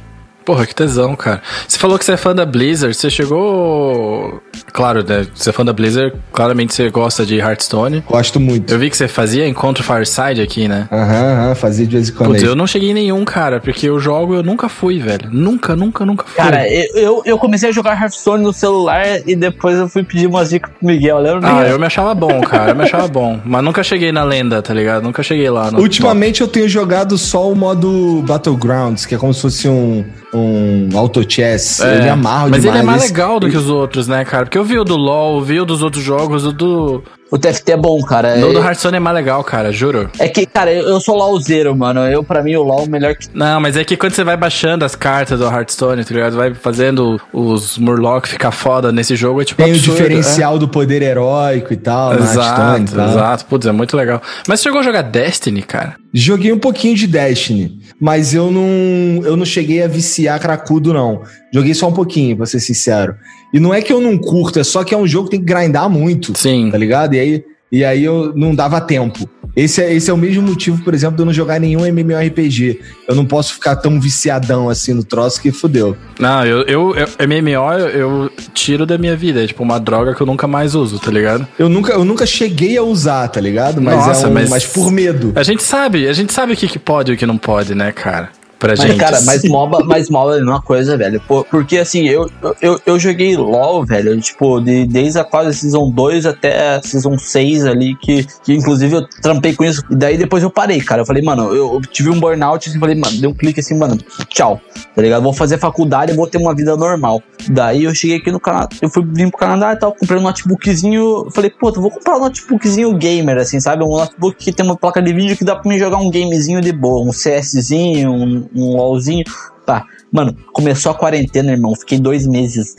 Porra, que tesão, cara. Você falou que você é fã da Blizzard. Você chegou. Claro, né? Você é fã da Blizzard. Claramente você gosta de Hearthstone. Gosto muito. Eu vi que você fazia encontro Fireside aqui, né? Aham, aham, fazia de vez em quando. Putz, eu não cheguei em nenhum, cara, porque eu jogo eu nunca fui, velho. Nunca, nunca, nunca fui. Cara, eu, eu, comecei a jogar Hearthstone no celular e depois eu fui pedir umas dicas pro Miguel, lembra? Ah, eu me achava bom, cara. Eu me achava bom. Mas nunca cheguei na lenda, tá ligado? Nunca cheguei lá no. Ultimamente eu tenho jogado só o modo Battlegrounds, que é como se fosse um, um auto chess. top. eu me amarro Mas demais. ele é mais legal do que os outros, né, cara? Porque eu vi o do LoL, vi o dos outros jogos, o do. O TFT é bom, cara. O do É, Hearthstone é mais legal, cara, juro. é que, cara, eu, eu sou LOLzeiro, mano. Eu, pra mim, o LOL é melhor que. Não, mas é que quando você vai baixando as cartas do Hearthstone, tá ligado? Vai fazendo os Murloc ficar foda nesse jogo, é tipo Tem o absurdo, diferencial do poder heróico e tal, é. Hearthstone Exato, e tal. exato. Putz, é muito legal. Mas você chegou a jogar Destiny, cara? Joguei um pouquinho de Destiny, mas eu não, eu não cheguei a viciar cracudo, não. Joguei só um pouquinho, pra ser sincero. E não é que eu não curto, é só que é um jogo que tem que grindar muito, Sim. tá ligado? E aí, e aí eu não dava tempo. Esse é, esse é o mesmo motivo, por exemplo, de eu não jogar nenhum MMORPG. Eu não posso ficar tão viciadão assim no troço que fudeu. Não, eu, eu, eu MMO eu, tiro da minha vida. É tipo uma droga que eu nunca mais uso, tá ligado? Eu nunca, eu nunca cheguei a usar, tá ligado? Mas Nossa, é um, mas- mas por medo. A gente sabe, a gente sabe o que, que pode e o que não pode, né, cara? Pra mas, gente. Cara, mas MOBA, mas MOBA é uma coisa, velho. Porque assim, eu, eu, eu joguei LOL, velho, tipo, de, desde a quase Season 2 até a Season 6 ali, que, que inclusive eu trampei com isso. E daí depois eu parei, cara. Eu falei, mano, eu, eu tive um burnout, assim, falei, mano, dei um clique assim, mano, tchau. Tá ligado? Vou fazer faculdade e vou ter uma vida normal. Daí eu cheguei aqui no Canadá, eu fui vir pro Canadá e tal, comprei um notebookzinho. Falei, pô, vou comprar um notebookzinho gamer, assim, sabe? Um notebook que tem uma placa de vídeo que dá pra mim jogar um gamezinho de boa, um CSzinho, um, um LOLzinho. Tá. Mano, começou a quarentena, irmão. Fiquei dois meses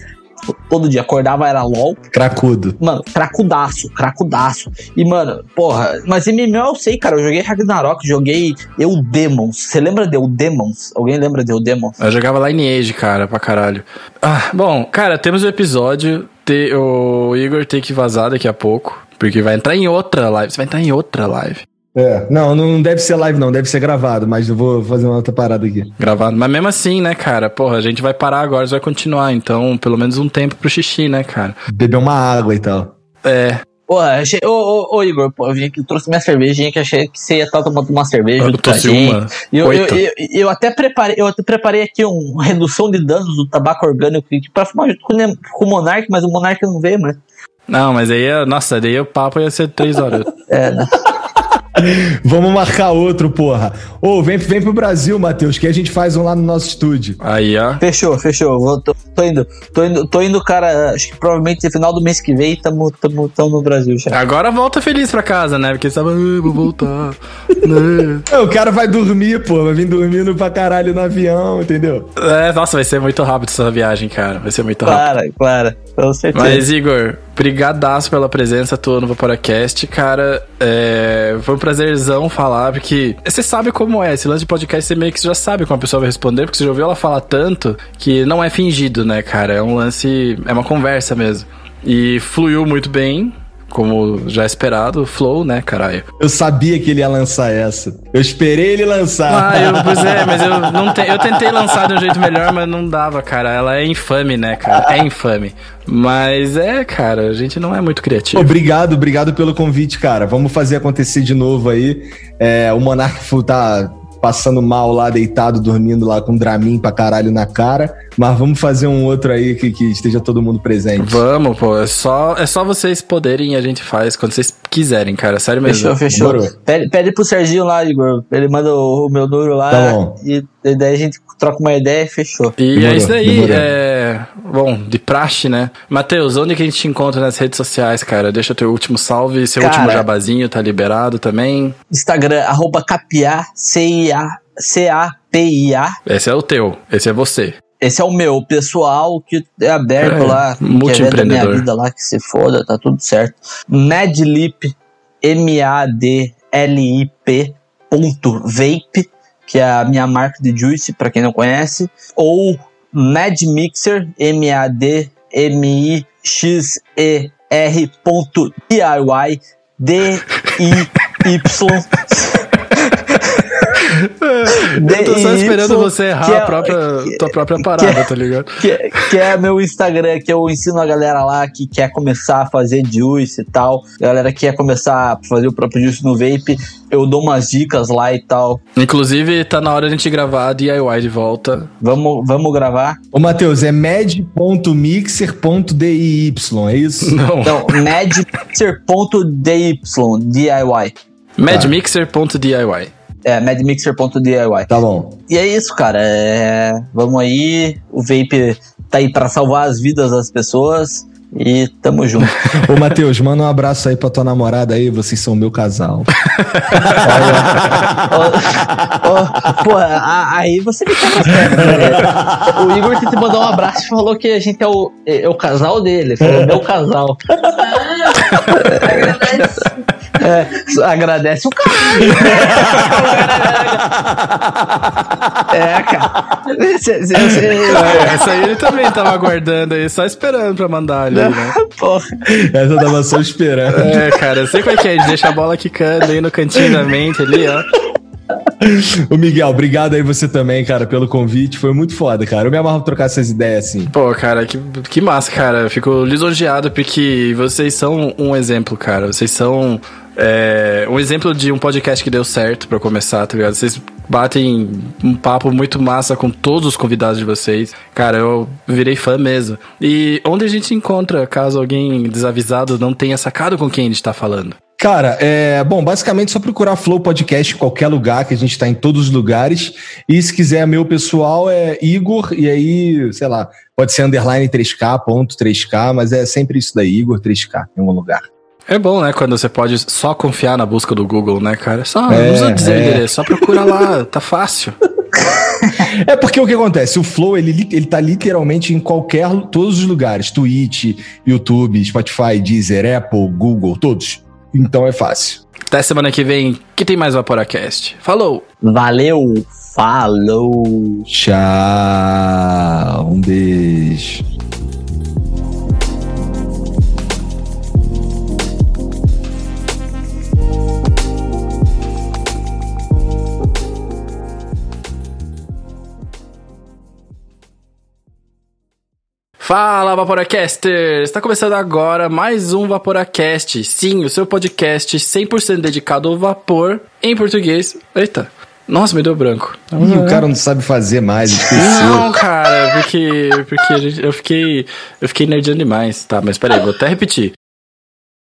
todo dia acordava era LOL. Cracudo. Mano, cracudaço, cracudaço. E, mano, porra, mas MMO eu sei, cara. Eu joguei Ragnarok, joguei Eu Demons. Você lembra de Eu Demons? Alguém lembra de Eu Demons? Eu jogava Lineage, cara, pra caralho. Ah, bom, cara, temos o um episódio. Te, o Igor tem que vazar daqui a pouco. Porque vai entrar em outra live. Você vai entrar em outra live. É, não, não deve ser live não, deve ser gravado, mas eu vou fazer uma outra parada aqui. Gravado, mas mesmo assim, né, cara, porra, a gente vai parar agora, vai continuar, então pelo menos um tempo pro xixi, né, cara. Beber uma água e tal. É. Porra, achei, ô, ô, ô, Igor, pô, eu vim aqui, trouxe minha cervejinha, que achei que você ia estar tomando uma cerveja. Eu trouxe uma. Eu, eu, eu, eu, até preparei, eu até preparei aqui uma redução de danos do tabaco orgânico aqui pra fumar junto com, com o Monark, mas o Monark não veio, mas. Não, mas aí, nossa, daí o papo ia ser três horas. é, né? Vamos marcar outro, porra. Ô, oh, vem, vem pro Brasil, Matheus, que a gente faz um lá no nosso estúdio. Aí, ó. Fechou, fechou. Vou, tô, tô, indo. Tô indo, tô indo, cara. Acho que provavelmente no final do mês que vem tamo, tamo, tamo no Brasil já. Agora volta feliz pra casa, né? Porque você tava, ah, vou voltar. né? é, o cara vai dormir, pô. Vai vir dormindo pra caralho no avião, entendeu? É, nossa, vai ser muito rápido essa viagem, cara. Vai ser muito rápido. Claro, claro. Com certeza. Mas, Igor, brigadaço pela presença tua no Vaporacast, cara. É, foi um prazerzão falar, porque você sabe como é. Esse lance de podcast, você meio que já sabe como a pessoa vai responder, porque você já ouviu ela falar tanto que não é fingido, né, cara? É um lance, é uma conversa mesmo. E fluiu muito bem, como já esperado, Flow, né, caralho? Eu sabia que ele ia lançar essa. Eu esperei ele lançar. Ah, eu, pois é, mas eu, não te, eu tentei lançar de um jeito melhor, mas não dava, cara. Ela é infame, né, cara? É infame. Mas é, cara, a gente não é muito criativo. Obrigado, obrigado pelo convite, cara. Vamos fazer acontecer de novo aí. É, o Monark tá passando mal lá, deitado, dormindo lá com Dramin pra caralho na cara. Mas vamos fazer um outro aí que, que esteja todo mundo presente. Vamos, pô. É só, é só vocês poderem e a gente faz quando vocês quiserem, cara. Sério mesmo. Fechou, fechou. Pede, pede pro Serginho lá, Igor. Ele manda o, o meu número lá. Tá bom. E daí a gente troca uma ideia e fechou. E demorou, é isso daí. Demorou. É... Bom, de praxe, né? Matheus, onde que a gente te encontra nas redes sociais, cara? Deixa o teu último salve, seu cara, último jabazinho tá liberado também. Instagram, arroba capiá, C-I-A, C-A-P-I-A. Esse é o teu, esse é você. Esse é o meu, pessoal que é aberto é, lá, multi-empreendedor. minha vida lá, que se foda, tá tudo certo. Madlip, M-A-D-L-I-P ponto vape, que é a minha marca de juice, para quem não conhece, ou Mad Mixer, M-A-D-M-I-X-E-R ponto D-I-Y, D-I-Y eu tô só esperando você errar é, a própria, que, tua própria parada, que, tá ligado? Que, que é meu Instagram, que eu ensino a galera lá que quer começar a fazer juice e tal. Galera que quer começar a fazer o próprio juice no vape. Eu dou umas dicas lá e tal. Inclusive, tá na hora de a gente gravar a DIY de volta. Vamos, vamos gravar. Ô, Matheus, é med.mixer.diy, é isso? Não. Não, medmixer.dy, DIY. Medmixer.diy. É, madmixer.diy. Tá bom. E é isso, cara. É... Vamos aí. O vape tá aí para salvar as vidas das pessoas. E tamo junto. Ô, Matheus, manda um abraço aí pra tua namorada aí, vocês são meu casal. Pô, aí você me quebra as pernas, né? O Igor tentou mandar um abraço e falou que a gente é o, é o casal dele. Falou meu casal. É, agradece o caralho. é, cara. Cê, cê, cê... É, essa aí ele também tava aguardando aí, só esperando pra mandar ali, né? Porra. Essa tava só esperando. É, cara, eu sei qual é que é, deixa a bola quicando aí no cantinho da mente ali, ó. Ô Miguel, obrigado aí você também, cara, pelo convite. Foi muito foda, cara. Eu me amarro trocar essas ideias assim. Pô, cara, que, que massa, cara. Eu fico lisonjeado porque vocês são um exemplo, cara. Vocês são é, um exemplo de um podcast que deu certo para começar, tá ligado? Vocês batem um papo muito massa com todos os convidados de vocês. Cara, eu virei fã mesmo. E onde a gente encontra, caso alguém desavisado não tenha sacado com quem a gente tá falando? Cara, é bom, basicamente só procurar Flow Podcast em qualquer lugar, que a gente está em todos os lugares. E se quiser, meu pessoal é Igor, e aí, sei lá, pode ser underline 3K, ponto 3K, mas é sempre isso daí, Igor 3K, em algum lugar. É bom, né? Quando você pode só confiar na busca do Google, né, cara? Só é, não precisa dizer é. endereço, só procura lá, tá fácil. é porque o que acontece? O Flow, ele, ele tá literalmente em qualquer, todos os lugares. Twitch, YouTube, Spotify, Deezer, Apple, Google, todos. Então é fácil. Até semana que vem, que tem mais Vaporacast. Falou! Valeu! Falou! Tchau! Um beijo! Fala, Vaporacasters! Está começando agora mais um Vaporacast. Sim, o seu podcast 100% dedicado ao vapor em português. Eita, nossa, me deu branco. Ih, o cara não sabe fazer mais, esqueceu. Não, cara, porque, porque eu fiquei, eu fiquei nerdando demais. Tá, mas peraí, vou até repetir.